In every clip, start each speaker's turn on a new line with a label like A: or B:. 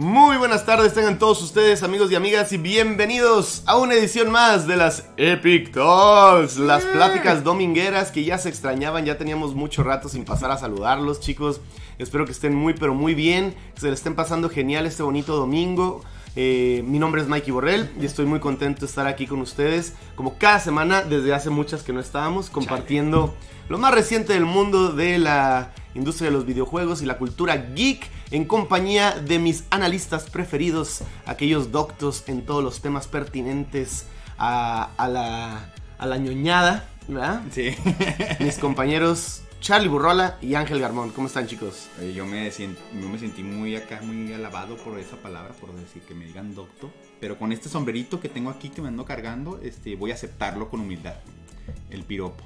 A: Muy buenas tardes, tengan todos ustedes amigos y amigas y bienvenidos a una edición más de las Epic Talks, las pláticas domingueras que ya se extrañaban, ya teníamos mucho rato sin pasar a saludarlos chicos, espero que estén muy pero muy bien, que se les estén pasando genial este bonito domingo. Eh, mi nombre es Mikey Borrell y estoy muy contento de estar aquí con ustedes, como cada semana, desde hace muchas que no estábamos, compartiendo lo más reciente del mundo de la industria de los videojuegos y la cultura geek en compañía de mis analistas preferidos, aquellos doctos en todos los temas pertinentes a, a la, a la ñoñada, ¿verdad?
B: Sí.
A: Mis compañeros Charlie Burrola y Ángel Garmón. ¿Cómo están, chicos?
B: Oye, yo me, sien- yo me sentí muy acá, muy alabado por esa palabra, por decir que me digan doctor. Pero con este sombrerito que tengo aquí que me ando cargando, este, voy a aceptarlo con humildad. El piropo.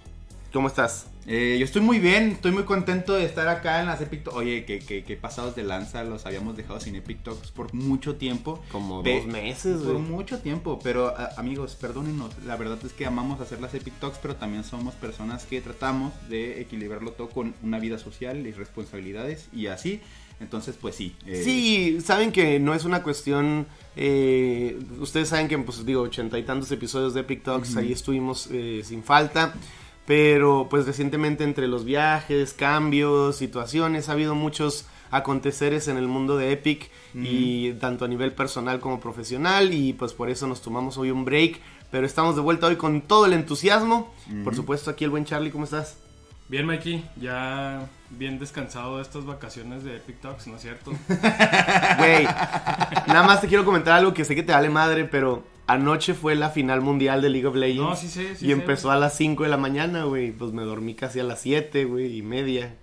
A: ¿Cómo estás?
B: Eh, yo estoy muy bien, estoy muy contento de estar acá en las Epic Talks. Oye, que, que, que pasados de lanza los habíamos dejado sin Epic Talks por mucho tiempo.
A: Como dos meses,
B: Por mucho tiempo, pero a- amigos, perdónenos, la verdad es que amamos hacer las Epic Talks, pero también somos personas que tratamos de equilibrarlo todo con una vida social y responsabilidades y así. Entonces, pues sí. eh,
A: Sí, saben que no es una cuestión. eh, ustedes saben que, pues digo, ochenta y tantos episodios de Epic Talks, ahí estuvimos eh, sin falta. Pero, pues recientemente, entre los viajes, cambios, situaciones, ha habido muchos aconteceres en el mundo de Epic, y tanto a nivel personal como profesional. Y pues por eso nos tomamos hoy un break. Pero estamos de vuelta hoy con todo el entusiasmo. Por supuesto, aquí el buen Charlie, ¿cómo estás?
C: Bien, Mikey, ya bien descansado de estas vacaciones de Epic Talks, ¿no es cierto?
A: Güey, nada más te quiero comentar algo que sé que te vale madre, pero anoche fue la final mundial de League of Legends.
C: No, sí sé, sí
A: y empezó a las 5 de la mañana, güey. Pues me dormí casi a las 7, güey, y media.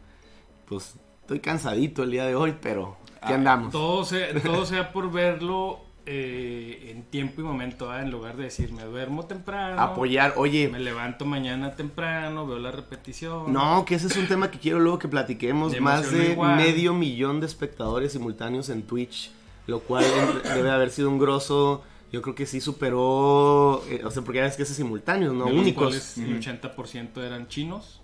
A: Pues estoy cansadito el día de hoy, pero ¿qué
B: Ah,
A: andamos?
C: Todo sea, todo sea por verlo eh, en tiempo y momento, ¿ah? en lugar de decir, me duermo temprano,
A: Apoyar, oye.
C: me levanto mañana temprano, veo la repetición.
A: No, que ese es un tema que quiero luego que platiquemos.
C: Me
A: Más de
C: igual.
A: medio millón de espectadores simultáneos en Twitch, lo cual debe haber sido un grosso. Yo creo que sí superó, eh, o sea, porque ya ves que es simultáneos, ¿no?
C: de los
A: Únicos.
C: cuales el 80% eran chinos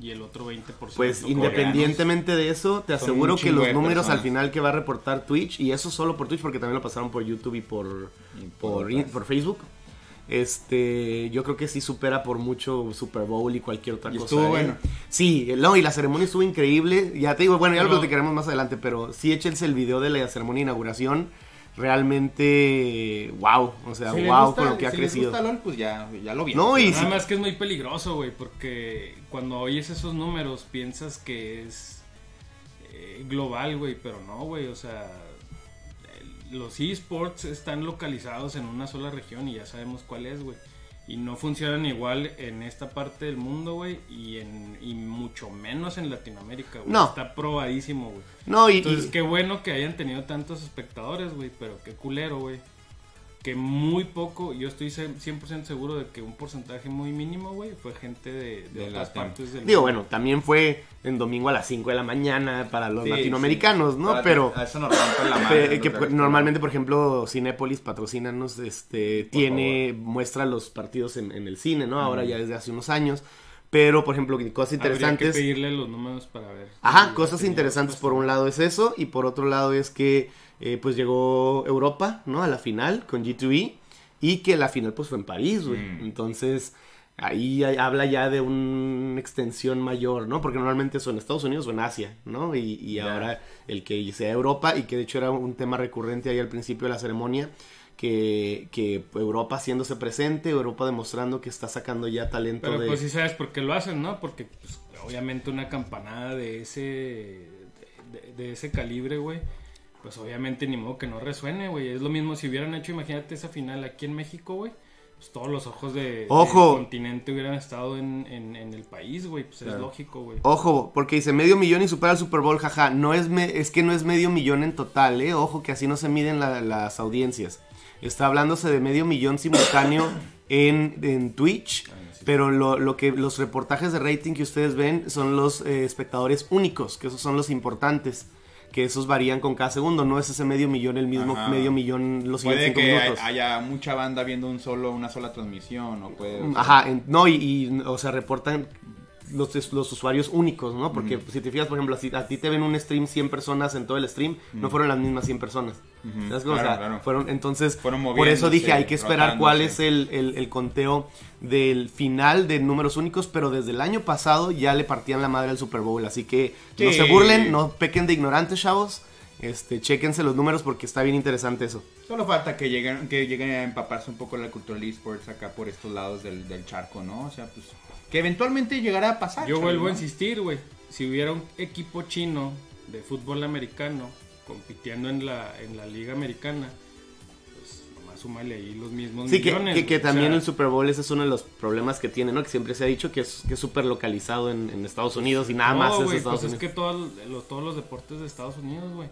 C: y el otro 20%
A: Pues
C: coreanos.
A: independientemente de eso, te
B: Son
A: aseguro que los números al final que va a reportar Twitch, y eso solo por Twitch porque también lo pasaron por YouTube y por,
B: Y por
A: por, Facebook. Este, yo creo que sí supera por mucho Super Bowl y cualquier otra
B: Y
A: cosa.
B: estuvo
A: ¿eh?
B: bueno.
A: Sí, no, y la ceremonia estuvo increíble. Ya te digo, bueno, ya lo
C: Pero-
A: platicaremos más adelante, pero sí échense el video de la ceremonia de inauguración. Realmente, wow, o sea,
B: si
A: wow
B: gusta-
A: con lo que ha
B: si les
A: crecido.
B: gusta LOL, pues ya, ya lo vieron.
A: No, y
C: Nada
A: sí-
C: más que es muy peligroso, güey, porque cuando oyes esos números piensas que es eh, global, güey, pero no, güey, o sea, los esports están localizados en una sola región y ya sabemos cuál es, güey. Y no funcionan igual en esta parte del mundo, güey, y, en, y mucho menos en Latinoamérica, güey.
A: No.
C: Está probadísimo, güey.
A: No, y,
C: Entonces,
A: y-
C: qué bueno que hayan tenido tantos espectadores, güey, pero qué culero, güey. Que muy poco, yo estoy se- 100% seguro de que un porcentaje muy mínimo, güey, fue gente de, de
B: De
C: otras partes del
A: digo,
C: mundo.
A: bueno, también fue en domingo a las 5 de la mañana para los
B: Sí,
A: latinoamericanos,
B: sí.
A: ¿no?
B: Para-
A: Pero...
B: a Eso nos rompe la madre.
A: que pues, normalmente, por ejemplo, Cinépolis patrocínanos, este,
B: Por
A: tiene, muestra los partidos en, en el cine, ¿no? Ahora ya desde hace unos años. Pero, por ejemplo, cosas
C: Habría que
A: interesantes.
C: pedirle los números para ver.
A: Ajá,
C: si
A: cosas interesantes por un lado es eso. Y por otro lado es que, eh, pues llegó Europa, ¿no? A la final con G2E. Y que la final, pues fue en París, güey.
B: Mm.
A: Entonces, ahí habla ya de una extensión mayor, ¿no? Porque normalmente eso en Estados Unidos o en Asia, ¿no? Y, y ahora el que sea Europa y que de hecho era un tema recurrente ahí al principio de la ceremonia. Que, que Europa haciéndose presente, Europa demostrando que está sacando ya talento
C: Pero
A: de...
C: pues sí sabes por qué lo hacen, ¿no? Porque pues, obviamente una campanada de ese de, de ese calibre, güey, pues obviamente ni modo que no resuene, güey. Es lo mismo si hubieran hecho, imagínate esa final aquí en México, güey. Pues todos los ojos de,
A: Ojo.
C: del continente hubieran estado en, en, en el país, güey. Pues es lógico, güey.
A: Ojo, porque dice medio millón y supera el Super Bowl, jaja. No es, me- es que no es medio millón en total, ¿eh? Ojo que así no se miden la- las audiencias. Está hablándose de medio millón simultáneo en, en Twitch. Pero lo, lo que los reportajes de rating que ustedes ven son los eh, espectadores únicos, que esos son los importantes. Que esos varían con cada segundo, no es ese medio millón el mismo
B: Ajá.
A: medio millón los siguientes
B: Puede
A: cinco
B: que
A: minutos.
B: haya mucha banda viendo un solo, una sola transmisión, o puede... o sea,
A: Ajá, en- no, y, y, o sea, reportan los, los usuarios únicos, ¿no? Porque si te fijas, por ejemplo, si a ti te ven un stream 100 personas en todo el stream, no fueron las mismas 100 personas. ¿Sabes cómo? O
B: Claro,
A: sea,
B: claro.
A: fueron, entonces,
B: Fueron
A: por eso dije, hay que esperar cuál es el, el- el conteo del final de números únicos, pero desde el año pasado ya le partían la madre al Super Bowl, así que no se burlen, no pequen de ignorantes, chavos. Este, chéquense los números porque está bien interesante eso.
B: Solo falta que lleguen, que lleguen a empaparse un poco la cultura del esports acá por estos lados del, del charco, ¿no? O sea, pues que eventualmente llegará a pasar.
C: Yo
B: Charlie,
C: vuelvo a insistir, güey. Si hubiera un equipo chino de fútbol americano compitiendo en la, en la liga americana, pues nomás súmale ahí los mismos
A: Sí, que,
C: millones.
A: que, que
C: o
A: también
C: sea,
A: el Super Bowl ese es uno de los problemas que tiene, ¿no? Que siempre se ha dicho que es que es súper localizado en, en Estados Unidos y nada
C: no,
A: más es
C: güey,
A: Estados
C: pues
A: Unidos.
C: es que todos los, todos los deportes de Estados Unidos, güey.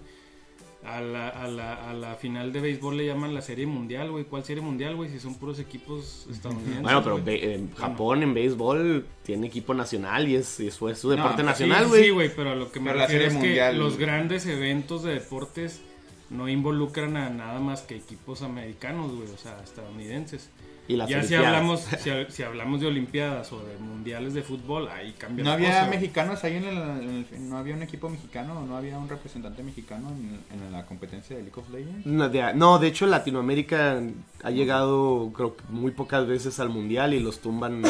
C: A la, a, la, a la final de béisbol le llaman la serie mundial, güey. ¿Cuál serie mundial, güey? Si son puros equipos estadounidenses.
A: Bueno, pero en Japón en béisbol tiene equipo nacional y es, y es su, es su
B: No,
A: deporte
B: sí,
A: nacional,
C: Sí,
A: güey.
C: Sí, güey, pero a lo que me
B: Pero
C: refiero es
B: Serie
C: que
B: Mundial-
C: los grandes eventos de deportes no involucran a nada más que equipos americanos, güey, o sea, estadounidenses.
A: Y las
C: ya si hablamos, si, ha- si hablamos de olimpiadas o de mundiales de fútbol, ahí cambia
B: No
C: la
B: había
C: cosa,
B: mexicanos ahí en el, en el- No había un equipo mexicano, no había un representante mexicano en, en la competencia de League of Legends.
A: No de, no, de hecho Latinoamérica ha llegado creo que muy pocas veces al mundial y los tumban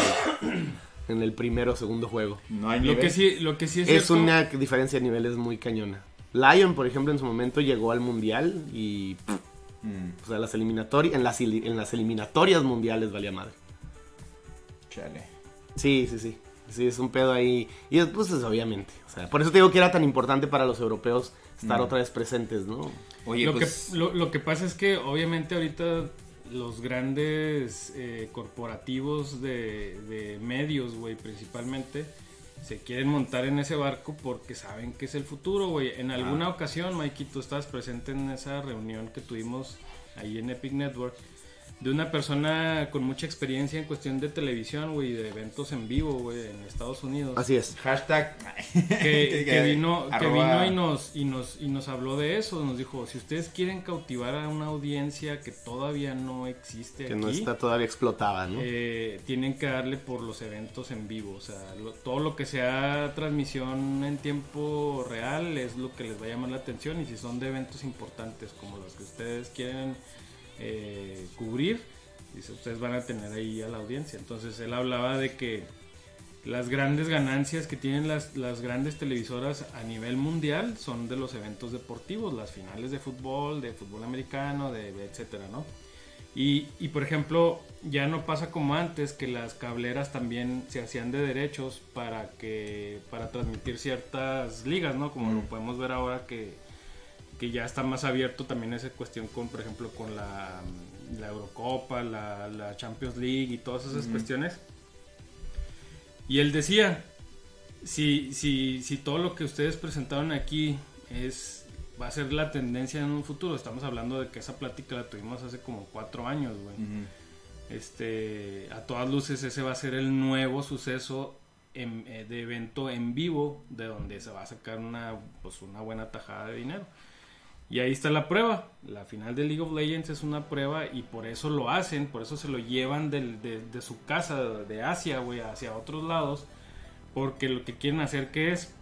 A: en el primero o segugo juego.
B: No hay
C: Lo
B: nivel.
C: que sí, lo que sí es,
A: Es
C: cierto-
A: una diferencia de niveles muy cañona. Lion, por ejemplo, en su momento llegó al mundial y pff,
B: Mm,
A: o sea, las eliminatorias en las en las eliminatorias mundiales valía madre.
B: chale.
A: Sí, sí, sí. Sí, es un pedo ahí. Y después, pues, obviamente. O sea, por eso te digo que era tan importante para los europeos estar
B: Mm.
A: otra vez presentes, ¿no?
B: Oye,
C: lo,
B: pues.
C: que, lo, lo que pasa es que obviamente ahorita los grandes eh, corporativos de, de medios, güey, principalmente, se quieren montar en ese barco porque saben que es el futuro, güey. En alguna
B: Ah.
C: ocasión, Mikey, tú estabas presente en esa reunión que tuvimos ahí en Epic Network. De una persona con mucha experiencia en cuestión de televisión, güey, de eventos en vivo, güey, en Estados Unidos
A: Así es.
B: Hashtag.
C: que, que vino, que vino y nos, y nos y nos habló de eso, nos dijo, si ustedes quieren cautivar a una audiencia que todavía no existe
A: Que
C: aquí,
A: no está todavía explotada, ¿no?
C: eh, tienen que darle por los eventos en vivo, o sea, lo- todo lo que sea transmisión en tiempo real es lo que les va a llamar la atención y si son de eventos importantes como los que ustedes quieren eh, cubrir, dice, ustedes van a tener ahí a la audiencia. Entonces él hablaba de que las grandes ganancias que tienen las, las grandes televisoras a nivel mundial son de los eventos deportivos, las finales de fútbol, de fútbol americano, de, de etcétera, ¿no? Y, y, por ejemplo, ya no pasa como antes que las cableras también se hacían de derechos para que para transmitir ciertas ligas, ¿no? Como lo podemos ver ahora que, que ya está más abierto también esa cuestión con, por ejemplo, con la, la Eurocopa, la, la Champions League y todas esas cuestiones. Y él decía, si, si, si todo lo que ustedes presentaron aquí es va a ser la tendencia en un futuro, estamos hablando de que esa plática la tuvimos hace como cuatro años, güey.
B: Ujú.
C: Este, a todas luces ese va a ser el nuevo suceso en- eh, de evento en vivo de donde se va a sacar una, pues una buena tajada de dinero. Y ahí está la prueba. La final de League of Legends es una prueba y por eso lo hacen, por eso se lo llevan del- de, de su casa, de Asia, güey, hacia otros lados. Porque lo que quieren hacer que es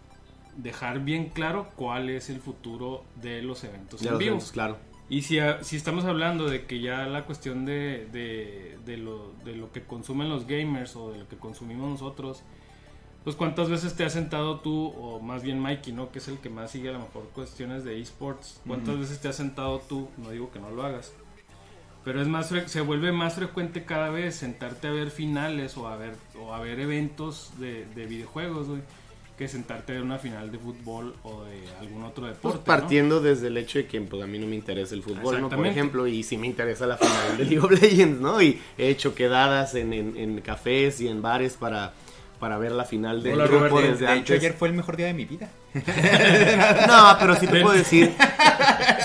C: dejar bien claro cuál es el futuro de los eventos en
A: los
C: vivo.
A: eventos, claro.
C: Y si, si estamos hablando de que ya la cuestión de, de, de lo, de lo que consumen los gamers o de lo que consumimos nosotros, pues cuántas veces te has sentado tú, o más bien Mikey, ¿no? Que es el que más sigue a lo mejor cuestiones de esports, cuántas veces te has sentado tú, no digo que no lo hagas, pero es más se vuelve más frecuente cada vez sentarte a ver finales o a ver, o a ver eventos de, de videojuegos, güey, que sentarte a ver una final de fútbol o de algún otro
A: Pues
C: deporte. ¿no?
A: partiendo desde el hecho de que pues, a mí no me interesa el fútbol, ¿no? Por ejemplo, y sí me interesa la final de League of Legends, ¿no? Y he hecho quedadas en, en, en cafés y en bares para, para ver la final del
B: Hola,
A: grupo
B: Robert, de-
A: desde
B: de hecho, ayer fue el mejor día de mi vida.
A: No, pero sí te puedo decir,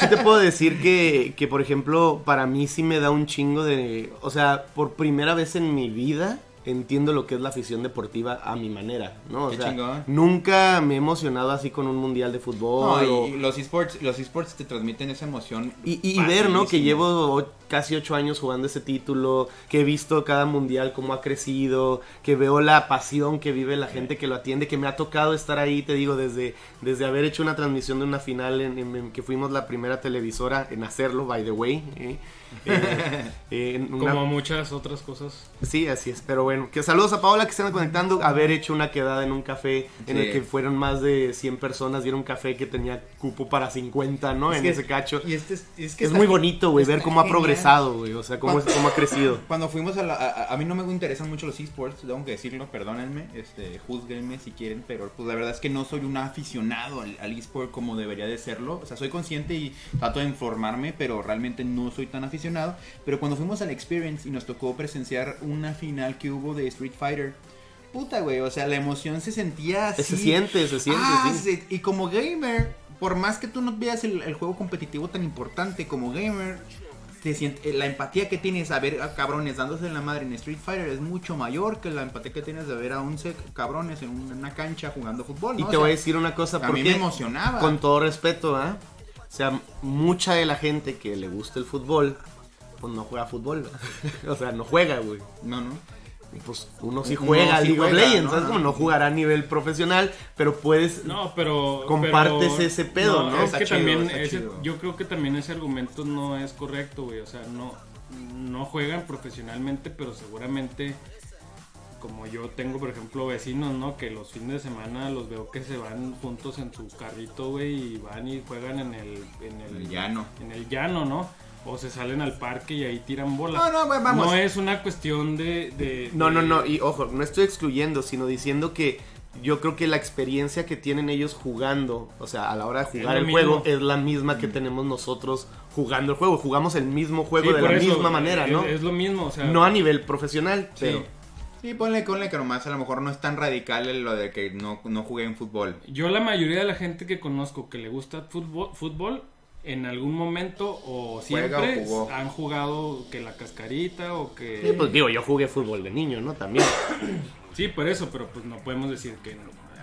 A: sí te puedo decir que, que, por ejemplo, para mí sí me da un chingo de, o sea, por primera vez en mi vida entiendo lo que es la afición deportiva a mi manera, ¿no? O
B: Qué
A: sea,
B: chingón.
A: nunca me he emocionado así con un mundial de fútbol
B: No,
A: o-
B: y los esports, los esports te transmiten esa emoción.
A: Y, y ver, ¿no? Que llevo casi ocho años jugando ese título, que he visto cada mundial cómo ha crecido, que veo la pasión que vive la gente que lo atiende, que me ha tocado estar ahí, te digo, desde, desde haber hecho una transmisión de una final en, en- en que fuimos la primera televisora en hacerlo, by the way. ¿eh? Eh, eh, en una-
C: Como muchas otras cosas.
A: Sí, así es, pero bueno, que saludos a Paola que están conectando, haber hecho una quedada en un café en
B: Sí.
A: el que fueron más de 100 personas era un café que tenía cupo para 50, ¿no?
B: Es
A: en
B: que-
A: ese cacho.
B: Y este es, es que
A: Es muy bonito, güey, ver cómo ha
B: genial.
A: progresado, güey, o sea, cómo, es- cómo ha crecido.
B: Cuando fuimos a la... A, a mí no me interesan mucho los esports, tengo que decirlo, perdónenme, este, juzguenme si quieren, pero pues la verdad es que no soy un aficionado al, al esport como debería de serlo. O sea, soy consciente y trato de informarme, pero realmente no soy tan aficionado. Pero cuando fuimos al Experience y nos tocó presenciar una final que hubo de Street Fighter, puta, güey, o sea, la emoción se sentía así.
A: Se siente, se siente,
B: Ah,
A: sí.
B: se- y como gamer, por más que tú no veas el, el juego competitivo tan importante como gamer, te siente- la empatía que tienes a ver a cabrones dándose en la madre en Street Fighter es mucho mayor que la empatía que tienes de ver a 11 cabrones en un- una cancha jugando fútbol.
A: Y te
B: O
A: voy a decir una cosa,
B: a mí
A: porque
B: me emocionaba.
A: con todo respeto, ¿ah? O sea, mucha de la gente que le gusta el fútbol, pues no juega fútbol, o sea, no juega, güey.
B: No, no.
A: Y Pues uno sí
B: Uno
A: juega
B: sí
A: League of
B: juega,
A: Legends,
B: ¿no?
A: ¿sabes? Como no jugará a nivel profesional, pero puedes
C: No, pero.
A: Compartes
C: pero-
A: ese pedo, ¿no?
C: Es
B: Está
C: que
B: chido,
C: también. ese- yo creo que también ese argumento no es correcto, güey. O sea, no, no juegan profesionalmente, pero seguramente. Como yo tengo, por ejemplo, vecinos, ¿no? Que los fines de semana los veo que se van juntos en su carrito, güey, y van y juegan en el, en el,
B: El llano.
C: en el llano, ¿no? O se salen al parque y ahí tiran bola.
B: No, no, vamos.
C: No es una cuestión de. de-
A: No, no,
C: de-
A: no, y ojo, no estoy excluyendo, sino diciendo que yo creo que la experiencia que tienen ellos jugando, o sea, a la hora de jugar el
C: mismo.
A: juego, es la misma que tenemos nosotros jugando el juego. Jugamos el mismo juego
C: Sí,
A: de la
C: eso,
A: misma manera,
C: es-
A: ¿no?
C: Es, lo mismo, o sea.
A: No a nivel profesional,
C: Sí.
A: pero...
B: Sí, ponle, ponle que nomás a lo mejor no es tan radical lo de que no, no jugué en fútbol.
C: Yo la mayoría de la gente que conozco que le gusta fútbol, fútbol en algún momento o siempre
B: o
C: han jugado que la cascarita o que...
A: Sí, pues digo, yo jugué fútbol de niño, ¿no? También.
C: Sí, por eso, pero pues no podemos decir que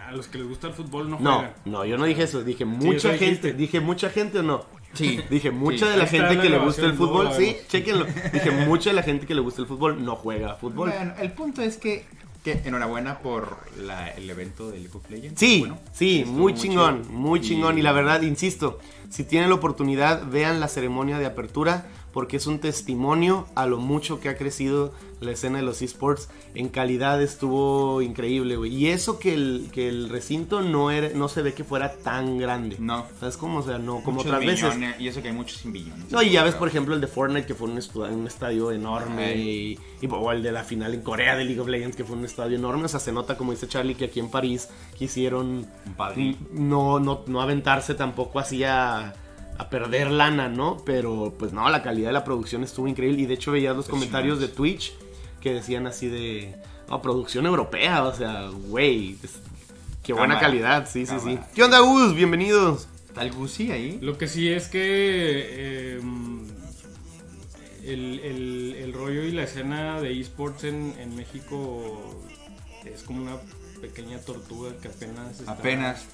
C: a los que les gusta el fútbol no
A: No,
C: juegan.
A: no, yo no dije eso, dije mucha
C: eso dijiste.
A: gente, dije mucha gente o no.
B: Sí.
A: Dije mucha
B: Sí.
A: de la gente
C: la
A: que le gusta el fútbol, sí, chequenlo. Dije mucha de la gente que le gusta el fútbol no juega fútbol.
B: Bueno, el punto es que, que enhorabuena por la- el evento de League of Legends.
A: Sí,
B: Bueno,
A: sí, muy chingón, muy chingón. Y la verdad, insisto, si tienen la oportunidad, vean la ceremonia de apertura, porque es un testimonio a lo mucho que ha crecido la escena de los esports. En calidad estuvo increíble, güey. Y eso que el, que el recinto no, era, no se ve que fuera tan grande.
B: No.
A: ¿Sabes cómo? O sea, no como
B: Muchos
A: otras veces.
B: Y eso que hay muchos sin billones.
A: No, y ya ves, por ejemplo, el de Fortnite, que fue un, un estadio enorme. Y, y- o el de la final en Corea de League of Legends, que fue un estadio enorme. O sea, se nota, como dice Charlie, que aquí en París quisieron no, no, no aventarse tampoco así a, a perder lana, ¿no? Pero pues no, la calidad de la producción estuvo increíble. Y de hecho veías los comentarios de Twitch que decían así de... No, producción europea, o sea, güey. Qué buena
B: Cámara.
A: calidad, sí, sí, sí. ¿Qué onda, Gus? Bienvenidos.
B: ¿Está el Gucci ahí?
C: Lo que sí es que eh, el, el- el rollo y la escena de esports en, en México es como una pequeña tortuga que apenas está
B: Apenas.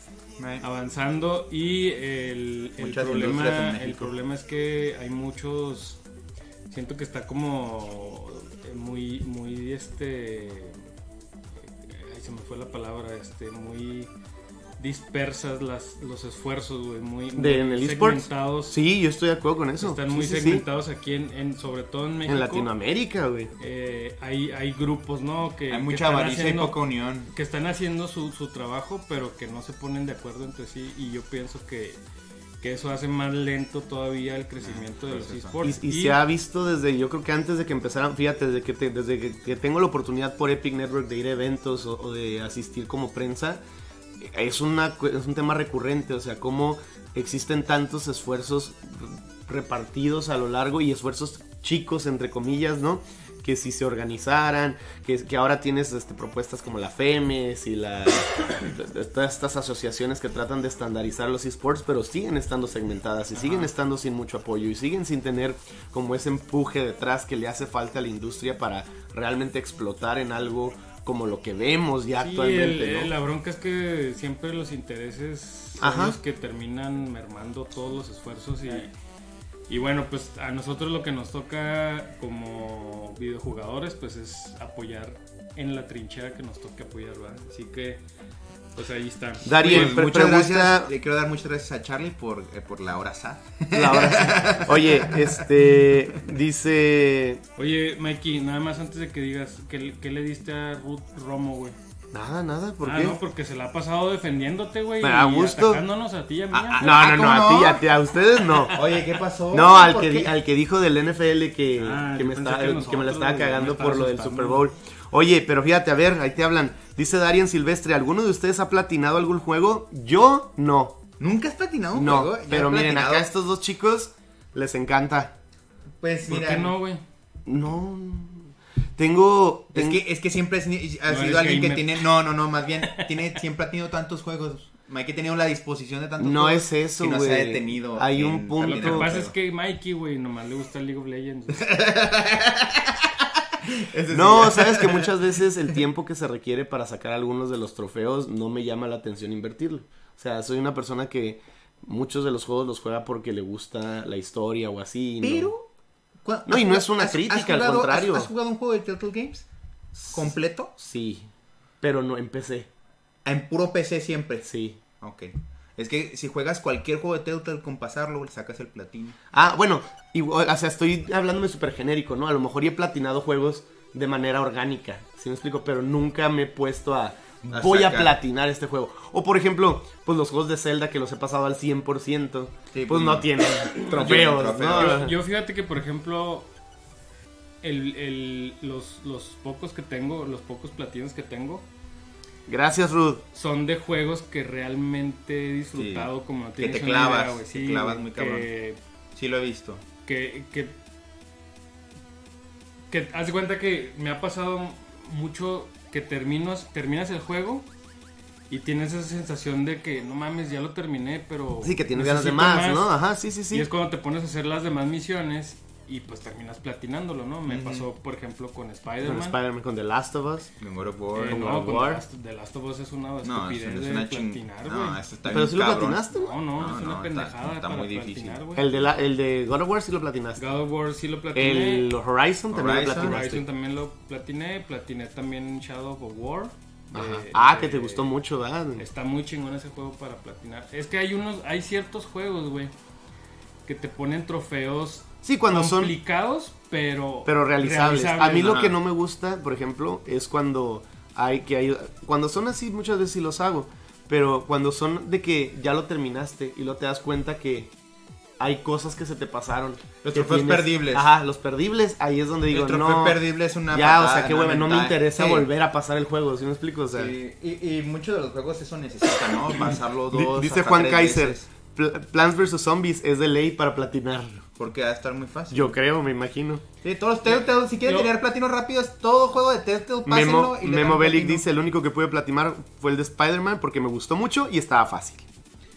C: Avanzando y el, el problema el problema es que hay muchos siento que está como eh, muy muy este ay, se me fue la palabra este muy dispersas las los esfuerzos güey muy, muy
A: ¿De en el esports?
C: segmentados
A: Sí, yo estoy de acuerdo con eso.
C: están
A: Sí,
C: muy
A: sí, sí.
C: segmentados aquí en, en- sobre todo en México
A: En Latinoamérica, güey.
C: Eh, hay hay grupos no que
B: Hay mucha
C: están
B: avaricia y
C: haciendo-
B: poca unión.
C: que están haciendo su, su trabajo, pero que no se ponen de acuerdo entre sí. Y yo pienso que, que eso hace más lento todavía el crecimiento de los
B: pues eso.
C: esports.
A: Y, y se ha visto desde, yo creo que antes de que empezaran, fíjate, desde que, te- desde que, que tengo la oportunidad por Epic Network de ir a eventos o, o de asistir como prensa, es, una, es un tema recurrente, o sea, cómo existen tantos esfuerzos repartidos a lo largo y esfuerzos chicos, entre comillas, ¿no? Que si se organizaran, que, que ahora tienes este, propuestas como la FEMES y la, todas estas asociaciones que tratan de estandarizar los esports, pero siguen estando segmentadas y siguen estando sin mucho apoyo y siguen sin tener como ese empuje detrás que le hace falta a la industria para realmente explotar en algo como lo que vemos ya
C: Sí,
A: actualmente,
C: el-
A: ¿no?
C: la bronca es que siempre los intereses son
A: Ajá.
C: los que terminan mermando todos los esfuerzos y, Y bueno, pues a nosotros lo que nos toca como videojugadores, pues es apoyar en la trinchera que nos toque apoyar, ¿verdad? Así que, pues ahí está.
A: Darien,
B: Pues, muchas
A: pregunta-
B: gracias. Le quiero dar muchas gracias a Charlie por, eh, por la hora SAT.
A: La hora. Oye, este dice
C: Oye, Mikey, nada más antes de que digas, ¿qué, qué le diste a Ruth Romo, güey?
A: nada, nada, ¿por
C: ah,
A: qué?
C: no, porque se la ha pasado defendiéndote, güey.
A: A gusto.
C: atacándonos a ti y a mí.
B: Ah,
A: No,
B: Ah,
A: no, no,
B: ¿cómo
A: a
B: no?
A: ti, a ti, a ustedes no.
B: Oye, ¿qué pasó?
A: No, al
B: ¿Por
A: que,
B: qué?
A: di- al que dijo del NFL que,
C: Ah,
A: que me, está-
C: que
A: me la estaba cagando
C: me estaba
A: por lo del. Super Bowl. Oye, pero fíjate, a ver, ahí te hablan. Dice Darien Silvestre, ¿alguno de ustedes ha platinado algún juego? Yo no.
B: ¿Nunca has patinado un
A: No,
B: juego?
A: Pero miren,
B: platinado.
A: acá estos dos chicos les encanta.
B: Pues
C: ¿Por
B: mira.
C: qué no, güey?
A: No. Tengo.
B: Es
A: ten-
B: que, es que siempre has, ni- has
C: No
B: sido alguien que tiene. No, no, no, más bien. Tiene, siempre ha tenido tantos juegos. Mike ha tenido la disposición de tantos
A: No
B: juegos.
A: es eso,
B: que no se ha
A: güey.
B: detenido.
A: Hay
B: en
A: un punto-
C: Lo que pasa es que Mikey, güey, nomás le gusta League of Legends.
A: No, sabes que muchas veces el tiempo que se requiere para sacar algunos de los trofeos no me llama la atención invertirlo. O sea, soy una persona que muchos de los juegos los juega porque le gusta la historia o así. no-
B: Pero. ¿cu-
A: No, y no es
B: jugado-
A: una
B: has-
A: crítica,
B: has
A: al
B: jugado-
A: contrario.
B: ¿has, has jugado un juego de Telltale Games? ¿Completo?
A: Sí, pero no empecé.
B: En puro PC siempre.
A: Sí.
B: Ok. Es que si juegas cualquier juego de Telltale con pasarlo, le sacas el platino.
A: Ah, bueno, igual, o sea, estoy hablándome súper genérico, ¿no? A lo mejor ya he platinado juegos de manera orgánica, ¿sí me explico? Pero nunca me he puesto a...
B: A
A: Voy a platinar este juego. O por ejemplo, pues los juegos de Zelda que los he pasado al 100%,
B: Sí,
A: pues
B: pues,
A: no
B: no.
A: tienen trofeos,
B: trofeos.
A: ¿no?
C: Yo, yo fíjate que, por ejemplo, el, el- los, los pocos que tengo, los pocos platinos que tengo,
A: Gracias, Ruth.
C: son de juegos que realmente he disfrutado como no
B: Que te clavas,
C: idea, güey.
B: te
C: Sí,
B: clavas muy cabrón.
C: que,
B: Sí lo he visto.
C: que, que, que haz de cuenta que me ha pasado mucho que terminas, terminas el juego y tienes esa sensación de que no mames, ya lo terminé, pero
A: Sí, que tienes ganas de
C: necesito
A: más, ¿no? Ajá, sí, sí,
C: Y
A: sí.
C: es cuando te pones a hacer las demás misiones y pues terminas platinándolo, ¿no? Me pasó, por ejemplo, con
A: Con
C: Spider-Man.
A: Spider-Man, con The Last of Us.
B: En God of War.
C: Eh,
A: con
C: no,
A: God of
C: con
A: War.
C: The Last, The Last of Us es una
B: no,
C: estupidez
B: es, es
C: de
B: una ching...
C: platinar, güey.
B: No, está
A: Pero sí lo platinaste,
C: No, no,
B: No,
C: es una
B: no, está-
C: pendejada
B: está
C: para
B: muy difícil.
C: platinar, güey.
A: El de, la, el de God of War sí lo platinaste.
C: God of War sí lo platiné.
A: El Horizon también lo
B: Horizon.
A: platinaste.
C: Horizon también lo platiné. Platiné también Shadow of War. de-
A: Ajá. Ah,
C: de-
A: que te gustó mucho, ¿verdad?
C: Está muy chingón ese juego para platinar. Es que hay unos, hay ciertos juegos, güey, que te ponen trofeos
A: Sí, cuando son
C: complicados, pero
A: pero realizables. A mí lo que no me gusta, por ejemplo, es cuando hay que hay cuando son así muchas veces sí los hago, pero cuando son de que ya lo terminaste y lo te das cuenta que hay cosas que se te pasaron.
B: Los trofeos perdibles.
A: Ajá, los perdibles, ahí es donde digo,
B: el trofeo
A: no.
B: perdible es una
A: ya, o sea, qué hueva, no me interesa
B: Sí.
A: volver a pasar el juego, ¿sí me explico? O sea,
B: Sí, y, y muchos de los juegos eso necesita, ¿no? Pasarlo dos.
A: dice
B: hasta
A: Juan
B: tres
A: Kaiser,
B: veces,
A: Pl- Plants vs Zombies es de ley para platinar.
B: Porque va a estar muy fácil.
A: Yo creo, me imagino.
B: Sí, todos los Telltale, si quieren
C: Yo-
B: tener platino rápido, es todo juego de Telltale, pásenlo
A: Memo,
B: y
A: Memo Bellic
B: platino.
A: dice, el único que pude platinar fue el de Spider-Man porque me gustó mucho y estaba fácil.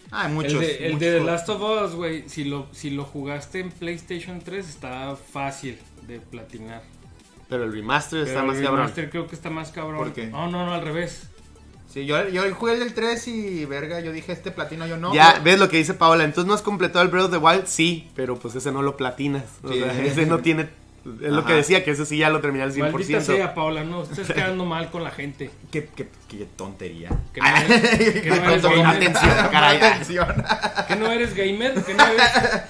B: Ah, hay muchos.
C: el de, el
B: muchos
C: de The. Last of Us, güey, si lo, si lo jugaste en PlayStation 3 está fácil de platinar.
A: Pero el remaster está más
C: el
A: cabrón.
C: remaster creo que está más cabrón.
B: ¿Por qué?
C: No, no, no, al revés.
B: Sí, yo, yo jugué el del 3 y verga, yo dije este platino, yo no.
A: ya,
B: güey.
A: ves lo que dice Paola. Entonces no has completado el Breath of the Wild, sí, pero pues ese no lo platinas. O
B: Sí.
A: sea, ese no tiene. Es lo que decía, que ese sí ya lo terminé al 100%.
C: Maldita sea, Paola, no, estás quedando mal con la gente.
B: Qué, qué, qué tontería.
C: Que no eres, que no eres gamer.
A: atención, caray.
B: Atención.
C: Que no eres gamer, que no eres.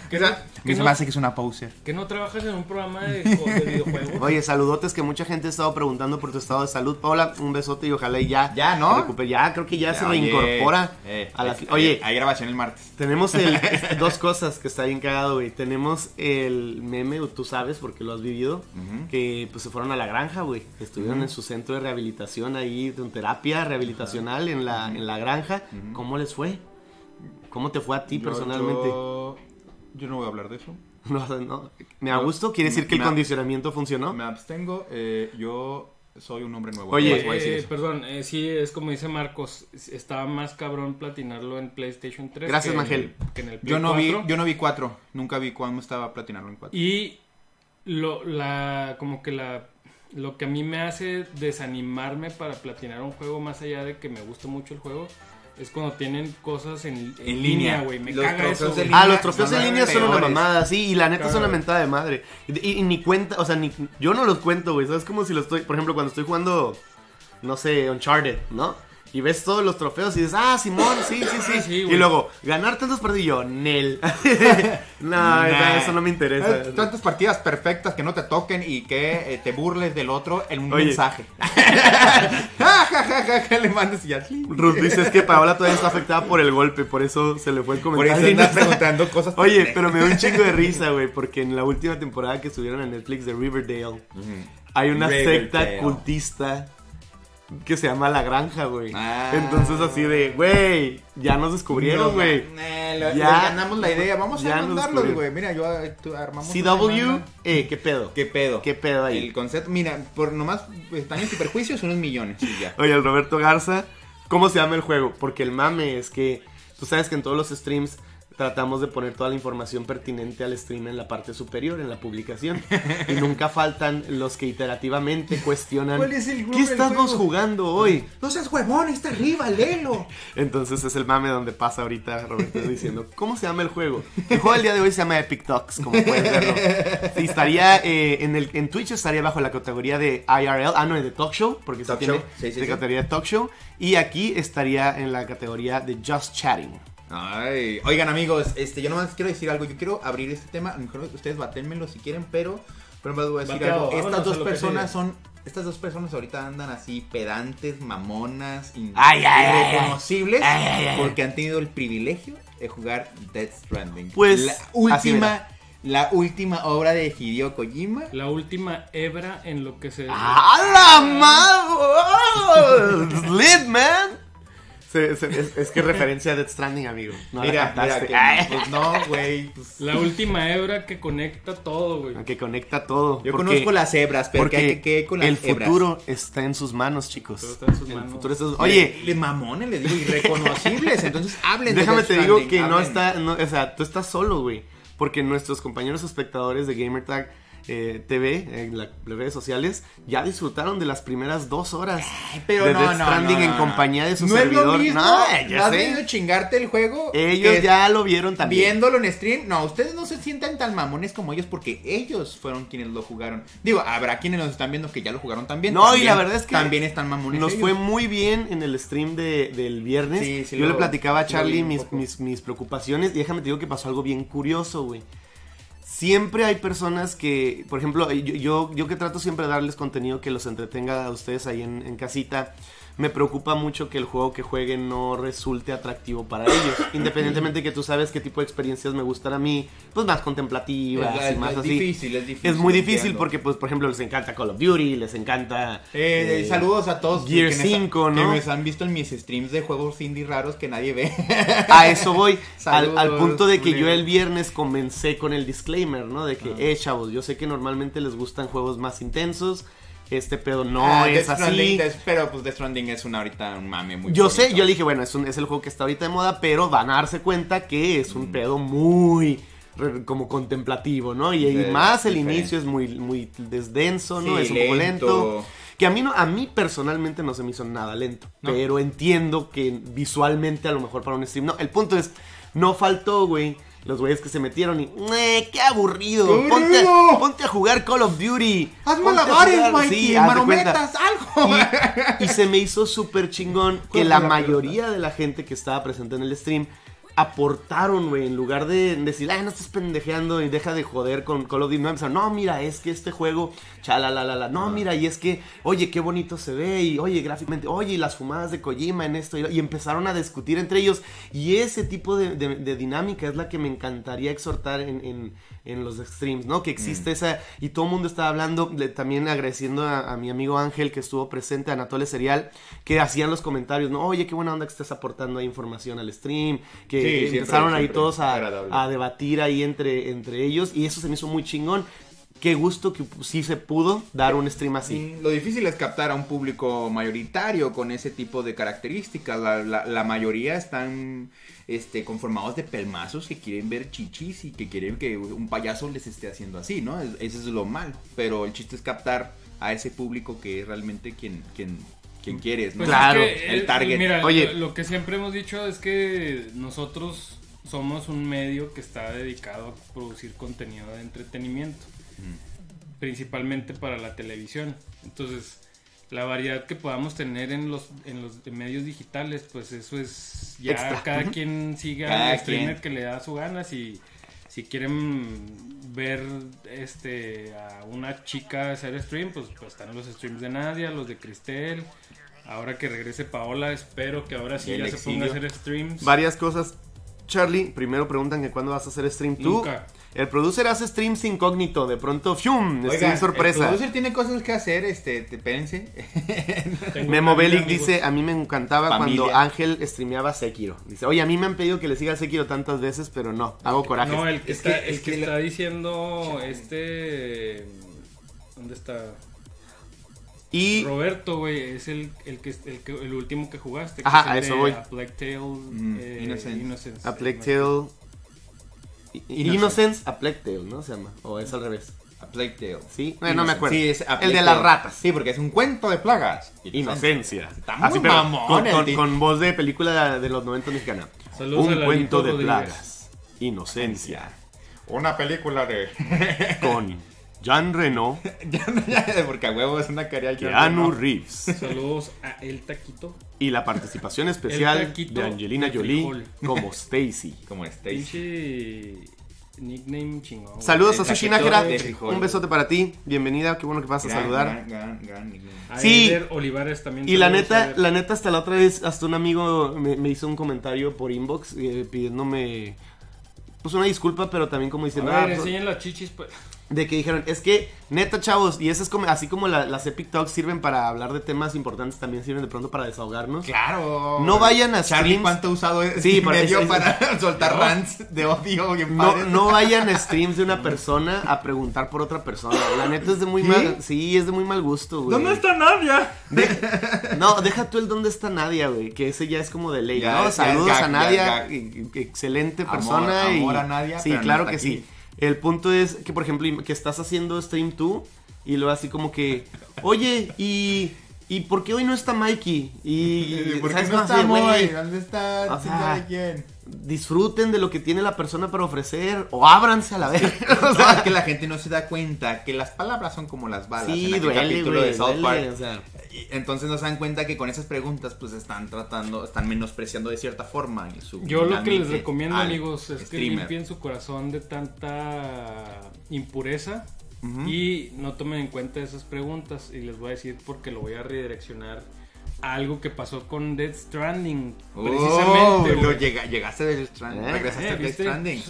C: Que no, que no-
B: hace que es una poser.
C: que no trabajas en un programa de, de videojuegos.
A: Oye, saludotes que mucha gente ha estado preguntando por tu estado de salud. Paola, un besote y ojalá y ya.
B: Ya, ¿no?
A: recupere. Ya, creo que ya, se
B: Oye,
A: reincorpora
B: eh,
A: a las.
B: eh,
A: Oye,
B: Hay grabación el martes.
A: Tenemos el, dos cosas que está bien cagado, güey. Tenemos el meme, tú sabes porque lo has vivido, que pues se fueron a la granja, güey. Estuvieron en su centro de rehabilitación ahí, de terapia rehabilitacional en la, en la granja. ¿Cómo les fue? ¿Cómo te fue a ti
B: Yo-
A: personalmente?
B: Yo, yo no voy a hablar de eso.
A: No, no. ¿Me da gusto? ¿Quiere decir que el condicionamiento funcionó?
B: Me abstengo. eh, yo soy un hombre nuevo.
A: Oye,
C: Eh, perdón, eh, sí, es como dice Marcos, estaba más cabrón platinarlo en PlayStation 3.
A: Gracias,
C: que en
A: Magel.
C: el- que en el Play
B: yo no vi,
C: 4.
B: yo no vi cuatro. Nunca vi cuándo estaba platinarlo en cuatro.
C: Y lo, la, como que la, lo que a mí me hace desanimarme para platinar un juego, más allá de que me gusta mucho el juego, es cuando tienen cosas en, en
B: En
C: línea, güey. Me
B: Los
C: caga
B: trofeos
C: eso,
B: línea.
A: Ah, los trofeos en
B: Son
A: línea son una mamada, sí, y la neta es una
C: Cabrón.
A: mentada de madre. Y, y- y ni cuenta, o sea, ni, yo no los cuento, güey. ¿Sabes? Como si lo estoy, por ejemplo, cuando estoy jugando, no sé, Uncharted, ¿no? Y ves todos los trofeos y dices, ah, Simón, sí, sí, sí.
C: Sí,
A: y luego, ganar tantos partidos y yo, Nel. no,
B: Nah.
A: eso no me interesa.
B: Eh, Tantas partidas perfectas que no te toquen y que eh, te burles del otro en un
A: Oye.
B: mensaje. Ja, ja, ja, ja, ja, le mandas y ya.
A: Ruth dice es que Paola todavía está afectada por el golpe, por eso se le fue el
B: Por
A: comentario.
B: eso andas preguntando cosas.
A: Oye, pero me da un chingo de risa, güey, porque en la última temporada que subieron en Netflix de Riverdale, hay una secta cultista que se llama La Granja, güey.
B: Ah.
A: Entonces así de, güey, ya nos descubrieron,
B: No,
A: güey.
B: eh,
A: Ya-
B: le ganamos la idea. Vamos a mandarlos, güey. Mira, yo eh, tú, armamos.
A: CW, eh, ¿qué pedo?
B: ¿Qué pedo?
A: ¿Qué pedo ahí?
B: El concepto, mira, por nomás pues, daños y perjuicios, unos millones y ya.
A: Oye, el Roberto Garza, ¿cómo se llama el juego? Porque el mame es que tú sabes que en todos los streams tratamos de poner toda la información pertinente al stream en la parte superior, en la publicación. y nunca faltan los que iterativamente cuestionan
B: ¿Cuál es el
A: ¿qué estamos
B: juego?"
A: jugando hoy?
B: No seas huevón, está arriba, léelo.
A: Entonces es el mame donde pasa ahorita Roberto diciendo, ¿cómo se llama el juego? El juego del día de hoy se llama Epic Talks, como pueden verlo. Y estaría eh, en, el, en Twitch estaría bajo la categoría de IRL, ah no, de Talk Show, porque se
B: Talk
A: tiene
B: show, sí, sí,
A: de
B: sí.
A: categoría de Talk Show. Y aquí estaría en la categoría de Just Chatting.
B: Ay, oigan amigos, este, yo nomás quiero decir algo, yo quiero abrir este tema, a lo mejor ustedes baténmenlo si quieren, pero, pero me voy a decir
C: Bateado,
B: algo. Estas dos personas son, estas dos personas ahorita andan así pedantes, mamonas,
A: Ay, ay, ay, ay.
B: irreconocibles,
A: Ay,
B: porque han tenido el privilegio de jugar Death Stranding.
A: Pues,
B: la última, la última obra de Hideo Kojima.
C: La última hebra en lo que se.
A: ¡A la madre! ¡Lit, man! Se- se- es, es que es referencia a Death Stranding, amigo. No la
B: mira, mira,
A: cantaste.
B: que
A: Ay.
B: no, pues no, güey, pues,
C: La última hebra que conecta todo, güey.
A: Que conecta todo.
B: yo
A: porque-
B: conozco las hebras, pero que
A: Porque
B: hay que, que con las
A: el
B: hebras.
A: futuro está en sus manos, chicos.
C: Todo está en sus
A: el
C: manos.
A: futuro está en sus-
B: Oye,
A: Oye,
B: le mamones, les digo, irreconocibles. Entonces hablen
A: déjame te digo que no está, no, o sea, tú estás solo, güey. Porque nuestros compañeros espectadores de GamerTag eh, TV, en la- las redes sociales, ya disfrutaron de las primeras dos horas
B: Pero
A: de
B: no,
A: Death
B: no,
A: Stranding
B: no,
A: en
B: no.
A: compañía de su
B: no
A: servidor.
B: Es lo mismo.
A: No, ya
B: ¿Has venido a chingarte el juego?
A: Ellos ya lo vieron también.
B: Viéndolo en stream, no, ustedes no se sientan tan mamones como ellos porque ellos fueron quienes lo jugaron. Digo, habrá quienes nos están viendo que ya lo jugaron también.
A: No, y la verdad es que
B: también están mamones.
A: Nos
B: ellos.
A: fue muy bien en el stream de- del viernes.
B: Sí, sí
A: Yo
B: lo-
A: le platicaba a Charlie mis, mis, mis preocupaciones y déjame te digo que pasó algo bien curioso, güey. Siempre hay personas que, por ejemplo, yo, yo, que trato siempre de darles contenido que los entretenga a ustedes ahí en, en casita, me preocupa mucho que el juego que jueguen no resulte atractivo para ellos. Independientemente de que tú sabes qué tipo de experiencias me gustan a mí, pues más contemplativas
B: Es-
A: y más
B: es
A: así.
B: difícil, es difícil,
A: Es muy difícil
B: entiendo.
A: porque, pues, por ejemplo, les encanta Call of Duty, les encanta...
B: Eh,
A: eh,
B: saludos a todos
A: Gear
B: que me-
A: 5, ¿no?
B: Que me han visto en mis streams de juegos indie raros que nadie ve.
A: A eso voy. al,
B: Saludos,
A: al punto de que yo el viernes comencé con el disclaimer, ¿no? De que,
B: Ah.
A: eh, chavos, yo sé que normalmente les gustan juegos más intensos. Este pedo no
B: Ah,
A: es
B: Death
A: así.
B: Stranding, pero pues Death Stranding es una ahorita un mame muy
A: Yo sé, yo le dije, bueno, es, un- es el juego que está ahorita de moda, pero van a darse cuenta que es
B: Mm.
A: un pedo muy como contemplativo, ¿no? Y, más el
B: diferente.
A: inicio es muy, muy desdenso, ¿no?
B: Sí,
A: es un poco
B: lento.
A: lento. Que a mí, no, a mí personalmente no se me hizo nada lento.
B: No.
A: Pero entiendo que visualmente a lo mejor para un stream. No, el punto es, no faltó, güey. Los güeyes que se metieron y. "Eh, ¡Qué aburrido!
B: ¡Qué
A: Ponte, a jugar Call of Duty.
B: Haz malabares,
A: jugar-".
B: Mikey,
A: Sí,
B: marometas, algo.
A: Y, y se me hizo súper chingón que la mayoría de la gente que estaba presente en el stream aportaron, güey, en lugar de decir, ay, no estás pendejeando y deja de joder con Call of Duty. No, no, mira, es que este juego, chalalalala, no, mira, y es que, oye, qué bonito se ve, y oye, gráficamente, oye, y las fumadas de Kojima en esto, y, empezaron a discutir entre ellos. Y ese tipo de, de- de dinámica es la que me encantaría exhortar en, en- en los streams, ¿no? Que existe esa, y todo el mundo estaba hablando, le- también agradeciendo a, a mi amigo Ángel que estuvo presente, Anatole Serial, que hacían los comentarios, ¿no? Oye, qué buena onda que estés aportando ahí información al stream, que
B: Sí, siempre,
A: empezaron ahí
B: siempre
A: todos a, debatir ahí entre, entre ellos, y eso se me hizo muy chingón. Qué gusto que sí se pudo dar un stream así.
B: Sí, lo difícil es captar a un público mayoritario con ese tipo de características. La, la- la mayoría están este, conformados de pelmazos que quieren ver chichis y que quieren que un payaso les esté haciendo así, ¿no? Es- Eso es lo mal. Pero el chiste es captar a ese público que es realmente quien, quien, quién quieres, ¿no?
C: Pues
A: Claro,
C: es que,
B: el
C: eh,
B: target.
C: Mira,
A: Oye.
C: lo, lo que siempre hemos dicho es que nosotros somos un medio que está dedicado a producir contenido de entretenimiento, principalmente para la televisión. Entonces, la variedad que podamos tener en los, en los medios digitales, pues eso es ya
A: Extra.
C: cada quien siga
B: Cada
C: al streamer
B: quien.
C: que le da su ganas y si quieren ver este a una chica hacer stream, pues, pues están los streams de Nadia, los de Cristel. Ahora que regrese Paola, espero que ahora sí
B: El
C: ya se ponga a hacer streams.
A: Varias cosas. Charlie, primero preguntan que cuándo vas a hacer stream tú.
C: Nunca.
A: El producer hace streams incógnito, de pronto, ¡fium!
B: Oiga,
A: Stream
B: El
A: sorpresa.
B: producer tiene cosas que hacer, este, te- espérense.
A: Memo Bellic dice, a mí me encantaba
B: Familia.
A: cuando Ángel streameaba Sekiro. Dice, oye, a mí me han pedido que le siga Sekiro tantas veces, pero no, hago coraje.
C: No, el que
B: Es
C: está,
B: que-
C: el
B: es
C: que
B: que
C: está
B: la-
C: diciendo este... ¿Dónde está?
A: y
C: Roberto, güey, es el, el, que, el, que- el último que jugaste. que
A: Ajá,
C: es el
A: a eso
C: de
A: voy.
C: A Plague Tale
B: Mm,
C: eh,
B: Innocence.
C: Innocence.
A: a Plague Tale...
B: Innocence.
A: Innocence a Plague Tale, ¿no? Se llama. O es al revés.
B: A Plague Tale.
A: Sí, no me acuerdo.
B: Sí, es A
A: el de las ratas.
B: Sí, porque es un cuento de plagas.
A: Inocencia.
B: Está muy
A: pero
B: mamón
A: con,
B: el
A: con-
B: ti-
A: con voz de película de los 90 mexicana.
C: Saludos a
A: Un
C: Lalito
A: cuento de
C: Rodríguez.
A: plagas. Inocencia.
B: Una película de.
A: Con Jean Reno,
B: porque a huevo es una carrera
A: Keanu Reeves.
C: Saludos a El Taquito.
A: Y la participación especial de Angelina
C: de
A: Jolie
C: frijol.
A: como Stacy.
B: Como Stacy.
C: Pinche nickname chingón.
A: Saludos a Sushi Nájera. Un besote para ti. Bienvenida, qué bueno que vas a
B: Gran,
A: saludar.
B: gran, gran.
C: A
A: Sí.
C: Olivares también.
A: Y la neta, la neta, hasta la otra vez, hasta un amigo me, me hizo un comentario por inbox eh, pidiéndome, pues una disculpa, pero también como
C: A
A: diciendo,
C: ver,
A: ah, pues,
C: enseñen las chichis, pues.
A: De que dijeron, es que, neta, chavos, y eso es como, así como la- las Epic Talks sirven para hablar de temas importantes, también sirven de pronto para desahogarnos.
B: Claro.
A: No vayan a
B: Charlie,
A: streams.
B: ¿cuánto usado este
A: Sí, para-
B: medio para soltar rants de odio
A: No, no vayan a streams de una persona a preguntar por otra persona. La neta es de muy
B: ¿Sí?
A: mal, sí, es de muy mal gusto, güey.
C: ¿Dónde está Nadia?
A: De- no, deja tú el dónde está Nadia, güey. Que ese ya es como de ley,
B: Ya,
A: ¿no? Saludos a Nadia,
B: ya.
A: e- e- excelente
B: Amor,
A: persona.
B: amor
A: y,
B: a Nadia,
A: Sí,
B: no
A: claro que
B: aquí.
A: sí. El punto es que, por ejemplo, que estás haciendo stream tú y luego así como que, oye, y. ¿Y por qué hoy no está Mikey? Y,
B: ¿Por qué
A: ¿sabes
B: no está Moy? ¿Dónde está?
A: O
B: ¿Quién
A: sea,
B: sabe quién?
A: Disfruten de lo que tiene la persona para ofrecer o ábranse a la vez. o
B: No,
A: sea,
B: es que la gente no se da cuenta que las palabras son como las balas.
A: sí,
B: en aquel
A: duele,
B: capítulo de South
A: duele,
B: Park.
A: o sea.
B: Entonces no se dan cuenta que con esas preguntas pues están tratando, están menospreciando de cierta forma su
C: Yo lo que les recomiendo, amigos, es que limpien su corazón de tanta impureza y no tomen en cuenta esas preguntas. Y les voy a decir porque lo voy a redireccionar algo que pasó con Dead Stranding.
B: Oh,
C: precisamente.
B: lo
C: güey.
B: llega- llegaste del Stranding,
A: Eh,
B: regresaste
C: eh,
B: a Death. Stranding.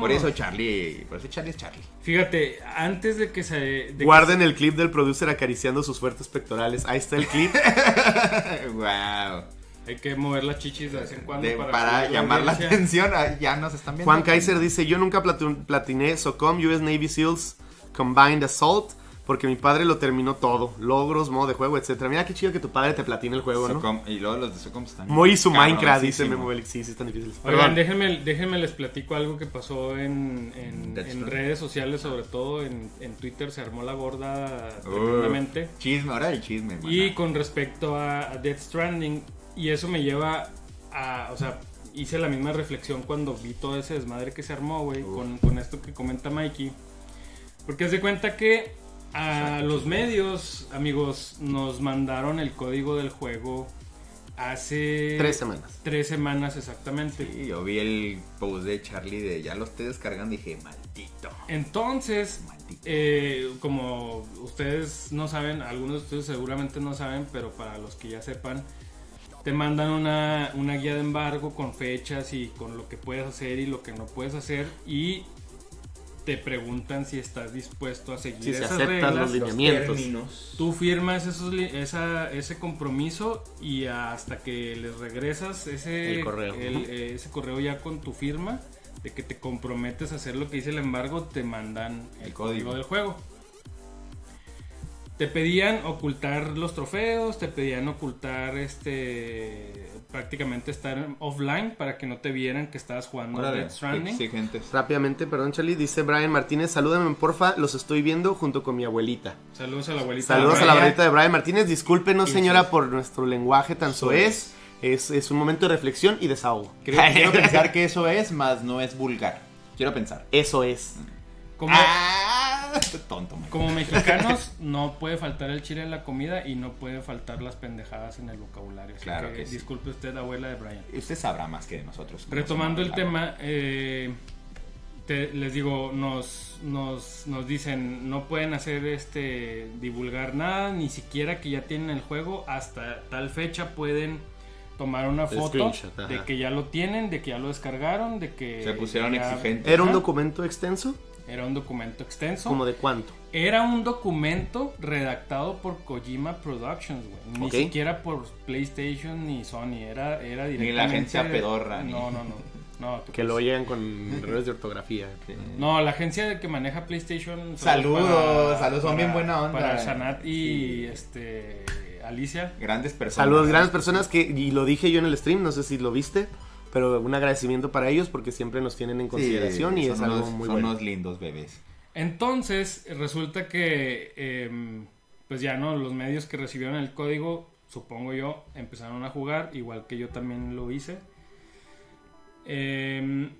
B: Por eso Charlie, por eso Charlie es Charlie.
C: Fíjate, antes de que se. de que
A: Guarden el clip del producer acariciando sus fuertes pectorales. Ahí está el clip.
B: wow.
C: Hay que mover las chichis de vez en cuando
B: De-
C: para,
B: llamar la atención, ah, ya nos están viendo.
A: Juan Kaiser dice, yo nunca platiné SOCOM US Navy SEALs Combined Assault porque mi padre lo terminó todo. Logros, modo de juego, etcétera. Mira qué chido que tu padre te platine el juego, ¿no?
B: Y luego los de Socom están.
A: Muy su Minecraft, dice. Memo. Sí, sí, están difíciles.
C: Oigan,
A: Perdón.
C: déjenme, déjenme les platico algo que pasó en, redes sociales, sobre todo en, en Twitter, se armó la gorda
B: Uh,
C: tremendamente.
B: chisme, ahora el chisme.
C: Y con respecto a, a Death Stranding, y eso me lleva a, o sea, hice la misma reflexión cuando vi todo ese desmadre que se armó, güey, con, con esto que comenta Mikey. Porque hace cuenta que a los medios, amigos, nos mandaron el código del juego hace...
A: Tres semanas.
C: Tres semanas exactamente.
B: Sí, yo vi el post de Charlie de ya lo estoy descargando y dije, maldito.
C: Entonces,
B: Maldito.
C: eh, como ustedes no saben, algunos de ustedes seguramente no saben, pero para los que ya sepan, te mandan una, una guía de embargo con fechas y con lo que puedes hacer y lo que no puedes hacer y te preguntan si estás dispuesto a seguir
A: Si se
C: esas
A: aceptan los
C: reglas.
A: lineamientos.
C: Tú firmas esos esa- ese compromiso y hasta que les regresas ese
A: El correo.
C: el- eh, ese correo ya con tu firma de que te comprometes a hacer lo que dice el embargo, te mandan el,
B: El
C: código.
B: código.
C: del juego. te pedían ocultar los trofeos, te pedían ocultar este prácticamente estar offline para que no te vieran que estabas jugando
B: Órale,
C: Death Stranding.
B: exigentes.
A: Rápidamente, perdón, Charlie. Dice Brian Martínez, salúdame, porfa. Los estoy viendo junto con mi abuelita.
C: Saludos a la abuelita.
A: Saludos a la abuelita de Brian Martínez. Discúlpenos, señora, por nuestro lenguaje tan soez. Es, es un momento de reflexión y desahogo.
B: Creo, quiero pensar que eso es, más no es vulgar. Quiero pensar.
A: Eso es.
C: Como,
B: Ah, tonto, man.
C: como mexicanos no puede faltar el chile en la comida y no puede faltar las pendejadas en el vocabulario. Así
B: Claro
C: que,
B: que sí.
C: disculpe usted, abuela de Brian.
B: Usted sabrá más que nosotros. cómo
C: Retomando el tema, eh, te- les digo, nos, nos, nos dicen, no pueden hacer este, divulgar nada, ni siquiera que ya tienen el juego, hasta tal fecha pueden tomar una
A: El
C: foto de que ya lo tienen, de que ya lo descargaron, de que...
B: Se pusieron
C: ya-
B: exigentes.
A: ¿Era un documento extenso?
C: Era un documento extenso.
A: ¿Como de cuánto?
C: Era un documento redactado por Kojima Productions, güey. Ni siquiera por PlayStation ni Sony. Era, era directamente...
B: la agencia pedorra, ni-
C: No, no, no. no
A: Que lo llegan con errores de ortografía.
C: No, la agencia que maneja PlayStation.
B: Saludos, saludos, son bien buena onda.
C: Para Sanat y este Alicia.
B: Grandes personas.
A: Saludos, grandes personas que, y lo dije yo en el stream, no sé si lo viste, pero un agradecimiento para ellos porque siempre nos tienen en
B: Sí,
A: consideración y
B: son
A: es algo
B: unos-
A: muy
B: son
A: bueno.
B: unos lindos bebés.
C: Entonces, resulta que, em, pues ya no, los medios que recibieron el código, supongo yo, empezaron a jugar, igual que yo también lo hice. Em,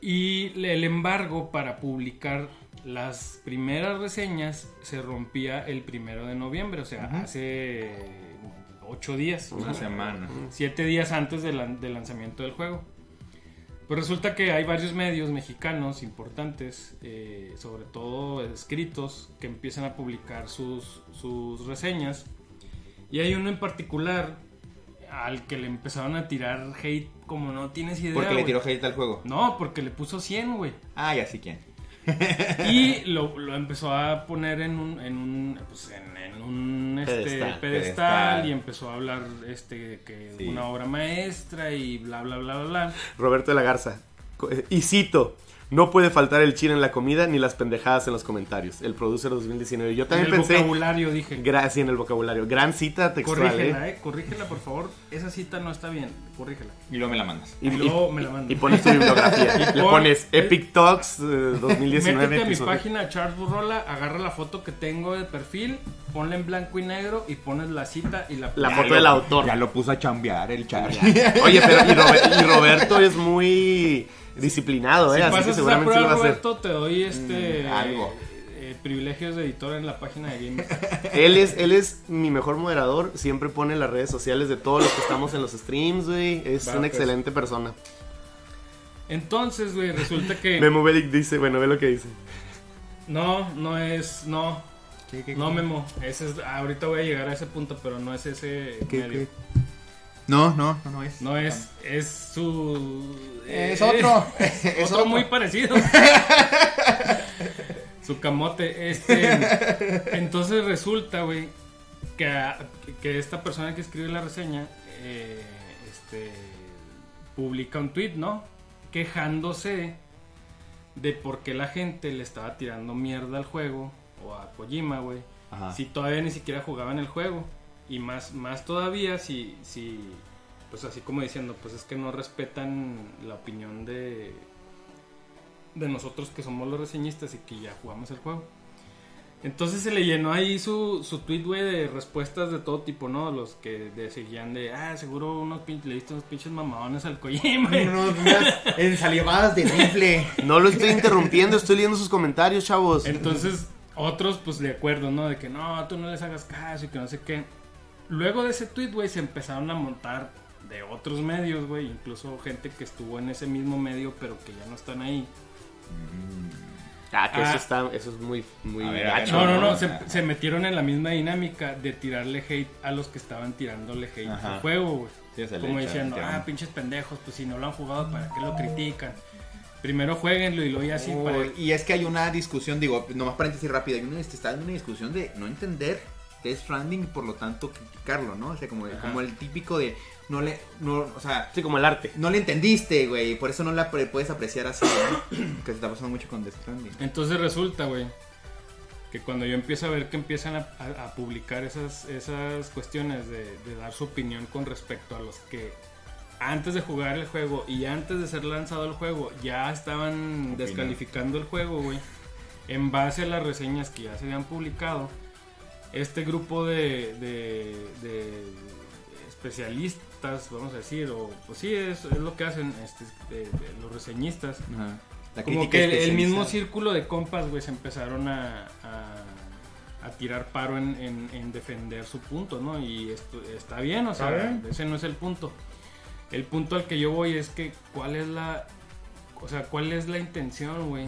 C: y el embargo para publicar las primeras reseñas se rompía el primero de noviembre, o sea, hace ocho días.
B: Una semana.
C: siete días antes del, lan- del lanzamiento del juego. Pues resulta que hay varios medios mexicanos importantes, eh, sobre todo escritos, que empiezan a publicar sus, sus reseñas. Y hay uno en particular al que le empezaron a tirar hate como no tienes idea.
B: Porque le tiró hate al juego.
C: No, porque le puso 100, güey.
B: Ah, ya sí quién.
C: Y lo, lo empezó a poner en un, en un, pues, en, en un este,
A: Pedestal.
C: pedestal,
B: Pedestal.
C: y empezó a hablar este que
B: Sí.
C: una obra maestra y bla bla bla bla bla.
A: Roberto de la Garza. Eh, Y cito, no puede faltar el chile en la comida ni las pendejadas en los comentarios. El producer 2019. Yo también
C: en el
A: pensé...
C: vocabulario dije.
A: Gracias en el vocabulario. Gran cita textual,
C: Corrígela,
A: ¿eh?
C: eh. Corrígela, por favor. Esa cita no está bien. Corrígela.
B: Y luego me la mandas.
A: Y,
C: Y luego me la mandas.
A: y pones tu bibliografía.
C: Y
A: Le
C: pon-
A: pones Epic Talks eh, 2019.
C: Métete a mi
A: episodio.
C: página Charles Burrola, agarra la foto que tengo de perfil, ponla en blanco y negro y pones la cita y la
A: La foto
B: lo-
A: del autor.
B: Ya lo puso a chambear el chat.
A: Oye, pero y Roberto es muy disciplinado, ¿eh?
C: Si
A: Así que
C: pasas esa
A: seguramente sí
C: prueba,
A: lo va a hacer.
C: Roberto, te doy este
B: Mm, algo.
C: eh, privilegios de editor en la página de Games.
A: Él es, él es mi mejor moderador. Siempre pone las redes sociales de todos los que estamos en los streams, güey. Es una
C: pues.
A: excelente persona.
C: Entonces, güey, resulta que
A: Memo Bellic dice, bueno, ve lo que dice.
C: no, no es, no, no Memo, ese es, ahorita voy a llegar a ese punto, pero no es ese
B: ¿Qué,
C: medio.
B: No, no, no, no es.
C: No es, es su...
B: Es
C: eh,
B: otro.
C: Es
B: Es
C: otro
B: otro.
C: muy parecido. Su camote. Este. Entonces resulta, güey, que, que esta persona que escribe la reseña, eh, este, publica un tweet, ¿no? Quejándose de por qué la gente le estaba tirando mierda al juego o a Kojima, güey.
B: Ajá.
C: Si todavía ni siquiera jugaban el juego. Y más, más todavía si, si, pues así como diciendo, pues es que no respetan la opinión de, de nosotros que somos los reseñistas y que ya jugamos el juego. Entonces se le llenó ahí su, su tweet, güey, de respuestas de todo tipo, ¿no? Los que seguían de, ah, seguro unos pinches, le diste unos pinches mamadones al Kojima.
B: Unos unas ensalivadas de rifle.
A: No lo estoy interrumpiendo, estoy leyendo sus comentarios, chavos.
C: Entonces, otros, pues de acuerdo, ¿no? De que no, tú no les hagas caso y que no sé qué. Luego de ese tweet, güey, se empezaron a montar de otros medios, güey, incluso gente que estuvo en ese mismo medio, pero que ya no están ahí.
A: Ah, que
C: Ah.
A: eso está, eso es muy, muy
B: ver,
A: gacho.
C: No, no, no,
B: no,
C: se, metieron en la misma dinámica de tirarle hate a los que estaban tirándole hate
B: Ajá.
C: al juego, güey.
B: Sí,
C: Como diciendo, ah, pinches pendejos, pues si no lo han jugado, ¿para qué lo critican? Primero jueguenlo y luego ya así
B: Uy,
C: para...
B: Y es que hay una discusión, digo, nomás paréntesis rápida, hay una, este, está en una discusión de no entender Death Stranding y por lo tanto criticarlo, ¿no? O sea, como,
C: Ajá.
B: como el típico de no le, no, o sea,
A: Sí, como el arte.
B: no le entendiste, güey, y por eso no la puedes apreciar así, ¿no? que se está pasando mucho con Death Stranding.
C: Entonces resulta, güey, que cuando yo empiezo a ver que empiezan a, a- a publicar esas, esas cuestiones de, de dar su opinión con respecto a los que antes de jugar el juego y antes de ser lanzado el juego ya estaban descalificando el juego, güey, en base a las reseñas que ya se habían publicado, este grupo de, de, de especialistas, vamos a decir, o pues sí, es, es lo que hacen este, de- de los reseñistas.
B: Ajá. La
C: Como que el, el mismo círculo de compas, güey, se empezaron a, a, a tirar paro en, en- en defender su punto, ¿no? Y esto está bien, o sea, ese no es el punto. El punto al que yo voy es que, ¿cuál es la, o sea, cuál es la intención, güey,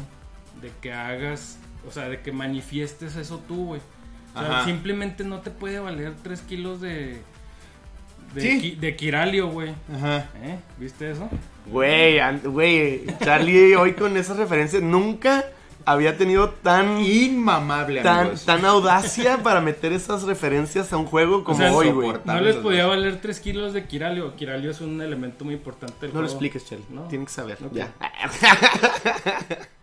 C: de que hagas, o sea, de que manifiestes eso tú, güey? O sea,
B: Ajá.
C: simplemente no te puede valer 3 kilos de, de,
B: Sí.
C: qui- de quiralio, güey.
B: Ajá.
C: ¿Eh? ¿Viste eso?
A: Güey, güey, Charlie hoy con esas referencias nunca había tenido tan,
B: Inmamable,
A: tan,
B: amigos.
A: tan audacia para meter esas referencias a un juego como
C: sea,
A: hoy, güey.
C: No les podía valer 3 kilos de Kiralio. Kiralio es un elemento muy importante del
A: No lo
C: juego.
A: expliques, Charlie.
C: No.
A: Tienen que saber.
C: Ok.
A: Ya.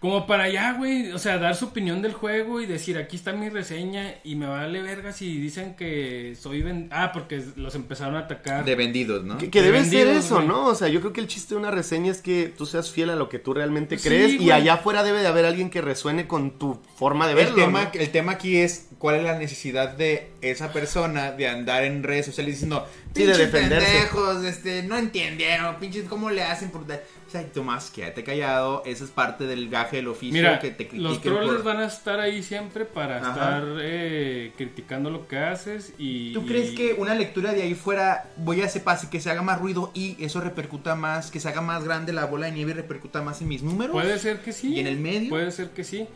C: Como para allá, güey. O sea, dar su opinión del juego y decir, aquí está mi reseña y me vale verga si dicen que soy... ven- Ah, porque los empezaron a atacar.
B: De vendidos, ¿no?
A: Que, que
C: De
A: debe ser eso,
C: güey.
A: ¿no? O sea, yo creo que el chiste de una reseña es que tú seas fiel a lo que tú realmente
C: Sí,
A: crees y allá afuera debe de haber alguien que resuene con tu forma de verlo.
B: el, tema,
A: ¿no?
B: el tema aquí es cuál es la necesidad de esa persona de andar en redes sociales diciendo
A: Sí, de
B: "Pinches
A: defenderse".
B: pendejos, este, no entendieron, pinches, ¿cómo le hacen por dar-?" O sea, Tomás, quédate callado, esa es parte del gaje del oficio
C: Mira,
B: que te critiquen
C: los troles
B: por-
C: van a estar ahí siempre para
B: Ajá.
C: estar eh, criticando lo que haces y...
B: ¿Tú
C: y-
B: crees que una lectura de ahí fuera voy a ese pase que se haga más ruido y eso repercuta más, que se haga más grande la bola de nieve y repercuta más en mis números?
C: Puede ser que sí.
B: ¿Y en el medio?
C: Puede ser que sí.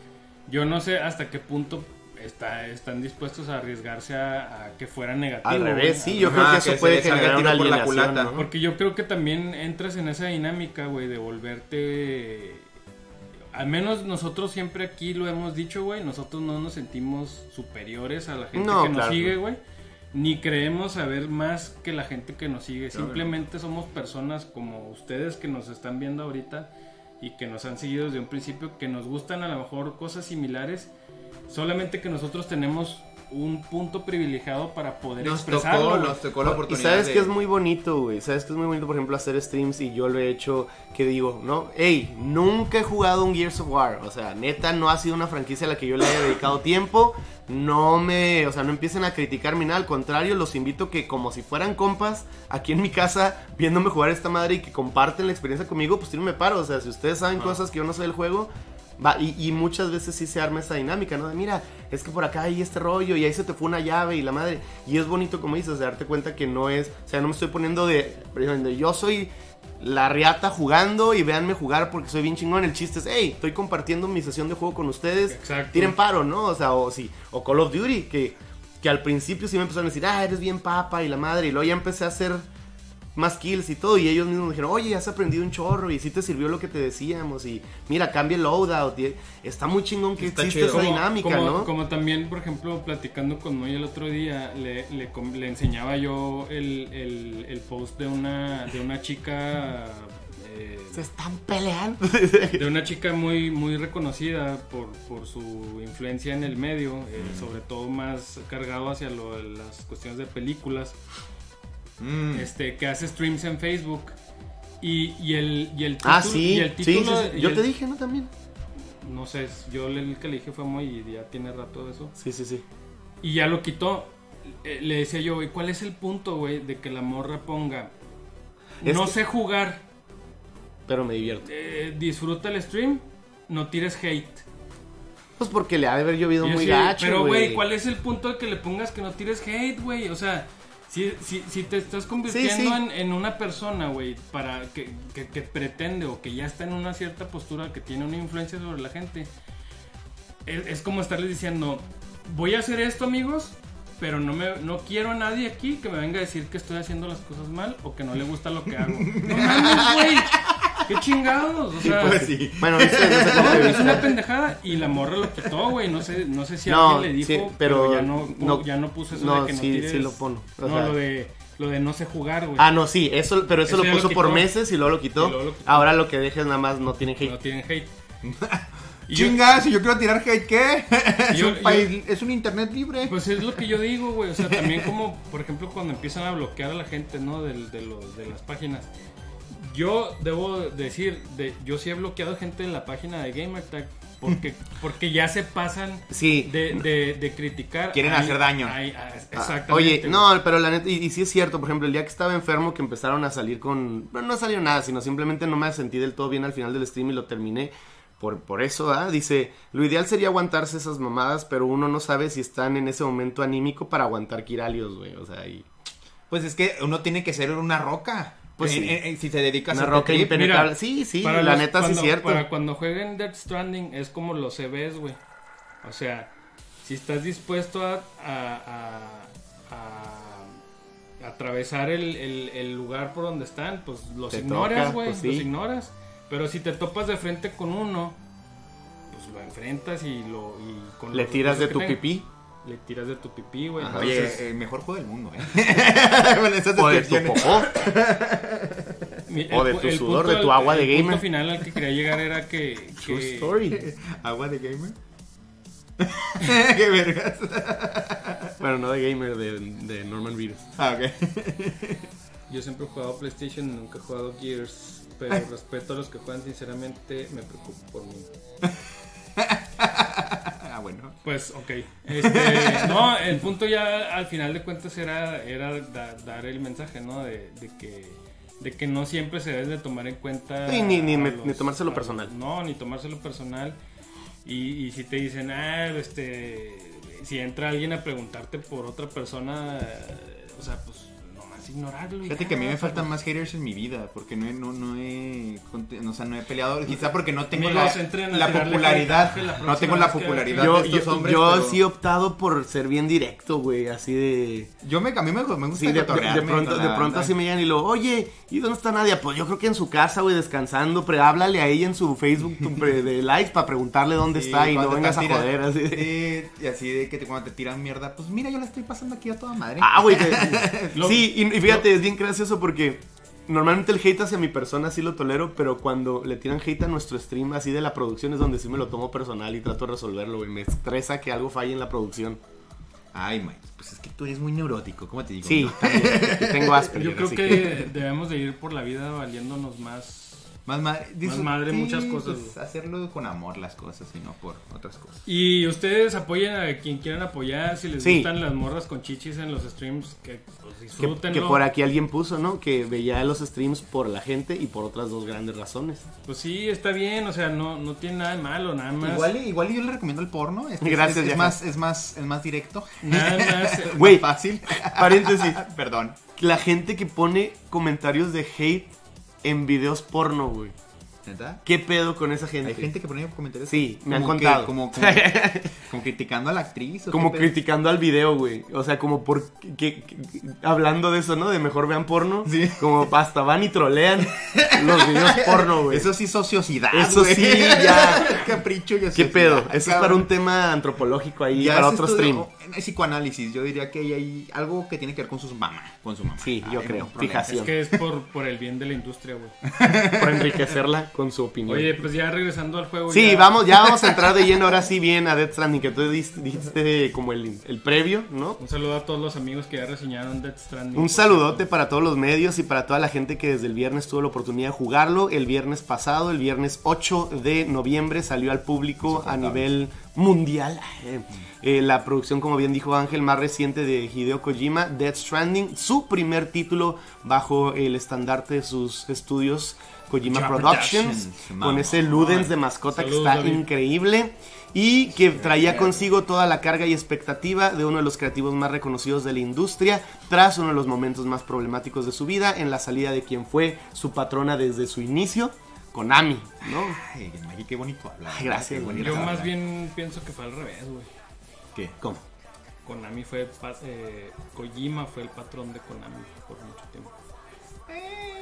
C: Yo no sé hasta qué punto está, están dispuestos a arriesgarse a, a que fuera negativo.
A: Al revés, sí, yo creo que eso puede generar una
B: por la culata.
A: ¿no?
C: Porque yo creo que también entras en esa dinámica, güey, de volverte... Al menos nosotros siempre aquí lo hemos dicho, güey, nosotros no nos sentimos superiores a la gente
A: No,
C: que nos
A: claro.
C: sigue, güey. Ni creemos saber más que la gente que nos sigue.
B: Claro.
C: Simplemente somos personas como ustedes que nos están viendo ahorita y que nos han seguido desde un principio, que nos gustan a lo mejor cosas similares, solamente que nosotros tenemos un punto privilegiado para poder
B: Nos
C: expresarlo.
B: tocó, nos tocó la
A: Y
B: oportunidad
A: sabes
B: de-
A: que es muy bonito, güey. Sabes que es muy bonito, por ejemplo, hacer streams y yo lo he hecho. Que digo, no, hey, nunca he jugado un Gears of War. O sea, neta, no ha sido una franquicia a la que yo le haya dedicado tiempo. No me, o sea, no empiecen a criticarme nada. Al contrario, los invito que, como si fueran compas, aquí en mi casa, viéndome jugar esta madre y que comparten la experiencia conmigo, pues tírenme paro. O sea, si ustedes saben cosas que yo no sé del juego, Va, y, y muchas veces sí se arma esa dinámica, ¿no? De, mira, es que por acá hay este rollo y ahí se te fue una llave y la madre. Y es bonito, como dices, de darte cuenta que no es. O sea, no me estoy poniendo de. de yo soy la riata jugando y véanme jugar porque soy bien chingón. El chiste es, hey, estoy compartiendo mi sesión de juego con ustedes.
C: Exacto.
A: Tiren paro, ¿no? O sea, o sí. O Call of Duty, que, que al principio sí me empezaron a decir, ah, eres bien papa y la madre. Y luego ya empecé a hacer más kills y todo. Y ellos mismos me dijeron, oye, has aprendido un chorro y sí te sirvió lo que te decíamos. Y mira, cambia el loadout. y está muy chingón que
B: Está
A: existe
B: chido.
A: esa dinámica,
C: como,
A: ¿no?
C: Como también, por ejemplo, platicando con Noy el otro día, le, le, enseñaba yo el, el- el post de una, de una chica. eh,
A: Se están peleando.
C: de una chica muy muy reconocida por, por su influencia en el medio, eh, sobre todo más cargado hacia lo las cuestiones de películas,
B: Mm.
C: este que hace streams en Facebook. Y, y el, y el título,
A: ah, sí.
C: y el
A: sí, sí,
C: título- y
A: Yo
C: el-
A: te dije, ¿no? También.
C: No sé, yo el que le dije fue muy y ya tiene rato de eso.
A: Sí, sí, sí.
C: Y ya lo quitó. Eh, Le decía yo, güey, ¿cuál es el punto, güey, de que la morra ponga?
A: Es
C: no
A: que-
C: sé jugar,
A: Pero me divierto.
C: eh, disfruta el stream, no tires hate.
A: Pues porque le ha de haber llovido muy
C: sí,
A: gacho,
C: Pero, güey, ¿cuál es el punto de que le pongas que no tires hate, güey? O sea, si, si, si te estás convirtiendo
A: sí.
C: En, en una persona, güey, para que, que, que pretende o que ya está en una cierta postura, que tiene una influencia sobre la gente, es, es como estarles diciendo, voy a hacer esto, amigos, pero no, me, no quiero a nadie aquí que me venga a decir que estoy haciendo las cosas mal o que no le gusta lo que hago. No mames, güey. Qué chingados. O sea,
B: Pues sí.
A: Bueno, punto de
C: es una pendejada y la morra lo quitó, güey. No sé, no sé si
A: No,
C: alguien le dijo,
A: sí,
C: pero,
A: pero
C: ya no,
A: no-
C: ya no puso eso
A: no,
C: de que no
A: sí,
C: tires.
A: sí lo pone, o
C: no,
A: sea-
C: lo de lo de no sé jugar, güey.
A: Ah, no, sí, eso, pero eso,
C: Eso
A: lo puso por meses y luego lo quitó.
C: Y luego lo quitó.
A: Ahora lo que dejes nada más no tiene hate.
C: No tienen hate. Y yo-
B: Chinga, si yo quiero tirar hate, ¿qué? es,
C: Yo-
B: un país, es un internet libre.
C: Pues es lo que yo digo, güey. O sea, también como, por ejemplo, cuando empiezan a bloquear a la gente, ¿no? Del- De, los, de las páginas. Yo debo decir, de, yo sí he bloqueado gente en la página de GamerTag porque, porque ya se pasan
A: Sí.
C: de, de, de criticar.
B: Quieren hacer daño.
C: ay,
A: Ah,
C: exactamente.
A: Oye, no, pero la neta, y, y sí es cierto, por ejemplo, el día que estaba enfermo que empezaron a salir con... Bueno, no salió nada, sino simplemente no me sentí del todo bien al final del stream y lo terminé. Por, por eso, ¿ah? Dice, lo ideal sería aguantarse esas mamadas, pero uno no sabe si están en ese momento anímico para aguantar Kiralios, güey. O sea, y...
B: Pues es que uno tiene que ser una roca.
A: Pues sí.
B: en- en- si se dedica a
A: roca impenetrable. Sí, sí, la
C: los-
A: neta sí
C: cuando-
A: es cierto.
C: Para cuando jueguen Death Stranding es como los CBs, güey. O sea, si estás dispuesto a, a, a- a atravesar el, el- el lugar por donde están, pues los
A: Te
C: ignoras, güey.
A: pues sí.
C: Los ignoras. Pero si te topas de frente con uno, pues lo enfrentas y lo. Y con
A: Le tiras de tu
C: tenga,
A: pipí
C: Le tiras de tu pipí, güey.
B: Oye,
C: Entonces,
B: el mejor juego del mundo, ¿eh? Bueno, esas
A: o de tu popó. o de tu
C: el
A: sudor, de tu
C: al-
A: agua de
C: el
A: gamer.
C: punto final al que quería llegar era que.
A: True
C: que-
A: story.
B: Agua de gamer. Qué vergas.
A: Bueno, no de gamer, de, de Norman Reedus.
B: Ah, ok.
C: Yo siempre he jugado PlayStation, nunca he jugado Gears, pero respeto a los que juegan, sinceramente me preocupo por mí. Pues, ok. Este, no, el punto ya al final de cuentas era, era da- dar el mensaje, ¿no? De, de que, de que no siempre se debe de tomar en cuenta.
A: Sí, ni- ni ni tomárselo
C: a
A: personal.
C: no, ni tomárselo personal. Y, y si te dicen, ah, este, si entra alguien a preguntarte por otra persona, o sea, pues ignorarlo.
B: Fíjate que a mí me faltan más haters en mi vida, porque no he, no, no he, o sea, no he peleado, quizá porque no tengo la, popularidad,
C: la
B: no tengo la popularidad
A: Yo,
B: de estos
A: yo,
B: hombres,
A: yo
B: pero
A: sí he optado por ser bien directo, güey, así de...
B: yo me, a mí me, me gusta
A: Sí, de, de- de pronto, de pronto así me llegan y lo, oye, ¿y dónde está Nadia? Pues yo creo que en su casa, güey, descansando, pero háblale a ella en su Facebook tu pre- de likes para preguntarle dónde
B: Sí,
A: está y no vengas a joder, así.
B: Sí, y así de que te- cuando te tiran mierda, pues mira, yo la estoy pasando aquí a toda madre.
A: Ah, güey. sí, y, fíjate, es bien gracioso porque normalmente el hate hacia mi persona sí lo tolero, pero cuando le tiran hate a nuestro stream así de la producción es donde sí me lo tomo personal y trato de resolverlo, güey. Me estresa que algo falle en la producción.
B: Ay, Mike, pues es que tú eres muy neurótico, ¿cómo te digo?
A: Sí, también, tengo Asperger.
C: Yo creo
A: así
C: que debemos de ir por la vida valiéndonos más.
B: Más madre,
C: Más madre muchas cosas,
B: pues, hacerlo con amor las cosas y no por otras cosas.
C: Y ustedes apoyen a quien quieran apoyar. Si les
A: Sí.
C: gustan las morras con chichis en los streams, que pues,
A: Que,
C: disfrútenlo.
A: que por aquí alguien puso, ¿no? Que veía los streams por la gente y por otras dos grandes razones.
C: Pues sí, está bien. O sea, no, no tiene nada de malo, nada más.
B: Igual, igual yo le recomiendo el porno. es que es-
A: Gracias,
B: es, más, es más, es más directo.
C: Nada más.
A: Güey.
B: Fácil.
A: Paréntesis.
B: Perdón.
A: La gente que pone comentarios de hate en videos porno, güey.
B: ¿Neta?
A: ¿Qué pedo con esa gente?
B: Hay gente que pone comentarios.
A: Sí, me han
B: como que-
A: contado.
B: como, como, como criticando a la actriz. ¿o
A: Como criticando al video, güey. O sea, como por... Que, que- hablando de eso, ¿no? De mejor vean porno.
B: Sí.
A: Como hasta van y trolean los videos porno, güey.
B: Eso sí, sociosidad.
A: Eso sí, ya.
B: Capricho y
A: ¿Qué pedo? Eso es para un tema antropológico ahí,
B: Ya
A: para otro
B: estudio-
A: stream.
B: Es psicoanálisis. Yo diría que hay, hay algo que tiene que ver con sus mamás. Con su mamá.
A: Sí, yo creo. Fijación.
C: Es que es por, por el bien de la industria, güey.
A: Por enriquecerla con su opinión.
C: Oye, pues ya regresando al juego.
A: Sí,
C: ya-
A: vamos, ya vamos a entrar de lleno ahora sí bien a Death Stranding, que tú dijiste como el, el previo, ¿no?
C: Un saludo a todos los amigos que ya reseñaron Death Stranding.
A: Un saludote para todos los medios y para toda la gente que desde el viernes tuvo la oportunidad de jugarlo. El viernes pasado, el viernes 8 de noviembre, salió al público a nivel mundial. Eh, la producción, como bien dijo Ángel, más reciente de Hideo Kojima, Death Stranding, su primer título bajo el estandarte de sus estudios Kojima Productions,
B: Productions,
A: con ese Ludens de mascota que está
C: David.
A: increíble y que traía consigo toda la carga y expectativa de uno de los creativos más reconocidos de la industria tras uno de los momentos más problemáticos de su vida en la salida de quien fue su patrona desde su inicio, Konami, ¿no?
B: Ay, Maggie, qué bonito hablar.
A: Ay, gracias,
B: Qué
A: güey.
B: bonito
C: Yo más bien pienso que fue al revés, güey.
B: ¿Qué?
A: ¿Cómo?
C: Konami fue. eh, Kojima fue el patrón de Konami por mucho tiempo.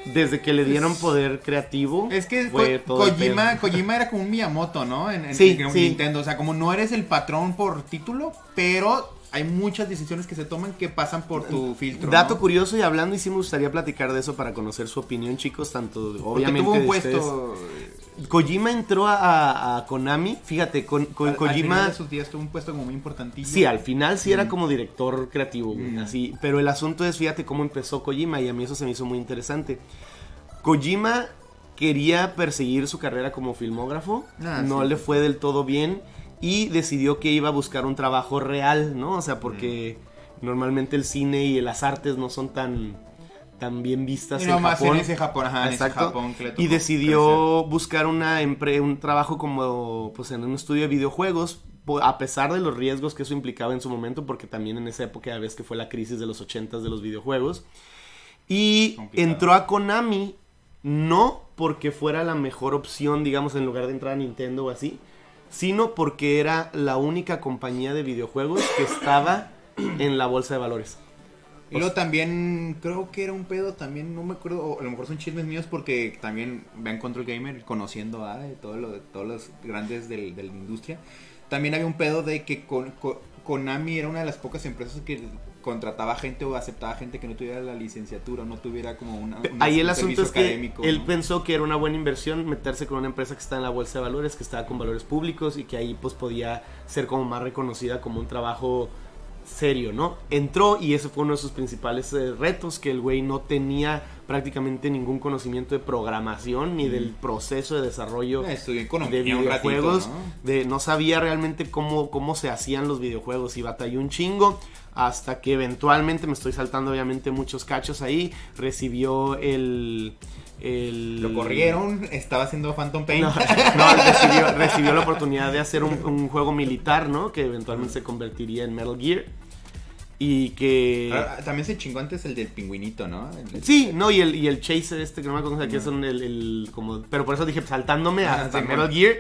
A: Desde que le dieron poder creativo,
B: Es que
A: fue
B: Ko-
A: todo
B: Kojima. Kojima era como un Miyamoto, ¿no? En, en-
A: Sí,
B: en
A: sí.
B: Nintendo. O sea, como no eres el patrón por título, pero hay muchas decisiones que se toman que pasan por tu filtro.
A: Dato
B: ¿no?
A: curioso y hablando y sí me gustaría platicar de eso para conocer su opinión, chicos, tanto
B: Porque
A: obviamente
B: tuvo un puesto.
A: ustedes. Kojima entró a, Konami, fíjate, con, con
B: Al- al final
A: Kojima...
B: de sus días tuvo un puesto como muy importantillo.
A: Sí, al final sí era como director creativo,
B: Mm.
A: así. Pero el asunto es, fíjate cómo empezó Kojima y a mí eso se me hizo muy interesante. Kojima quería perseguir su carrera como filmógrafo,
B: Ah,
A: no
B: sí.
A: le fue del todo bien y decidió que iba a buscar un trabajo real, ¿no? O sea, porque
B: Mm.
A: normalmente el cine y las artes no son tan, tan bien vistas
B: Y
A: en
B: nomás
A: Japón.
B: en ese Japón, ajá, en ese
A: Exacto.
B: Japón que le
A: y decidió buscar una un trabajo como pues en un estudio de videojuegos a pesar de los riesgos que eso implicaba en su momento porque también en esa época ya ves que fue la crisis de los 80 de los videojuegos y
B: Complicado.
A: entró a Konami no porque fuera la mejor opción digamos en lugar de entrar a Nintendo o así sino porque era la única compañía de videojuegos que estaba en la bolsa de valores
B: Y luego también, creo que era un pedo también, no me acuerdo, o a lo mejor son chismes míos porque también vean Control Gamer conociendo a de todo lo de todos los grandes del- de la industria. También había un pedo de que con, con- Konami era una de las pocas empresas que contrataba gente o aceptaba gente que no tuviera la licenciatura o no tuviera como una, una-
A: Ahí el
B: un
A: asunto es que
B: académico,
A: él
B: ¿no?
A: pensó que era una buena inversión meterse con una empresa que está en la bolsa de valores, que estaba con valores públicos y que ahí pues podía ser como más reconocida como un trabajo serio, ¿no? Entró y ese fue uno de sus principales eh, retos, que el güey no tenía prácticamente ningún conocimiento de programación ni del proceso de desarrollo
B: Eh,
A: de
B: ratito,
A: videojuegos,
B: ¿no?
A: de no sabía realmente cómo, cómo se hacían los videojuegos y batalló un chingo hasta que eventualmente, me estoy saltando obviamente muchos cachos ahí, recibió el... el
B: Lo corrieron, estaba haciendo Phantom Pain.
A: No, no, recibió, recibió la oportunidad de hacer un, un juego militar, ¿no? Que eventualmente se convertiría en Metal Gear. Y que...
B: Ah, También se chingó antes el del pingüinito, ¿no? El-
A: Sí, no, y el, y el Chaser este, que no me acuerdo que es un- el, el como... Pero por eso dije, saltándome
B: Ah,
A: hasta
B: sí,
A: Metal. Gear,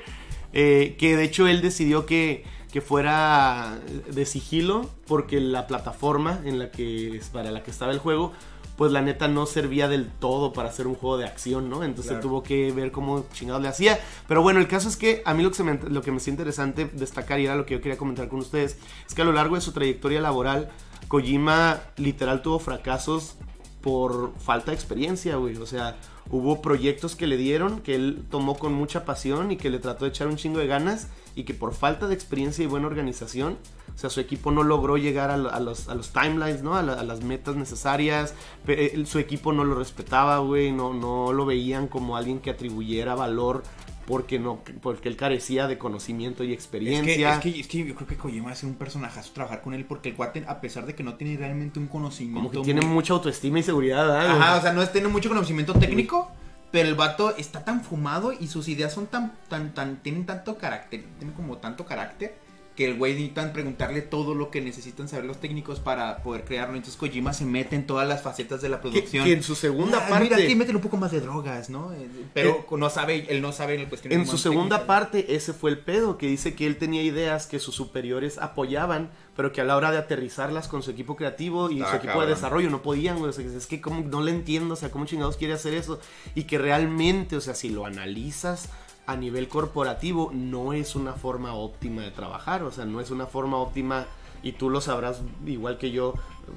A: eh, que de hecho él decidió que, que fuera de sigilo, porque la plataforma en la que, para la que estaba el juego, pues la neta no servía del todo para hacer un juego de acción, ¿no? Entonces
B: Claro.
A: tuvo que ver cómo chingados le hacía. Pero bueno, el caso es que a mí lo que, se me, lo que me hacía interesante destacar y era lo que yo quería comentar con ustedes, es que a lo largo de su trayectoria laboral, Kojima literal tuvo fracasos por falta de experiencia, güey. O sea, hubo proyectos que le dieron que él tomó con mucha pasión y que le trató de echar un chingo de ganas y que por falta de experiencia y buena organización, o sea, su equipo no logró llegar a, a los, a los timelines, ¿no? A, la- a las metas necesarias. Él- su equipo no lo respetaba, güey. No, no lo veían como alguien que atribuyera valor porque, no, porque él carecía de conocimiento y
B: Es que,
A: experiencia.
B: es, que, es que yo creo que Kojima es un personajazo trabajar con él porque el cuate, a pesar de que no tiene realmente un conocimiento.
A: como que tiene
B: muy-
A: mucha autoestima y seguridad, ¿verdad, güey?
B: Ajá, o sea, no es- tiene mucho conocimiento técnico, pero el vato está tan fumado y sus ideas son tan, tan, tan, tienen tanto carácter, tienen como tanto carácter que el güey necesitan preguntarle todo lo que necesitan saber los técnicos para poder crearlo. Entonces Kojima se mete en todas las facetas de la producción.
A: que en su segunda
B: Ah,
A: parte...
B: Mira, aquí métele un poco más de drogas, ¿no? Eh, Pero no sabe, él no sabe en el cuestión
A: En su segunda parte, ese fue el pedo, que dice que él tenía ideas que sus superiores apoyaban, pero que a la hora de aterrizarlas con su equipo creativo y
B: Ah,
A: su equipo
B: cabrón.
A: de desarrollo no podían, güey. O sea, es que como no le entiendo, o sea, cómo chingados quiere hacer eso. Y que realmente, o sea, si lo analizas a nivel corporativo, no es una forma óptima de trabajar, o sea, no es una forma óptima. Y tú lo sabrás igual que yo,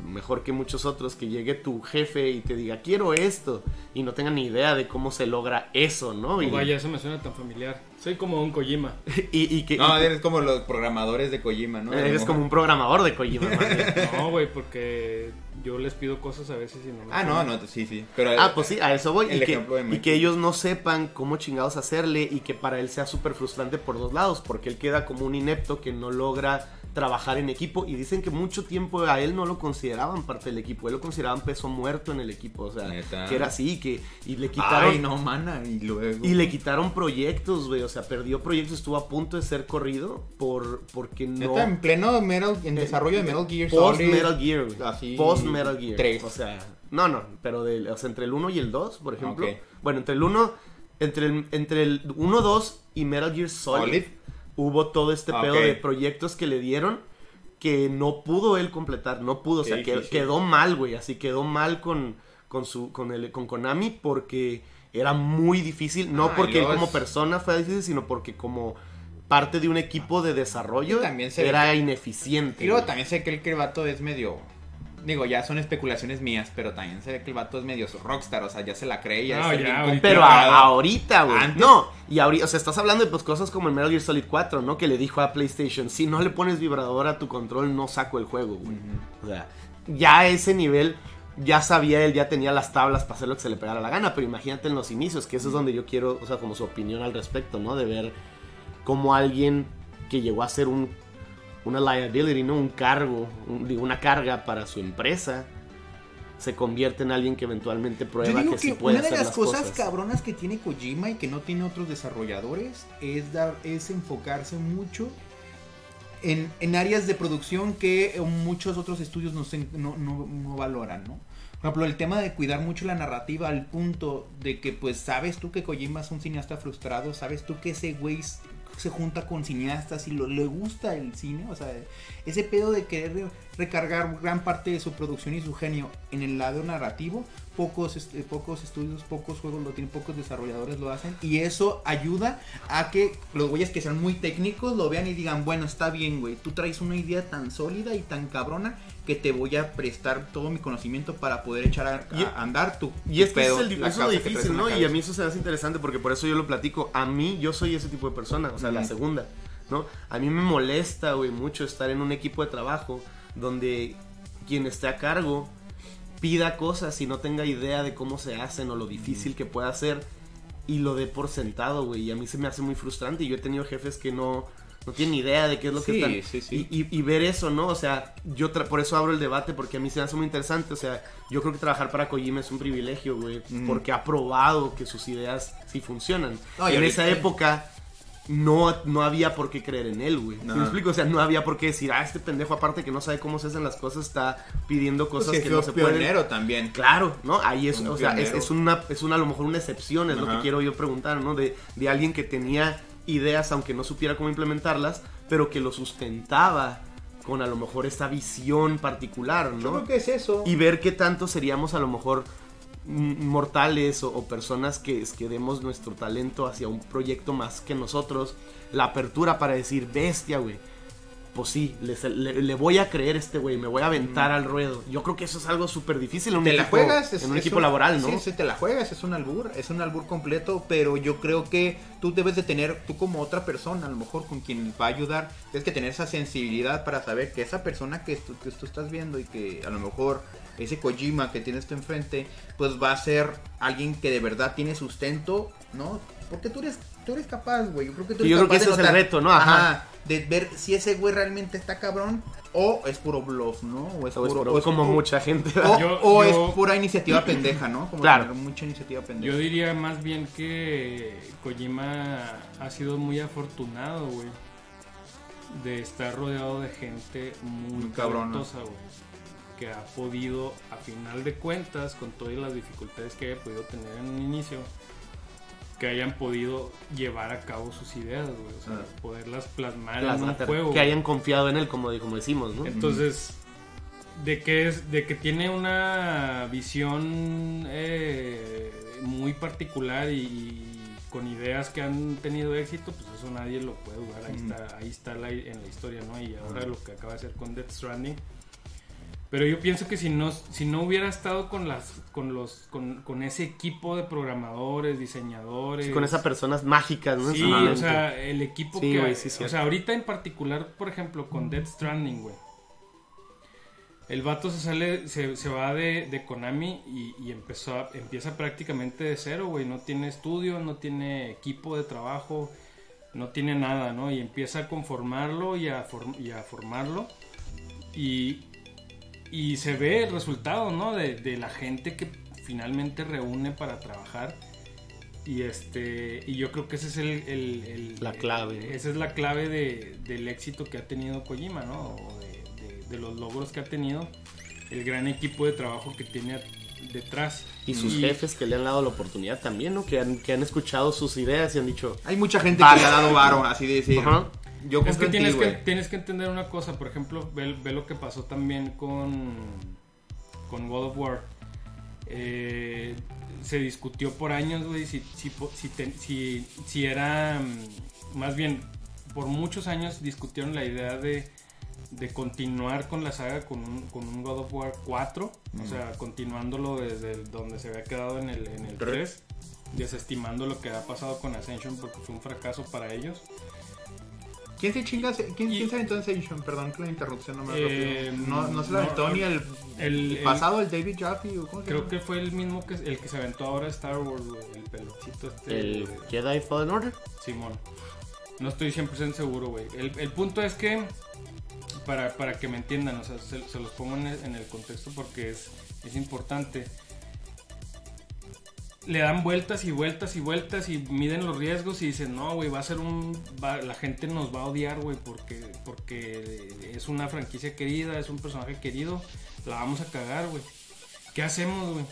A: mejor que muchos otros, que llegue tu jefe y te diga, quiero esto, y no tengan ni idea de cómo se logra eso, ¿no?
C: Oh,
A: Y,
C: vaya, eso me suena tan familiar. Soy como un Kojima.
A: y, y que,
B: No,
A: y-
B: eres como los programadores de Kojima, ¿no?
A: Eres como un programador de Kojima.
C: No, güey, porque yo les pido cosas a veces y no me
B: Ah, no, no, sí, sí. Pero,
A: ah, pues sí, a eso voy.
B: El
A: Y que, y que ellos no sepan cómo chingados hacerle y que para él sea súper frustrante por dos lados, porque él queda como un inepto que no logra trabajar en equipo y dicen que mucho tiempo a él no lo consideraban parte del equipo, él lo consideraban peso muerto en el equipo, o sea,
B: Neta.
A: que era así, que y le quitaron
B: Ay, no, mana. Y luego.
A: y le quitaron proyectos, güey, o sea, perdió proyectos, estuvo a punto de ser corrido por porque no
B: Neta, en pleno Metal, en desarrollo de Metal Gear
A: Post
B: Solid.
A: Metal Gear, güey.
B: Así,
A: Post Metal Gear.
B: tres.
A: O sea, no, no, pero de, o sea, entre el 1 y el 2, por ejemplo.
B: Ok.
A: Bueno, entre el 1, entre el, entre el 1, 2 y Metal Gear Solid,
B: Solid.
A: Hubo todo este
B: Ok.
A: pedo de proyectos que le dieron que no pudo él completar, no pudo, o sea,
B: Qué
A: que-
B: difícil.
A: quedó mal, güey, así quedó mal con, con su con el con Konami porque era muy difícil, no
B: Ah,
A: porque él como persona fue difícil, sino porque como parte de un equipo de desarrollo
B: también se-
A: era ineficiente.
B: Y luego
A: güey.
B: también sé que el que el vato es medio. Digo, ya son especulaciones mías, pero también se ve que el vato es medio rockstar, o sea, ya se la cree, ya
C: No,
B: es
C: ya,
B: bien
C: ahorita-
A: Pero a- ahorita, güey.
B: Antes-
A: No, y ahorita, o sea, estás hablando de pues, cosas como el Metal Gear Solid 4, ¿no? Que le dijo a PlayStation, si no le pones vibrador a tu control, no saco el juego, güey. O sea, ya a ese nivel, ya sabía él, ya tenía las tablas para hacer lo que se le pegara la gana, pero imagínate en los inicios, que eso es donde yo quiero, o sea, como su opinión al respecto, ¿no? De ver cómo alguien que llegó a ser un, una liability, ¿no? Un cargo, un- digo, una carga para su empresa, se convierte en alguien que eventualmente prueba
B: Yo digo
A: que,
B: que,
A: sí puede
B: una de
A: hacer
B: las cosas,
A: cosas.
B: cabronas que tiene Kojima y que no tiene otros desarrolladores es dar, es enfocarse mucho en, en áreas de producción que muchos otros estudios no, se- no, no- no valoran, ¿no? Por ejemplo, el tema de cuidar mucho la narrativa al punto de que, pues, sabes tú que Kojima es un cineasta frustrado, sabes tú que ese güey se junta con cineastas y lo- le gusta el cine, o sea, ese pedo de querer re- recargar gran parte de su producción y su genio en el lado narrativo, pocos, este, pocos estudios, pocos juegos lo tienen, pocos desarrolladores lo hacen y eso ayuda a que los güeyes que sean muy técnicos lo vean y digan, bueno, está bien, güey, tú traes una idea tan sólida y tan cabrona que te voy a prestar todo mi conocimiento para poder echar a, a
A: Y-
B: andar tu,
A: Y
B: tu
A: es que
B: pedo,
A: eso es, el- eso es difícil, ¿no? Y a mí eso se hace interesante porque por eso yo lo platico. A mí, yo soy ese tipo de persona, o sea, la segunda, ¿no? A mí me molesta, güey, mucho estar en un equipo de trabajo donde quien esté a cargo pida cosas y no tenga idea de cómo se hacen o lo difícil que pueda ser y lo dé por sentado, güey. Y a mí se me hace muy frustrante y yo he tenido jefes que no, no tienen idea de qué es lo que
B: Sí,
A: están...
B: sí, sí.
A: Y, y- y ver eso, ¿no? O sea, yo por eso abro el debate porque a mí se me hace muy interesante. O sea, yo creo que trabajar para Kojima es un privilegio, güey,
B: Mm.
A: porque ha probado que sus ideas sí funcionan.
B: No, y
A: en esa época no, no había por qué creer en él, güey. ¿Sí
B: No.
A: ¿Me explico? O sea, no había por qué decir, ah, este pendejo aparte que no sabe cómo se hacen las cosas está pidiendo
B: Pues
A: cosas
B: que
A: no se pueden.
B: pionero también.
A: Claro, ¿no? Ahí es, o sea, es, una, es una, a lo mejor una excepción, es lo que quiero yo preguntar, ¿no? De, de alguien que tenía ideas, aunque no supiera cómo implementarlas, pero que lo sustentaba con a lo mejor esta visión particular,
B: Yo
A: ¿no?
B: creo que es eso.
A: Y ver qué tanto seríamos a lo mejor mortales o, o personas que, que demos nuestro talento hacia un proyecto más que nosotros, la apertura para decir, bestia, güey. Pues sí, le, le- le voy a creer a este güey, me voy a aventar al ruedo. Yo creo que eso es algo súper difícil en un
B: te la
A: equipo,
B: juegas es-
A: en un equipo laboral, ¿no?
B: Sí, sí, te la juegas, es un albur, es un albur completo, pero yo creo que tú debes de tener, tú como otra persona, a lo mejor con quien va a ayudar, tienes que tener esa sensibilidad para saber que esa persona que tú, que tú estás viendo y que a lo mejor ese Kojima que tienes tú enfrente, pues va a ser alguien que de verdad tiene sustento, ¿no? Porque tú eres, tú eres capaz, güey. Yo creo que tú eres
A: yo creo que
B: capaz de
A: ese es el reto, ¿no? Ajá.
B: De ver si ese güey realmente está cabrón o es puro bluff, ¿no? O es
A: O es
B: puro,
A: por-
B: o es
A: como
B: puro-
A: mucha gente.
B: o,
C: Yo-
B: o
C: yo-
B: es pura iniciativa pendeja, ¿no? Como
A: Claro.
B: mucha iniciativa pendeja.
C: Yo diría más bien que Kojima ha sido muy afortunado, güey. De estar rodeado de gente muy
B: Muy cabrona.
C: güey. Que ha podido, a final de cuentas, con todas las dificultades que haya podido tener en un inicio, que hayan podido llevar a cabo sus ideas, güey. O sea,
B: Ah.
C: poderlas plasmar
A: Las
C: en un juego.
A: que hayan confiado en él, como, como decimos, ¿no?
C: Entonces, de que es, de que tiene una visión eh, muy particular y, y con ideas que han tenido éxito, pues eso nadie lo puede dudar. Ahí
B: Ujú.
C: está, ahí está la- en la historia, ¿no? Y ahora
B: Ajá.
C: lo que acaba de hacer con Death Stranding. Pero yo pienso que si no, si no hubiera estado con las, con los, con, con ese equipo de programadores, diseñadores,
A: con esas personas mágicas, ¿no?
C: Sí, o sea, el equipo
A: Sí,
C: que...
A: güey, sí,
C: o
A: cierto.
C: sea, ahorita en particular, por ejemplo, con Death Stranding, güey. El vato se sale, se, se va de, de Konami y, y empezó a- empieza prácticamente de cero, güey. No tiene estudio, no tiene equipo de trabajo, no tiene nada, ¿no? Y empieza a conformarlo y a, form- y a formarlo. Y, y se ve el resultado, ¿no? De, de la gente que finalmente reúne para trabajar. Y este y yo creo que ese es el, el- el-
A: La clave.
C: Esa es la clave de- del éxito que ha tenido Kojima, ¿no? O de, de- de los logros que ha tenido. El gran equipo de trabajo que tiene detrás.
A: Y sus jefes que le han dado la oportunidad también, ¿no? Que han, que han escuchado sus ideas y han dicho,
B: Hay mucha gente
A: Vale.
B: que le ha dado varo, así de decir.
A: Ajá.
B: Yo
C: Es que
B: en ti,
C: tienes, que tienes que entender una cosa, por ejemplo, ve, ve lo que pasó también con, con God of War. Eh, se discutió por años, güey, si, si, po- si, te- si- si era, mm, más bien, por muchos años discutieron la idea de, de continuar con la saga con un, con un God of War 4, o sea, continuándolo desde el- donde se había quedado en el, en el 3, desestimando lo que ha pasado con Ascension porque fue un fracaso para ellos.
B: ¿Quién se chinga? ¿Quién,
C: Y-
B: quién se aventó en Ascension? Perdón que la interrupción no me
C: Eh.
B: No, no se la aventó
C: no.
B: ni el,
C: El- el-
B: pasado, el David Jaffe. ¿o ¿Cómo se
C: Creo
B: llama?
C: que fue el mismo que el que se aventó ahora Star Wars, el peloncito este.
A: El
C: de-
A: Jedi Fallen Order.
C: Simón. No estoy 100% seguro, güey. El, el punto es que, para, para que me entiendan, o sea, se, se los pongo en el, en el contexto porque es, es importante. Le dan vueltas y vueltas y vueltas y miden los riesgos y dicen, no, güey, va a ser un... va- la gente nos va a odiar, güey, porque, porque es una franquicia querida, es un personaje querido, la vamos a cagar, güey. ¿Qué hacemos, güey?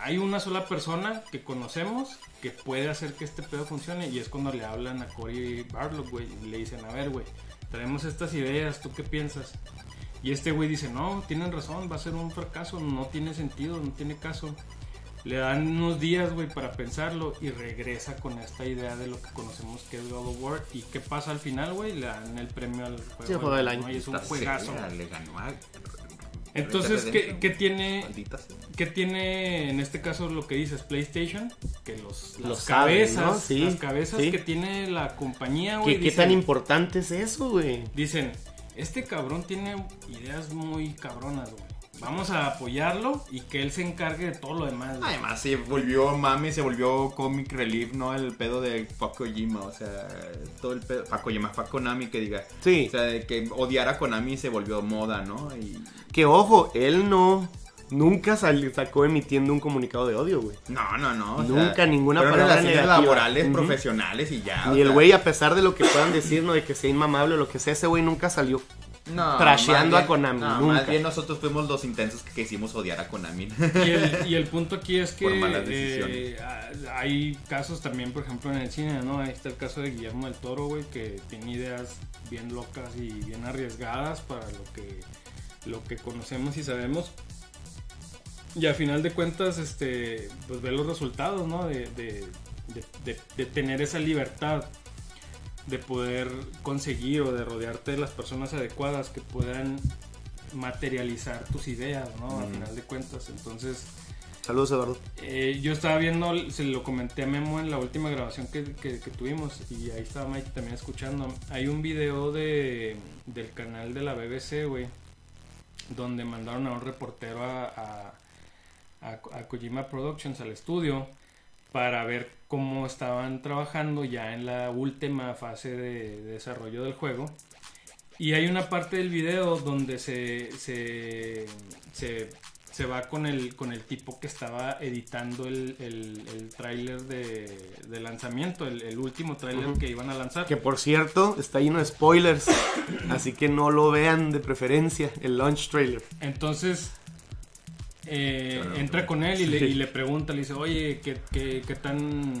C: hay una sola persona que conocemos que puede hacer que este pedo funcione y es cuando le hablan a Cory Barlow, güey, y le dicen, a ver, güey, traemos estas ideas, ¿tú qué piensas? Y este güey dice, no, tienen razón, va a ser un fracaso, no tiene sentido, no tiene caso. Le dan unos días, güey, para pensarlo y regresa con esta idea de lo que conocemos que es God of War. ¿Y qué pasa al final, güey? Le dan el premio al juego,
A: Sí, juego del año.
C: Y es un juegazo.
B: sea. Le ganó a...
C: Entonces, ¿qué, qué tiene. ¿Qué tiene en este caso lo que dices PlayStation? Que los, las
A: Lo saben,
C: cabezas,
A: ¿no? Sí,
C: las cabezas
A: sí.
C: que tiene la compañía, güey,
A: ¿Qué, qué tan importante es eso, güey?
C: dicen, este cabrón tiene ideas muy cabronas, güey. Vamos a apoyarlo y que él se encargue de todo lo demás. güey".
B: Además se volvió mami, se volvió comic relief, ¿no? El pedo de Fuck Kojima, o sea, todo el pedo, Fuck Kojima, Fuck Konami que diga.
A: Sí.
B: O sea, de que odiar a Konami se volvió moda, ¿no? Y
A: Que ojo, él no. Nunca sal- sacó emitiendo un comunicado de odio, güey.
B: no, no, no. o
A: Nunca
B: sea,
A: ninguna palabra
B: relaciones
A: negativa.
B: laborales,
A: Ujú.
B: profesionales y ya. o
A: Y el güey, a pesar de lo que puedan decir, no de que sea inmamable o lo que sea, ese güey nunca salió.
B: No,
A: trasheando a Konami,
B: no,
A: nunca.
B: Más bien nosotros fuimos los intensos que quisimos odiar a Konami.
C: Y el, y el punto aquí es que
B: Por malas
C: eh, hay casos también, por ejemplo, en el cine, ¿no? Ahí está el caso de Guillermo del Toro, güey, que tiene ideas bien locas y bien arriesgadas para lo que, lo que conocemos y sabemos. Y a final de cuentas, este, pues ve los resultados, ¿no? De, de- de- de- de tener esa libertad de poder conseguir o de rodearte de las personas adecuadas que puedan materializar tus ideas, ¿no? A
B: Mm.
C: final de cuentas. Entonces,
A: Saludos, Eduardo.
C: eh, yo estaba viendo, se lo comenté a Memo en la última grabación que, que- que tuvimos y ahí estaba Mike también escuchando. Hay un video de, del canal de la BBC, güey, donde mandaron a un reportero a, a, a- a Kojima Productions al estudio para ver cómo estaban trabajando ya en la última fase de, de desarrollo del juego. Y hay una parte del video donde se, se, se, se va con el, con el tipo que estaba editando el, el, el tráiler de, de lanzamiento, el, el último tráiler que iban a lanzar.
A: Que por cierto, está lleno de spoilers. así que no lo vean de preferencia, el launch trailer.
C: Entonces eh,
B: Claro.
C: entra con él y, le,
A: Sí.
C: y le pregunta, le dice, oye, ¿qué, qué, qué tan...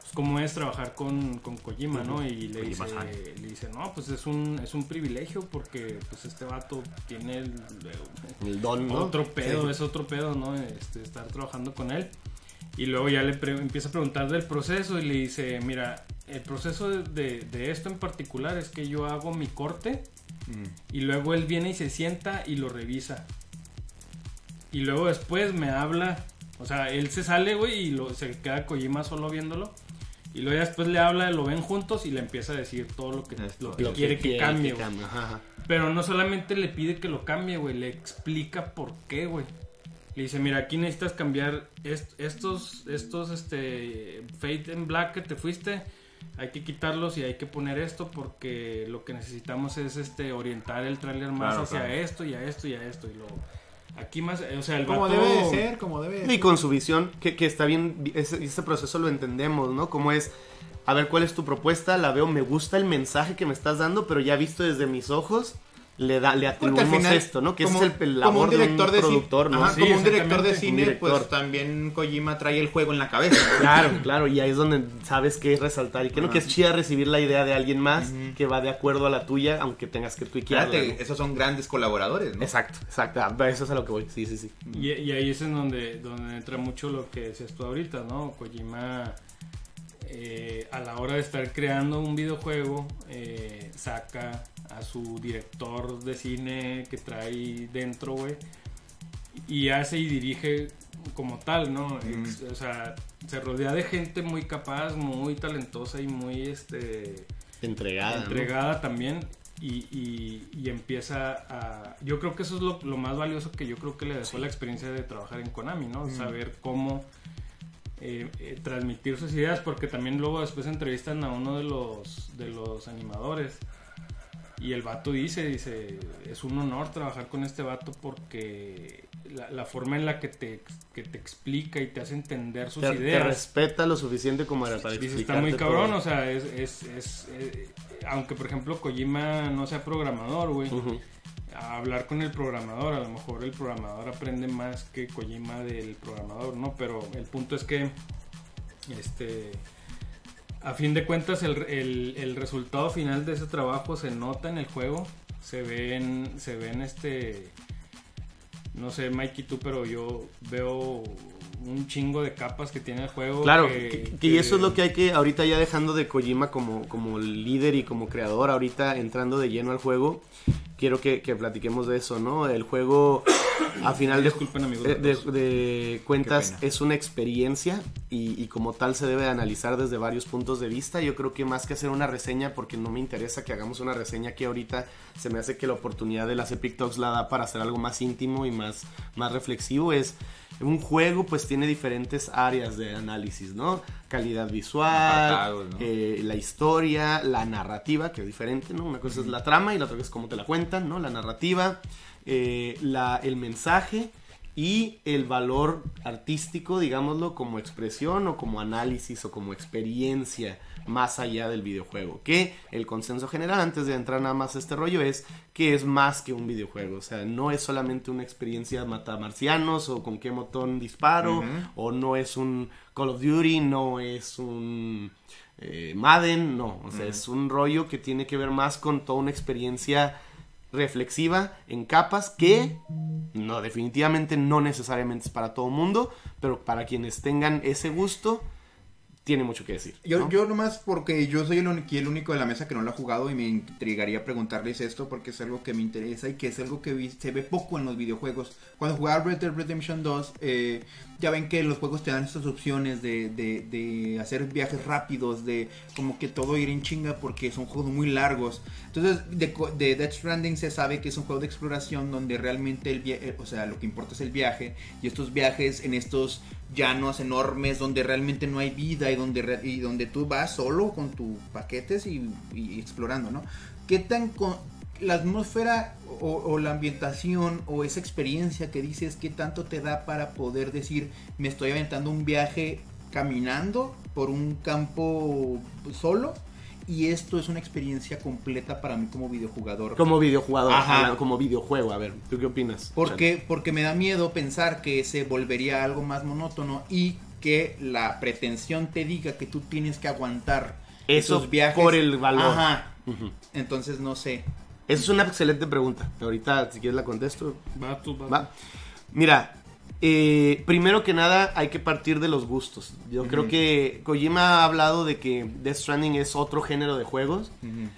C: pues, ¿Cómo es trabajar con, con Kojima, no? Y le dice, le dice, no, pues es un, es un privilegio porque pues este vato tiene el-
A: El don, ¿no?
C: otro pedo,
A: Sí.
C: es otro pedo, ¿no? Este, estar trabajando con él. Y luego ya le empieza a preguntar del proceso y le dice, mira, el proceso de, de- de esto en particular es que yo hago mi corte
B: Mm.
C: y luego él viene y se sienta y lo revisa. Y luego después me habla, o sea, él se sale, güey, y lo, se queda Kojima solo viéndolo. Y luego ya después le habla, lo ven juntos y le empieza a decir todo lo que,
B: Esto,
C: lo que
A: Lo
C: quiere que cambie,
A: que
C: güey.
A: cambie, ajá, ajá.
C: Pero no solamente le pide que lo cambie, güey, le explica por qué, güey. Le dice, mira, aquí necesitas cambiar est- estos, estos, este, Fate en Black que te fuiste, hay que quitarlos y hay que poner esto porque lo que necesitamos es, este, orientar el tráiler más
B: Claro,
C: hacia
B: claro.
C: esto y a esto y a esto y luego aquí más, o sea, el
B: Como
C: vato-
B: debe de ser, como debe de
A: Y
B: ser.
A: con su visión, que, que está bien, ese, ese proceso lo entendemos, ¿no? Como es, a ver cuál es tu propuesta, la veo, me gusta el mensaje que me estás dando, pero ya visto desde mis ojos, le da le atribuimos
B: final,
A: esto, ¿no? Que
B: como,
A: es el,
B: como
A: labor
B: un director
A: de productor,
B: cine,
A: ¿no?
B: ajá,
C: Sí,
B: como un director de cine,
A: director.
B: pues también Kojima trae el juego en la cabeza.
A: Claro, claro, y ahí es donde sabes qué resaltar y que no
B: Ajá.
A: que es chida recibir la idea de alguien más que va de acuerdo a la tuya, aunque tengas que tuiquearla.
B: Fíjate,
A: ¿no?
B: esos son grandes colaboradores, ¿no?
A: Exacto, exacto, ah, eso es a lo que voy, sí, sí, sí.
C: Y, y ahí es en donde, donde entra mucho lo que decías tú ahorita, ¿no? Kojima eh, a la hora de estar creando un videojuego, eh, saca a su director de cine que trae dentro, güey, y hace y dirige como tal, ¿no? Ex- o sea, se rodea de gente muy capaz, muy talentosa y muy, este
A: Entregada. ¿no?
C: entregada también y, y- y empieza a... Yo creo que eso es lo, lo más valioso que yo creo que le dejó la experiencia de trabajar en Konami, ¿no? Saber cómo eh, eh, transmitir sus ideas, porque también luego después entrevistan a uno de los, de los animadores y el vato dice, dice, es un honor trabajar con este vato porque la, la forma en la que te, que te explica y te hace entender sus
A: Te, te
C: ideas.
A: respeta lo suficiente como para para
C: Dice, está muy cabrón,
A: todo.
C: o sea, es, es, es, eh, aunque por ejemplo Kojima no sea programador, güey. A hablar con el programador, a lo mejor el programador aprende más que Kojima del programador, ¿no? Pero el punto es que, este, a fin de cuentas el, el, resultado final de ese trabajo se nota en el juego, se ven, se ven este, no sé, Mikey tú, pero yo veo un chingo de capas que tiene el juego.
A: Claro, que, que eso es lo que hay que, ahorita ya dejando de Kojima como, como líder y como creador, ahorita entrando de lleno al juego, quiero que, que platiquemos de eso, ¿no? El juego, a final de,
C: amigos.
A: de, de- de cuentas, es una experiencia y, y como tal se debe de analizar desde varios puntos de vista. Yo creo que más que hacer una reseña, porque no me interesa que hagamos una reseña aquí ahorita, se me hace que la oportunidad de las Epic Talks la da para hacer algo más íntimo y más, más reflexivo. Es un juego, pues tiene diferentes áreas de análisis, ¿no? Calidad visual, eh, la historia, la narrativa, que es diferente, ¿no? Una cosa es la trama y la otra es cómo te la cuentan, ¿no? La narrativa, eh, la, el mensaje y el valor artístico, digámoslo, como expresión o como análisis o como experiencia más allá del videojuego. Que el consenso general, antes de entrar nada más a este rollo, es que es más que un videojuego. O sea, no es solamente una experiencia matamarcianos o con qué botón disparo, o no es un Call of Duty, no es un eh, Madden, no. O sea, es un rollo que tiene que ver más con toda una experiencia reflexiva en capas que no definitivamente no necesariamente es para todo mundo, pero para quienes tengan ese gusto tiene mucho que decir.
B: Yo,
A: ¿no?
B: yo nomás porque yo soy el, único- el único de la mesa que no lo ha jugado y me intrigaría preguntarles esto porque es algo que me interesa y que es algo que vi- se ve poco en los videojuegos. Cuando jugaba Red Dead Redemption 2, eh, ya ven que los juegos te dan estas opciones de, de- de hacer viajes rápidos, de como que todo ir en chinga porque son juegos muy largos. Entonces, de, de Death Stranding se sabe que es un juego de exploración donde realmente el o sea, lo que importa es el viaje y estos viajes en estos llanos enormes donde realmente no hay vida y donde, y donde tú vas solo con tus paquetes y, y explorando, ¿no? ¿Qué tan con la atmósfera o, o la ambientación o esa experiencia que dices, qué tanto te da para poder decir, me estoy aventando un viaje caminando por un campo solo? Y esto es una experiencia completa para mí como videojugador.
A: Como videojugador,
B: Ajá.
A: como videojuego, a ver, ¿tú qué opinas?
B: Porque, porque me da miedo pensar que se volvería algo más monótono y que la pretensión te diga que tú tienes que aguantar
A: Eso
B: esos viajes.
A: por el valor.
B: Ajá. Entonces no sé.
A: Esa es una excelente pregunta. Ahorita, si quieres, la contesto.
C: Va, tú, va.
A: Va. Mira, eh, primero que nada hay que partir de los gustos. Yo creo que Kojima ha hablado de que Death Stranding es otro género de juegos.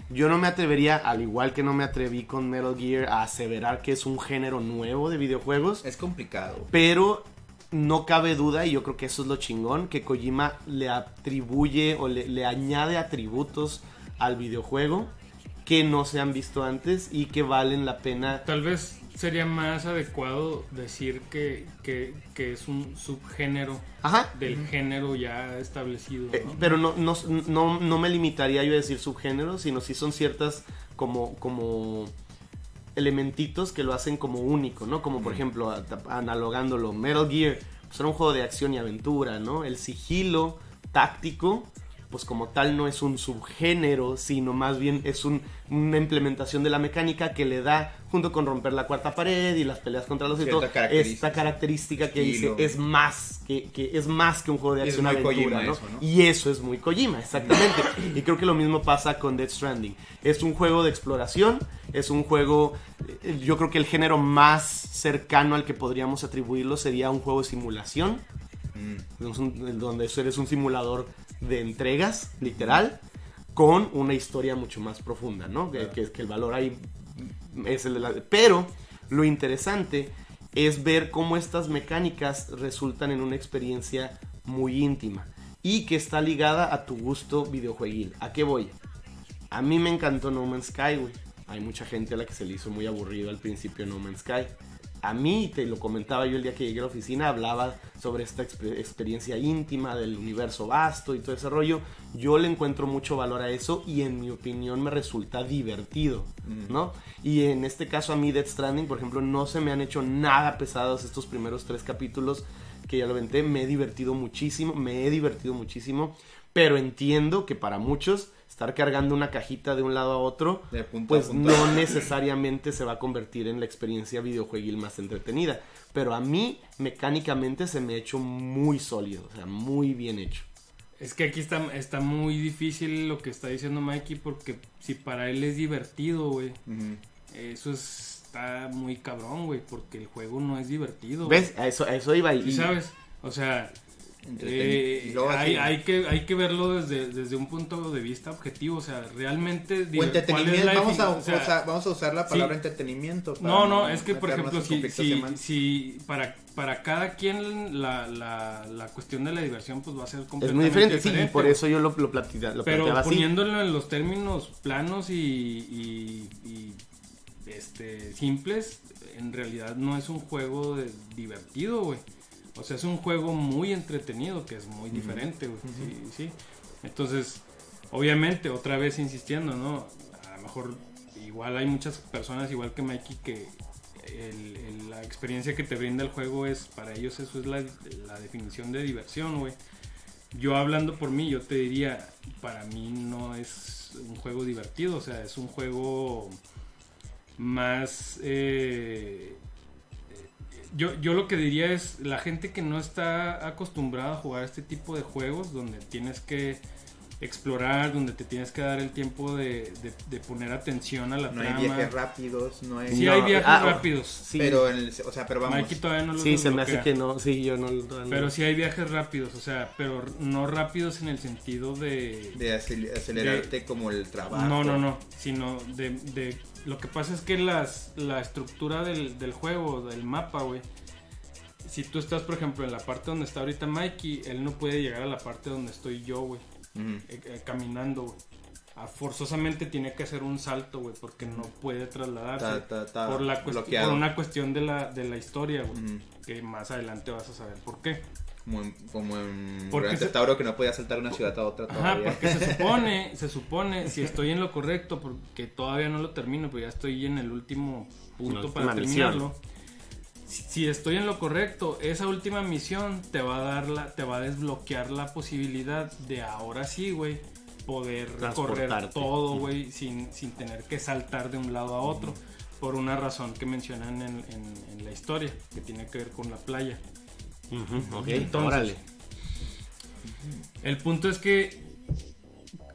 A: Yo no me atrevería, al igual que no me atreví con Metal Gear, a aseverar que es un género nuevo de videojuegos.
B: Es complicado.
A: Pero no cabe duda, y yo creo que eso es lo chingón, que Kojima le atribuye o le, le añade atributos al videojuego que no se han visto antes y que valen la pena
C: Tal vez sería más adecuado decir que, que, que es un subgénero
A: Ajá.
C: del género ya establecido.
A: Eh, pero no, no, no, no me limitaría yo a decir subgénero, sino si son ciertas como, como elementitos que lo hacen como único, ¿no? Como por ejemplo, a- analogándolo, Metal Gear, pues era un juego de acción y aventura, ¿no? El sigilo táctico, pues como tal no es un subgénero, sino más bien es un- una implementación de la mecánica que le da, junto con romper la cuarta pared y las peleas contra los y
B: característica.
A: esta característica que
B: Estilo.
A: dice es más que, que es más que un juego de
B: Es
A: acción
B: muy
A: aventura,
B: Kojima
A: ¿no?
B: eso, ¿no?
A: Y eso es muy Kojima, exactamente. y creo que lo mismo pasa con Death Stranding. Es un juego de exploración, es un juego, eh, yo creo que el género más cercano al que podríamos atribuirlo sería un juego de simulación.
B: Mm.
A: Un- donde eres un simulador de entregas, literal, con una historia mucho más profunda, ¿no? Que- que el valor ahí es el de la... Pero lo interesante es ver cómo estas mecánicas resultan en una experiencia muy íntima y que está ligada a tu gusto videojueguil. ¿A qué voy? A mí me encantó No Man's Sky, güey. Hay mucha gente a la que se le hizo muy aburrido al principio No Man's Sky. A mí, te lo comentaba yo el día que llegué a la oficina, hablaba sobre esta exper- experiencia íntima del universo vasto y todo ese rollo. Yo le encuentro mucho valor a eso y en mi opinión me resulta divertido, ¿no? Y en este caso a mí Death Stranding, por ejemplo, no se me han hecho nada pesados estos primeros tres capítulos que ya lo venté. Me he divertido muchísimo, me he divertido muchísimo, pero entiendo que para muchos estar cargando una cajita de un lado a otro,
B: De punto a
A: pues
B: punto.
A: no necesariamente se va a convertir en la experiencia videojueguil más entretenida. Pero a mí, mecánicamente, se me ha hecho muy sólido, o sea, muy bien hecho.
C: Es que aquí está, está muy difícil lo que está diciendo Mikey porque si para él es divertido, güey, eso es- está muy cabrón, güey, porque el juego no es divertido.
A: ¿Ves? A eso, a eso iba.
C: ¿Sí
A: Y,
C: sabes? O sea. Eh, hay, que, hay que verlo desde, desde un punto de vista objetivo, o sea, realmente...
B: O
C: digo, ¿cuál es
B: entretenimiento,
C: la
B: vamos a,
C: o sea,
B: vamos a usar la palabra
C: sí.
B: entretenimiento. para
C: No, no, es que por ejemplo, si, si, para, para cada quien la, la, la cuestión de la diversión pues va a ser
A: es
C: completamente
A: muy diferente, sí, y por eso yo lo, lo,
C: Pero
A: planteaba así.
C: poniéndolo en los términos planos y, y- y, este, simples, en realidad no es un juego de- divertido, güey. O sea, es un juego muy entretenido, que es muy diferente, güey. Sí, sí. Entonces, obviamente, otra vez insistiendo, ¿no? A lo mejor igual hay muchas personas, igual que Mikey, que el- el- la experiencia que te brinda el juego es, para ellos eso es la, la definición de diversión, güey. Yo hablando por mí, yo te diría, para mí no es un juego divertido, o sea, es un juego más... eh, yo, yo lo que diría es, la gente que no está acostumbrada a jugar este tipo de juegos, donde tienes que explorar, donde te tienes que dar el tiempo de, de- de poner atención a la
B: No hay
C: trama.
B: viajes rápidos, no hay...
C: Sí
A: No,
C: hay viajes
A: ah,
C: rápidos.
A: Sí,
B: Pero, en el- o sea, pero vamos.
C: Mikey todavía no los
A: sí, se me hace que no, sí, yo no... no-
C: Pero sí hay viajes rápidos, o sea, pero no rápidos en el sentido de...
B: De acel- acelerarte como el trabajo.
C: No, no, no, sino de, de- Lo que pasa es que las, la estructura del, del juego, del mapa, güey, si tú estás, por ejemplo, en la parte donde está ahorita Mikey, él no puede llegar a la parte donde estoy yo, güey, eh, eh, caminando, güey. Ah, forzosamente tiene que hacer un salto, güey, porque no puede trasladarse.
B: Ta- ta- ta
C: por, la por una cuestión de la, de la historia, güey. Que más adelante vas a saber por qué.
B: Como en, como en
C: Porque se-
B: Auto que no podía saltar de una ciudad a otra
C: Ajá,
B: todavía.
C: porque se supone, se supone, si estoy en lo correcto, porque todavía no lo termino, pero ya estoy en el último punto para terminarlo. Si, si estoy en lo correcto, esa última misión te va a dar la, te va a desbloquear la posibilidad de ahora sí, güey, poder
A: Transportarte.
C: todo, güey, sin, sin tener que saltar de un lado a otro. Por una razón que mencionan en, en- en la historia, que tiene que ver con la playa.
A: Ujú, ok,
C: Entonces,
A: órale.
C: El punto es que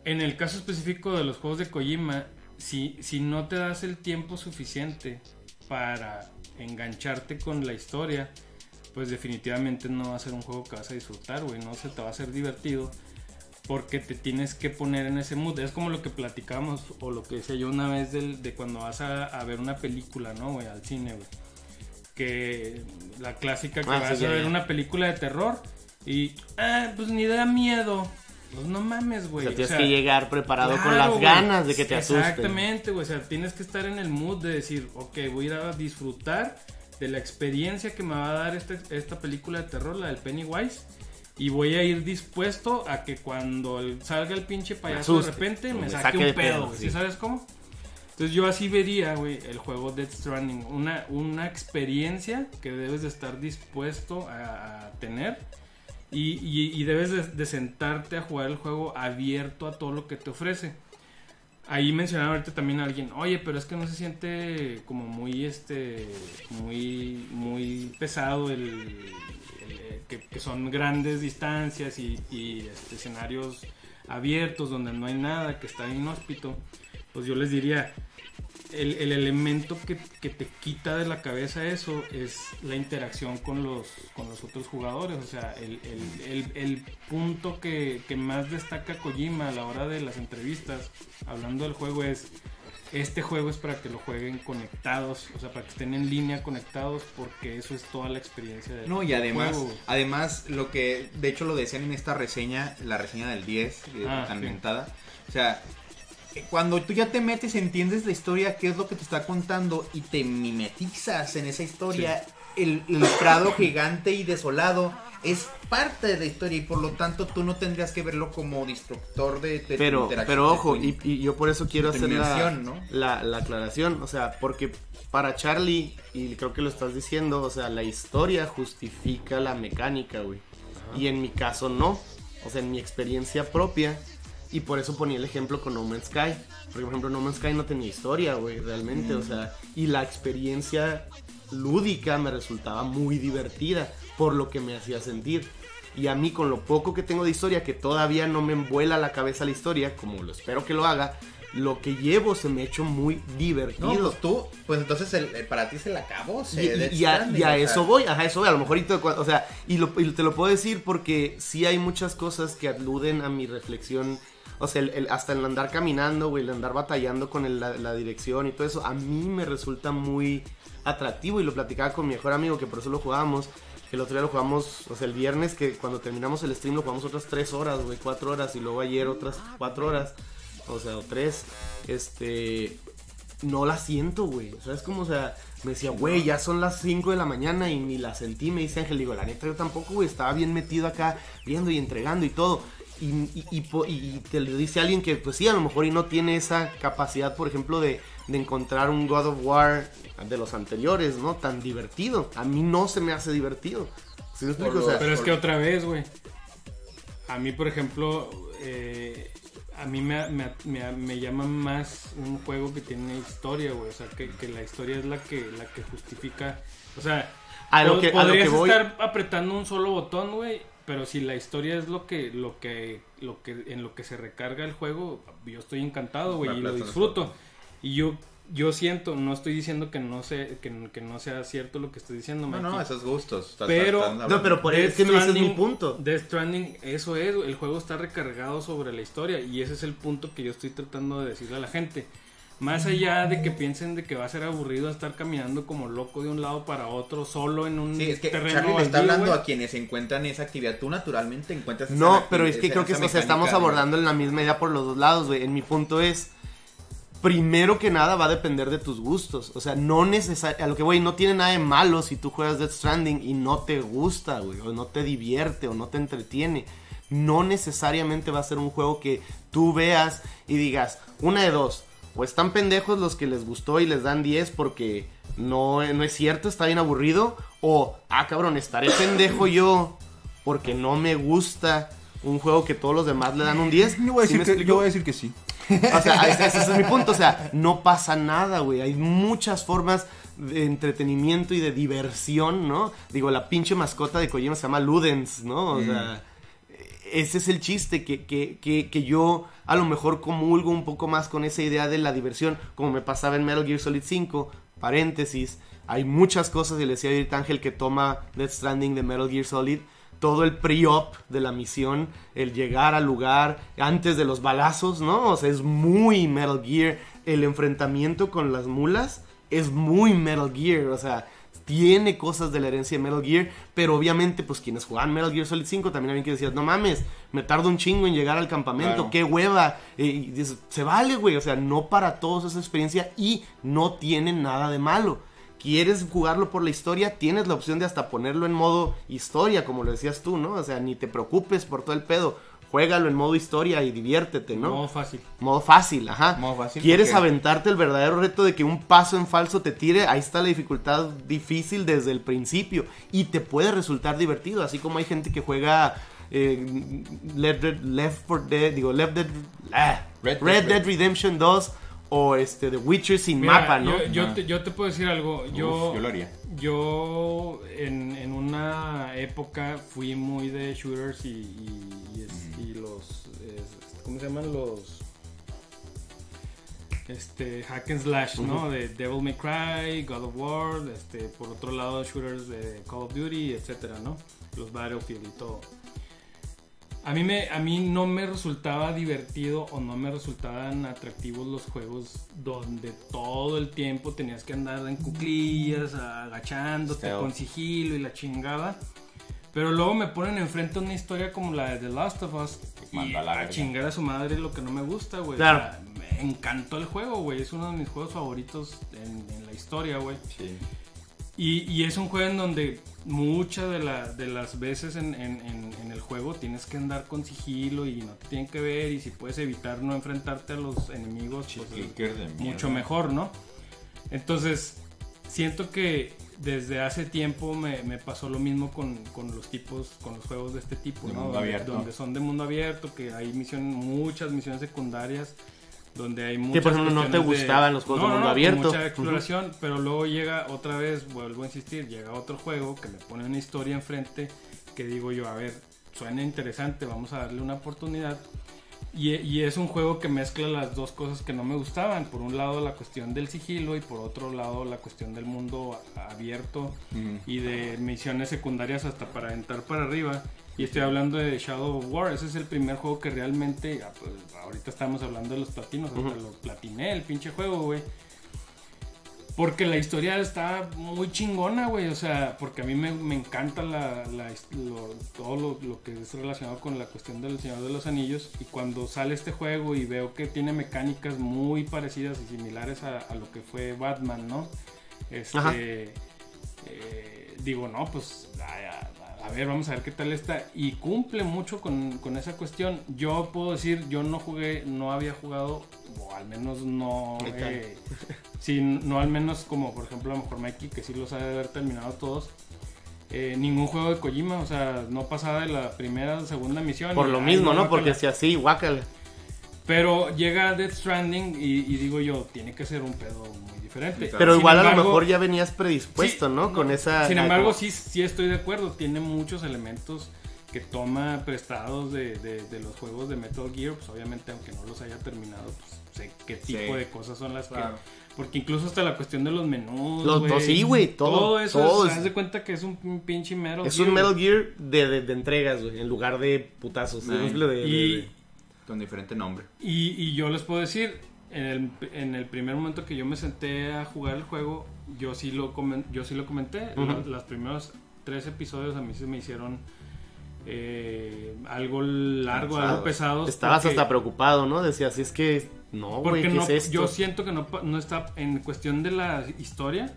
C: en el caso específico de los juegos de Kojima, si, si no te das el tiempo suficiente para engancharte con la historia, pues definitivamente no va a ser un juego que vas a disfrutar, güey, no se te va a hacer divertido porque te tienes que poner en ese mood. Es como lo que platicamos o lo que decía yo una vez del- de cuando vas a, a ver una película, ¿no, güey? Al cine, güey. Que la clásica que
A: Ah,
C: vas
A: sí,
C: a ver
A: ya.
C: una película de terror y, ah, pues ni da miedo. Pues no mames,
A: O
C: güey.
A: sea,
C: O
A: tienes
C: sea,
A: que llegar preparado con
C: Claro,
A: las
C: güey.
A: ganas de que te asusten.
C: Exactamente, güey. O sea, tienes que estar en el mood de decir, ok, voy a ir a disfrutar de la experiencia que me va a dar este- esta película de terror, la del Pennywise. Y voy a ir dispuesto a que cuando salga el pinche payaso de repente
A: o
C: me
A: me
C: saque,
A: saque
C: un pedo,
A: pedo. ¿Sí
C: sabes cómo? Entonces yo así vería, güey, el juego Death Stranding. Una, una experiencia que debes de estar dispuesto a, tener. Y, debes de, sentarte a jugar el juego abierto a todo lo que te ofrece. Ahí mencionaba ahorita también a alguien, oye, pero es que no se siente como muy, este, muy, muy pesado el, eh, que, son grandes distancias y, y, este, escenarios abiertos donde no hay nada, que está inhóspito. Pues yo les diría, el, el elemento que, que te quita de la cabeza eso es la interacción con los, con los otros jugadores. O sea, el, el- el- punto que, que más destaca Kojima a la hora de las entrevistas, hablando del juego, es este juego es para que lo jueguen conectados, o sea, para que estén en línea conectados, porque eso es toda la experiencia del
B: No, y además,
C: juego.
B: además lo que, de hecho lo decían en esta reseña, la reseña del 10, eh,
C: Ah,
B: tan
C: sí.
B: mentada, o sea, cuando tú ya te metes, entiendes la historia, qué es lo que te está contando y te mimetizas en esa historia, el, el prado gigante y desolado es parte de la historia y por lo tanto tú no tendrías que verlo como destructor de, de
A: Pero,
B: interacción,
A: pero
B: de
A: ojo, y, y yo por eso quiero hacer la, la, la aclaración, o sea, porque para Charlie, y creo que lo estás diciendo, o sea, la historia justifica la mecánica, güey. Y en mi caso no, o sea, en mi experiencia propia, y por eso ponía el ejemplo con No Man's Sky, porque por ejemplo No Man's Sky no tenía historia, güey, realmente, o sea, y la experiencia lúdica me resultaba muy divertida por lo que me hacía sentir. Y a mí con lo poco que tengo de historia, que todavía no me envuela la cabeza la historia, como lo espero que lo haga, lo que llevo se me ha hecho muy divertido.
B: No, pues tú, pues entonces el, el- para ti se la acabó,
A: Y,
B: se
A: y- y a, y a
B: sea.
A: eso voy, ajá, eso voy, a lo mejor, o sea, lo, y te lo puedo decir porque sí hay muchas cosas que aluden a mi reflexión, o sea, el- el- hasta el andar caminando, güey, el andar batallando con el- la, dirección y todo eso, a mí me resulta muy atractivo y lo platicaba con mi mejor amigo, que por eso lo jugábamos, el otro día lo jugamos, o sea, el viernes, que cuando terminamos el stream lo jugamos otras tres horas, güey, cuatro horas, y luego ayer otras cuatro horas, o sea, o tres, este, no la siento, güey. O sea, es como, o sea, me decía, güey, ya son las 5 de la mañana y ni la sentí. Me dice Ángel, digo, la neta, yo tampoco, güey. Estaba bien metido acá, viendo y entregando y todo. Y, y, y te lo dice alguien que, pues sí, a lo mejor y no tiene esa capacidad, por ejemplo, de, de encontrar un God of War de los anteriores, ¿no? Tan divertido. A mí no se me hace divertido. ¿Sí me explico? O sea,
C: Pero es que otra vez, güey. A mí, por ejemplo, eh, a mí me, me, me- me llama más un juego que tiene historia, güey. O sea, que, que la historia es la que, la que justifica. O sea,
A: A lo que- a lo
C: podrías
A: que voy-
C: estar apretando un solo botón, güey. Pero si la historia es lo que, lo que, lo que, en lo que se recarga el juego, yo estoy encantado, güey, y lo disfruto. Y yo, yo siento, no estoy diciendo que no se, que, que no sea cierto lo que estoy diciendo,
B: No, no, esos gustos. estás-
C: Pero-
B: estás
A: no, pero por
C: Death
A: es que no ese es mi punto.
C: Death Stranding, eso es, el juego está recargado sobre la historia y ese es el punto que yo estoy tratando de decirle a la gente. Más allá de que piensen de que va a ser aburrido estar caminando como loco de un lado para otro, solo en un
B: Sí, es que
C: terreno
B: Charlie le está hablando a quienes encuentran esa actividad. Tú naturalmente encuentras esa
A: No, pero es que
B: esa-
A: creo que o sea, estamos
B: mecánica,
A: abordando en la misma idea por los dos lados, güey. En mi punto es, primero que nada va a depender de tus gustos. O sea, no necesariamente, a lo que voy, no tiene nada de malo si tú juegas Death Stranding y no te gusta, güey, o no te divierte o no te entretiene. No necesariamente va a ser un juego que tú veas y digas, una de dos, o están pendejos los que les gustó y les dan 10 porque no, no es cierto, está bien aburrido, o, ah, cabrón, estaré pendejo yo porque no me gusta un juego que todos los demás le dan un 10.
D: Yo voy a
A: ¿Sí
D: decir, que, yo voy a decir que sí.
A: O sea, ese, ese es mi punto. O sea, no pasa nada, güey. Hay muchas formas de entretenimiento y de diversión, ¿no? Digo, la pinche mascota de Kojima se llama Ludens, ¿no? O sea, ese es el chiste, que, que, que, que yo a lo mejor comulgo un poco más con esa idea de la diversión, como me pasaba en Metal Gear Solid 5, paréntesis. Hay muchas cosas, y le decía ahorita Ángel, que toma Death Stranding de Metal Gear Solid todo el pre-op de la misión, el llegar al lugar antes de los balazos, ¿no? O sea, es muy Metal Gear. El enfrentamiento con las mulas es muy Metal Gear, o sea, tiene cosas de la herencia de Metal Gear, pero obviamente, pues quienes jugaban Metal Gear Solid 5 también habían que decir, no mames, me tardo un chingo en llegar al campamento,
B: Claro.
A: qué hueva. Eh, y dices, se vale, güey, o sea, no para todos esa experiencia y no tiene nada de malo quieres jugarlo por la historia, tienes la opción de hasta ponerlo en modo historia, como lo decías tú, ¿no? O sea, ni te preocupes por todo el pedo. Juégalo en modo historia y diviértete, ¿no?
C: No, fácil.
A: Modo fácil, ajá.
B: Modo fácil,
A: ¿Quieres
B: porque-
A: aventarte el verdadero reto de que un paso en falso te tire? Ahí está la dificultad difícil desde el principio. Y te puede resultar divertido. Así como hay gente que juega eh, Left, Dead, Left 4 Dead, digo, Left Dead, ah,
B: Red
A: Red,
B: Dead
A: Dead Redemption 2 o este The Witcher sin
C: Mira,
A: mapa, ¿no?
C: Yo, yo te, yo te puedo decir algo. Yo,
B: Uf, yo lo haría.
C: yo en, en una época fui muy de shooters y, y, y es- y los. es- ¿Cómo se llaman los.? este hack and slash, ¿no? De Devil May Cry, God of War, este, por otro lado shooters de Call of Duty, etcétera, ¿no? Los Battlefield y todo. A mí, me, a mí no me resultaba divertido o no me resultaban atractivos los juegos donde todo el tiempo tenías que andar en cuclillas, agachándote
A: Stealth.
C: con sigilo y la chingada. Pero luego me ponen enfrente una historia como la de The Last of Us y
B: Manda a la
C: a chingar a su madre es lo que no me gusta, güey.
A: Claro.
C: O sea, me encantó el juego, güey. Es uno de mis juegos favoritos en, en la historia, güey.
B: Sí.
C: Y, y es un juego en donde muchas de, la- de las veces en, en- en- en el juego tienes que andar con sigilo y no te tienen que ver y si puedes evitar no enfrentarte a los enemigos, pues, mucho mejor, ¿no? Entonces, siento que desde hace tiempo me, me pasó lo mismo con, con los tipos, con los juegos de este tipo,
B: De
C: ¿no?
B: mundo
C: donde,
B: abierto.
C: donde son de mundo abierto, que hay misión, muchas misiones secundarias, donde hay
A: Que
C: muchas
A: por ejemplo no te
C: de-
A: gustaban los juegos
C: No,
A: de mundo
C: no,
A: abierto.
C: Mucha exploración, pero luego llega otra vez, vuelvo a insistir, llega otro juego que me pone una historia enfrente que digo yo, a ver, suena interesante, vamos a darle una oportunidad. Y, y es un juego que mezcla las dos cosas que no me gustaban. Por un lado la cuestión del sigilo y por otro lado la cuestión del mundo abierto y de misiones secundarias hasta para entrar para arriba. Y estoy hablando de Shadow of War. Ese es el primer juego que realmente. ah, pues, ahorita estamos hablando de los platinos. Hasta
A: Ujú.
C: lo platiné, el pinche juego, güey. Porque la historia está muy chingona, güey. O sea, porque a mí me, me encanta la, la lo- todo lo, lo que es relacionado con la cuestión del Señor de los Anillos. Y cuando sale este juego y veo que tiene mecánicas muy parecidas y similares a, a lo que fue Batman, ¿no? Este. Eh, digo, no, pues. A, a- ver, vamos a ver qué tal está. Y cumple mucho con, con esa cuestión. Yo puedo decir, yo no jugué, no había jugado, o al menos no. Eh, Sí, no al menos como por ejemplo a lo mejor Mikey, que sí los ha de haber terminado todos. eh, ningún juego de Kojima, o sea, no pasaba de la primera o segunda misión.
A: Por lo mismo, ¿no?
C: guácala.
A: Porque si así, guácala.
C: Pero llega Death Stranding y, y digo yo, tiene que ser un pedo muy diferente.
A: Pero
C: Sin
A: igual a lo
C: embargo-
A: mejor ya venías predispuesto,
C: Sí,
A: ¿no? Con esa...
C: Sin embargo, sí, sí estoy de acuerdo. Tiene muchos elementos que toma prestados de, de- de los juegos de Metal Gear. Pues obviamente, aunque no los haya terminado, pues sé qué tipo
B: Sí.
C: de cosas son las
B: Claro.
C: que. Porque incluso hasta la cuestión de los menús.
A: Los-
C: güey,
A: sí, güey, todo,
C: eso
A: todo
C: es,
A: es-
C: haz de cuenta que es un pinche Metal
A: Es
C: Gear,
A: un
C: güey.
A: Metal Gear de, de- de entregas, güey, en lugar de putazos. Es de-
C: Y,
A: de-
B: Con diferente nombre.
C: Y, y yo les puedo decir, en el, en el primer momento que yo me senté a jugar el juego, yo sí lo, comen- yo sí lo comenté. Los, los primeros tres episodios a mí se me hicieron eh, algo largo, algo pesados.
A: Estabas
C: porque-
A: hasta preocupado, ¿no? Decías, es que... No, güey,
C: Porque
A: ¿qué
C: no,
A: es esto?
C: yo siento que no, no está, en cuestión de la historia,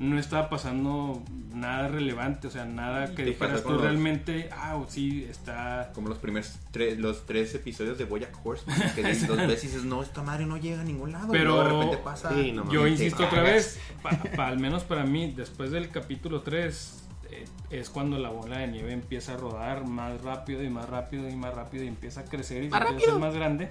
C: no estaba pasando nada relevante, o sea, nada
B: ¿Y
C: que dijeras tú
B: los-
C: realmente, ah, sí, está...
B: Como los primeros tres, los tres episodios de Boyack Horseman. Que dices dos veces y dices, no, esta madre no llega a ningún lado.
C: Pero-
B: de repente pasa.
A: Sí, no
C: Yo insisto otra vez, pa- pa- al menos para mí, después del capítulo 3, eh, es cuando la bola de nieve empieza a rodar más rápido y más rápido y más rápido y empieza a crecer y se empieza a ser más grande.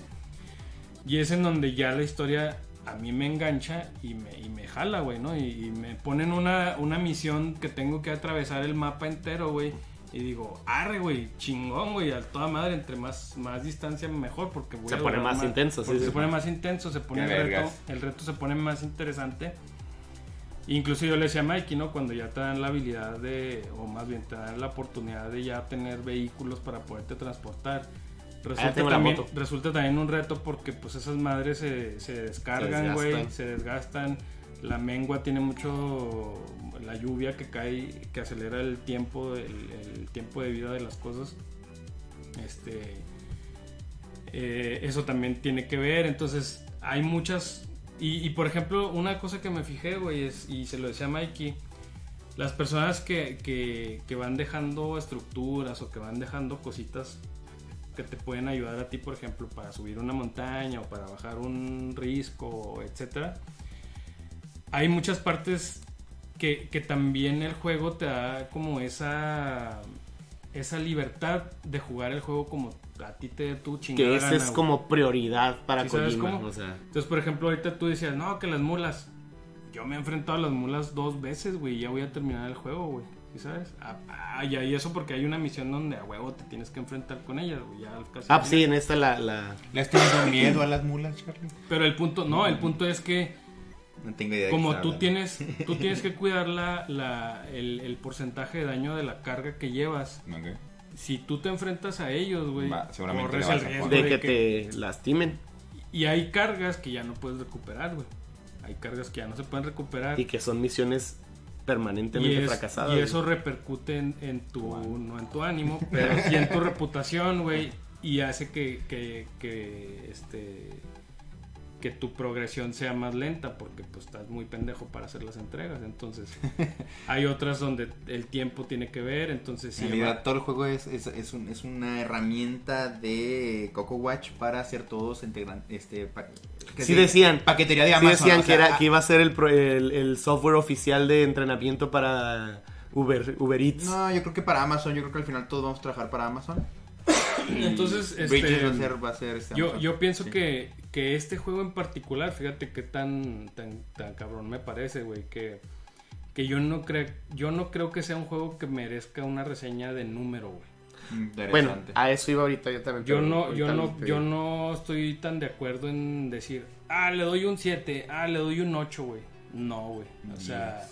C: Y es en donde ya la historia a mí me engancha y me, y me jala, güey, ¿no? Y, y me ponen una, una misión que tengo que atravesar el mapa entero, güey. Y digo, arre, güey, chingón, güey, a toda madre, entre más, más distancia mejor, porque voy
A: Se pone más intenso, sí,
C: se pone más intenso, se pone
B: Qué
C: el reto, el reto se pone más interesante. Incluso yo le decía a Mikey, ¿no? Cuando ya te dan la habilidad de, o más bien te dan la oportunidad de ya tener vehículos para poderte transportar. Resulta,
A: la
C: también,
A: moto.
C: resulta también un reto porque pues esas madres se, se descargan, güey, se desgastan. La mengua tiene mucho, la lluvia que cae, que acelera el tiempo, el, el tiempo de vida de las cosas. Este, eh, eso también tiene que ver. Entonces, hay muchas. Y, y, por ejemplo, una cosa que me fijé, güey, es, y se lo decía a Mikey, las personas que, que, que van dejando estructuras o que van dejando cositas que te pueden ayudar a ti, por ejemplo, para subir una montaña o para bajar un risco, etcétera. Hay muchas partes que, que también el juego te da como esa esa libertad de jugar el juego como a ti te dé tu chingada
A: Que esa es como prioridad para
C: ¿Sí
A: Kojima. O sea,
C: Entonces, por ejemplo, ahorita tú decías, no, que las mulas. Yo me he enfrentado a las mulas dos veces, güey, ya voy a terminar el juego, güey. ¿Sí sabes? Ah, ah, y y eso porque hay una misión donde a huevo te tienes que enfrentar con ellas, güey. Ya casi
A: Ah, pues sí, en esta la... la...
B: ¿Le has tenido miedo a las mulas, Charlie?
C: Pero el punto, no, el punto es que
B: No tengo idea. de
C: como tú
B: hablando.
C: tienes, tú tienes que cuidar la, la, el, el porcentaje de daño de la carga que llevas. Si tú te enfrentas a ellos, güey, corres el riesgo
A: De
C: de
A: que
C: que...
A: te lastimen
C: Y hay cargas que ya no puedes recuperar, güey. Hay cargas que ya no se pueden recuperar.
A: y que son misiones
C: Y,
A: permanentemente
C: es-
A: fracasadas.
C: y
A: güey.
C: eso repercute en, en tu, no en tu ánimo, pero sí en tu reputación, güey. Y hace que, que, que, este, que tu progresión sea más lenta porque pues estás muy pendejo para hacer las entregas. Entonces, hay otras donde el tiempo tiene que ver, entonces sí.
B: En realidad todo el juego es, es, es, un- es una herramienta de Coco Watch para hacer todos integrantes. Este, pa- que
A: Sí decían.
B: Paquetería de
A: Sí
B: Amazon.
A: decían
B: o
A: que,
B: sea,
A: era,
B: ah,
A: que iba a ser el, el, el software oficial de entrenamiento para Uber, Uber Eats.
B: No, yo creo que para Amazon, yo creo que al final todos vamos a trabajar para Amazon.
C: Entonces, este,
B: Bridges va a ser, va a ser este
C: Yo, yo pienso
B: Sí.
C: que, que este juego en particular, fíjate qué tan, tan, tan cabrón me parece, güey, que, que yo no creo, yo no creo que sea un juego que merezca una reseña de número, güey.
B: Interesante.
A: Bueno, a eso iba ahorita yo también.
C: Yo no, yo no, yo no estoy tan de acuerdo en decir, ah, le doy un 7, ah, le doy un 8, güey. No, güey. O sea,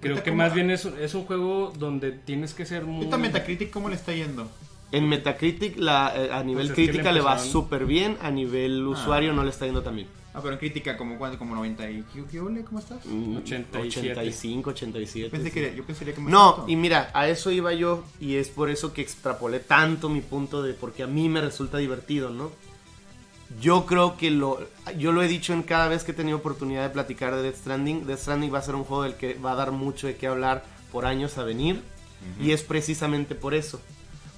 C: creo que más bien es, un- es un juego donde tienes que ser muy...
B: Ahorita Metacritic, ¿cómo le está yendo?
A: En Metacritic, la, eh, a nivel
C: Pues
A: crítica
C: le
A: le va súper bien, a nivel usuario no le está yendo tan bien.
B: Ah, pero en crítica, como cuánto, como 90 y... ¿Qué, qué ole? ¿Cómo estás?
A: Mm,
C: 87.
A: 85, 87.
B: Pensé
A: sí.
B: que, yo pensaría que
A: No, y mira, a eso iba yo y es por eso que extrapolé tanto mi punto de porque a mí me resulta divertido, ¿no? Yo creo que lo yo lo he dicho en cada vez que he tenido oportunidad de platicar de Death Stranding, Death Stranding va a ser un juego del que va a dar mucho de qué hablar por años a venir y es precisamente por eso.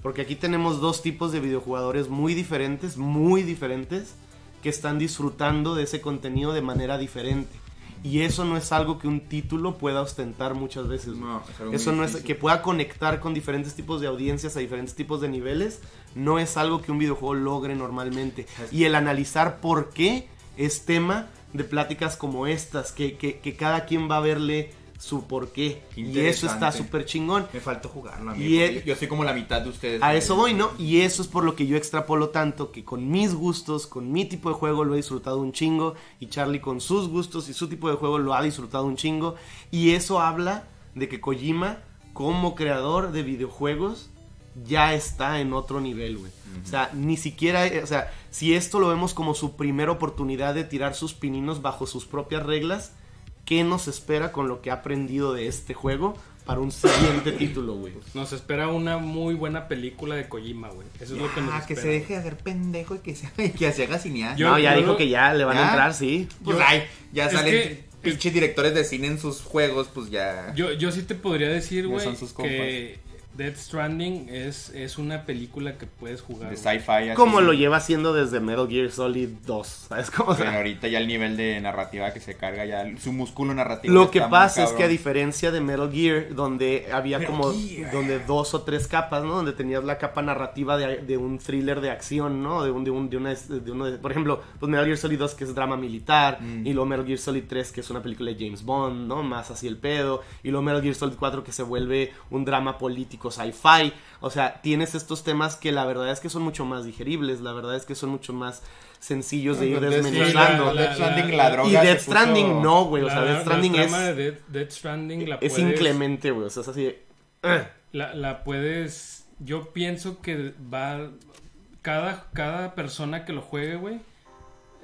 A: Porque aquí tenemos dos tipos de videojugadores muy diferentes, muy diferentes, que están disfrutando de ese contenido de manera diferente. Y eso no es algo que un título pueda ostentar muchas veces.
B: No, es
A: Eso no es que pueda conectar con diferentes tipos de audiencias a diferentes tipos de niveles, no es algo que un videojuego logre normalmente. Y el analizar por qué es tema de pláticas como estas, que, que, que cada quien va a verle su por qué.
B: Qué
A: Y eso está súper chingón.
B: Me faltó jugarlo a mí.
A: Y el-
B: yo soy como la mitad de ustedes.
A: A eso voy, ¿no? Y eso es por lo que yo extrapolo tanto, que con mis gustos, con mi tipo de juego lo he disfrutado un chingo, y Charlie con sus gustos y su tipo de juego lo ha disfrutado un chingo, y eso habla de que Kojima, como creador de videojuegos, ya está en otro nivel, güey. O sea, ni siquiera, eh, o sea, si esto lo vemos como su primera oportunidad de tirar sus pininos bajo sus propias reglas, ¿qué nos espera con lo que ha aprendido de este juego para un siguiente título, güey?
C: Nos espera una muy buena película de Kojima, güey. Eso es lo que nos
B: Ah,
C: espera.
B: que se deje de hacer pendejo y que se, que se haga cineasta.
C: Yo-
A: no, ya
C: yo
A: dijo
C: lo-
A: que ya le van
B: ¿Ya?
A: a entrar, sí.
B: Pues
C: Yo-
B: ay, ya salen pinches directores de cine en sus juegos, pues ya.
C: Yo, yo sí te podría decir, güey,
B: son sus
C: que Death Stranding es, es una película que puedes jugar.
B: de sci-fi.
A: Como lo lleva haciendo desde Metal Gear Solid 2, ¿sabes cómo?
B: Pero ahorita ya el nivel de narrativa que se carga, ya su músculo narrativo.
A: Lo que pasa es
B: cabrón.
A: que a diferencia de Metal Gear, donde había
B: Metal
A: como
B: Gear.
A: donde dos o tres capas, ¿no? Donde tenías la capa narrativa de, de un thriller de acción, ¿no? De un, de un, de una, de uno de- por ejemplo, pues Metal Gear Solid 2 que es drama militar,
B: Mm.
A: y luego Metal Gear Solid 3 que es una película de James Bond, ¿no? Más así el pedo, y luego Metal Gear Solid 4 que se vuelve un drama político sci-fi. O sea, tienes estos temas que la verdad es que son mucho más digeribles, la verdad es que son mucho más sencillos de ir
B: Death-
A: desmenuzando.
B: sí, la- Death Stranding,
C: la-
B: la
C: la-
B: droga
A: y Death
B: puso-
A: Stranding no, güey. O sea,
C: La-
A: Death
C: la
A: Stranding es,
C: trama de Death, Death Stranding la
A: es
C: puedes-
A: inclemente, güey. O sea, es así de.
C: La, la puedes. Yo pienso que va. Cada, cada persona que lo juegue, güey.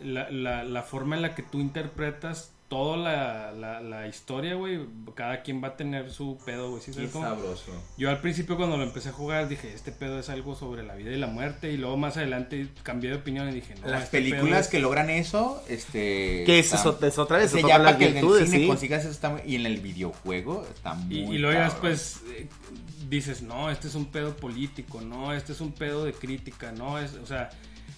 C: La, la, la forma en la que tú interpretas toda la, la, la historia, güey. Cada quien va a tener su pedo, güey. ¿sí
B: Qué
C: sabes cómo?
B: sabroso.
C: Yo al principio cuando lo empecé a jugar dije, este pedo es algo sobre la vida y la muerte. Y luego más adelante cambié de opinión y dije, no.
B: Las
C: este
B: películas
C: es-
B: que logran eso, este.
A: Que es, es otra vez. Es
B: ya para que en el cine
A: sí.
B: consigas eso está muy- y en el videojuego está muy
C: Y, y luego ya después eh, dices, no, este es un pedo político, no, este es un pedo de crítica, no, es, o sea,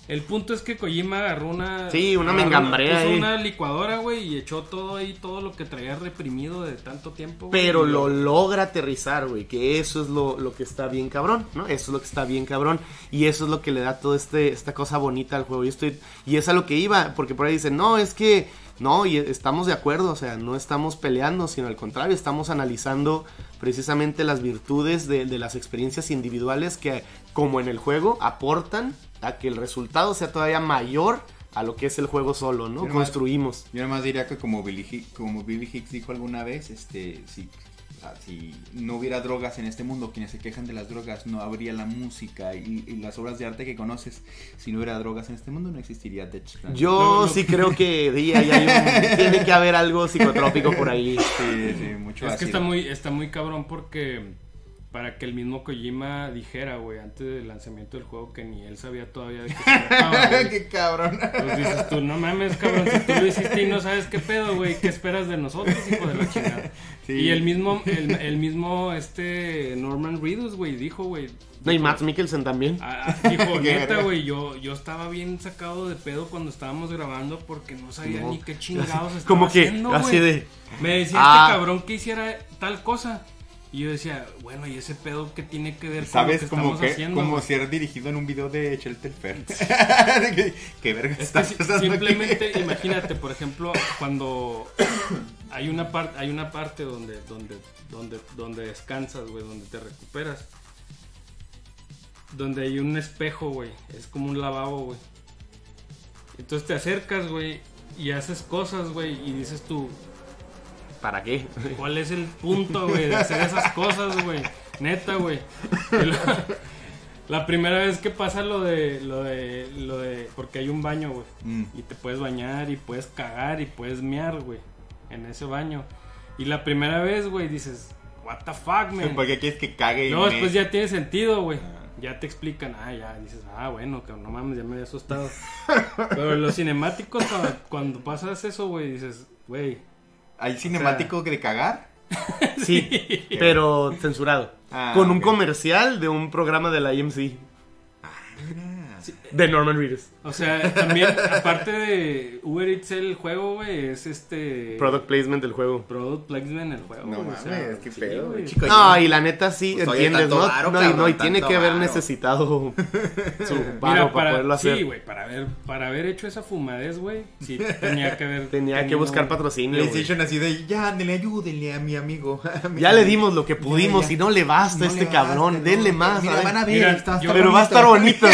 C: el punto es que Kojima agarró una...
A: Sí, una mengambrea
C: puso
A: ahí.
C: una licuadora, güey, y echó todo ahí, todo lo que traía reprimido de tanto tiempo. güey,
A: Pero lo logra aterrizar, güey. Que eso es lo, lo que está bien cabrón, ¿no? Eso es lo que está bien cabrón. Y eso es lo que le da toda este, esta cosa bonita al juego. Y, estoy, y es a lo que iba. Porque por ahí dicen, no, es que No, y estamos de acuerdo, o sea, no estamos peleando, sino al contrario, estamos analizando precisamente las virtudes de, de las experiencias individuales que, como en el juego, aportan a que el resultado sea todavía mayor a lo que es el juego solo, ¿no?
B: Yo nomás-
A: Construimos.
B: Yo nada más diría que como Billy, Hick- como Billy Hicks dijo alguna vez, este, si, o sea, si no hubiera drogas en este mundo, quienes se quejan de las drogas, no habría la música y, y las obras de arte que conoces. Si no hubiera drogas en este mundo, no existiría Death Stranding.
A: Yo sí creo que hay un- tiene que haber algo psicotrópico por ahí.
B: Sí, sí, mucho
C: Es que está muy, está muy cabrón porque para que el mismo Kojima dijera, güey, antes del lanzamiento del juego que ni él sabía todavía de qué se.
B: Qué cabrón.
C: Pues dices tú, no mames, cabrón, si tú lo hiciste y no sabes qué pedo, güey, ¿qué esperas de nosotros, hijo de la chingada?
B: Sí.
C: Y el mismo, el, el mismo, este, Norman Reedus, güey, dijo, güey.
A: No, y Matt Mikkelsen también.
C: Ah, ah, dijo, neta, güey, yo, yo estaba bien sacado de pedo cuando estábamos grabando porque no sabía
A: No.
C: ni qué chingados estaba
A: Como que
C: haciendo,
A: así
C: güey.
A: de...
C: Me decía
A: Ah.
C: este cabrón que hiciera tal cosa. Y yo decía, bueno, ¿y ese pedo qué tiene que ver con lo
B: ¿Sabes?
C: que
B: Como,
C: estamos
B: que,
C: haciendo?
B: como
C: güey?
B: ser dirigido en un video de Shelter Fair. ¿Qué, qué verga
C: Es que
B: estás
C: si-
B: aquí?
C: simplemente imagínate, por ejemplo, cuando hay una parte, hay una parte donde, donde, donde, donde descansas, güey, donde te recuperas. Donde hay un espejo, güey. Es como un lavabo, güey. Entonces te acercas, güey, y haces cosas, güey, y dices tú,
A: ¿Para qué?
C: ¿Cuál es el punto, güey, de hacer esas cosas, güey? Neta, güey. La, primera vez que pasa lo de, lo de, lo de, porque hay un baño, güey.
B: Mm.
C: Y te puedes bañar y puedes cagar y puedes mear, güey, en ese baño. Y la primera vez, güey, dices, what the fuck, man.
B: ¿Por qué quieres que cague y
C: Luego
B: me-
C: después ya tiene sentido, güey.
B: Ah.
C: Ya te explican, ah, ya, dices, ah, bueno, que no mames, ya me había asustado. Pero en los cinemáticos, cuando, cuando pasas eso, güey, dices, güey,
B: ¿Hay cinemático de cagar?
A: Sí, pero censurado.
B: Ah,
A: Con un comercial de un programa de la IMC.
B: Mira.
A: De Norman Reedus.
C: O sea, también, aparte de Uber Eats el juego, güey, es este...
A: Product placement del juego.
C: Product placement el juego.
B: No
C: o
B: mames,
C: sea,
B: qué
C: sí,
B: pedo,
C: güey.
B: chico.
A: No, y la neta sí,
B: Pues,
A: entiendes, ¿no?
B: varo,
A: no, y, no, y
B: cabrón,
A: tiene que haber
B: varo.
A: necesitado su
C: Mira,
A: varo para,
C: para,
A: poderlo hacer.
C: sí, güey, para haber, para haber hecho esa fumadez, güey, sí tenía que haber...
A: Tenía que buscar patrocinio.
B: PlayStation así de, ya, ándale, ayúdenle a mi amigo. a mi
A: Ya le
B: amigo".
A: dimos lo que pudimos
B: Ya, ya.
A: y no le basta
B: No
A: a este
B: basta,
A: cabrón.
B: no,
A: Denle
B: no,
A: más.
B: Mira, van a ver,
A: Pero va a estar bonito.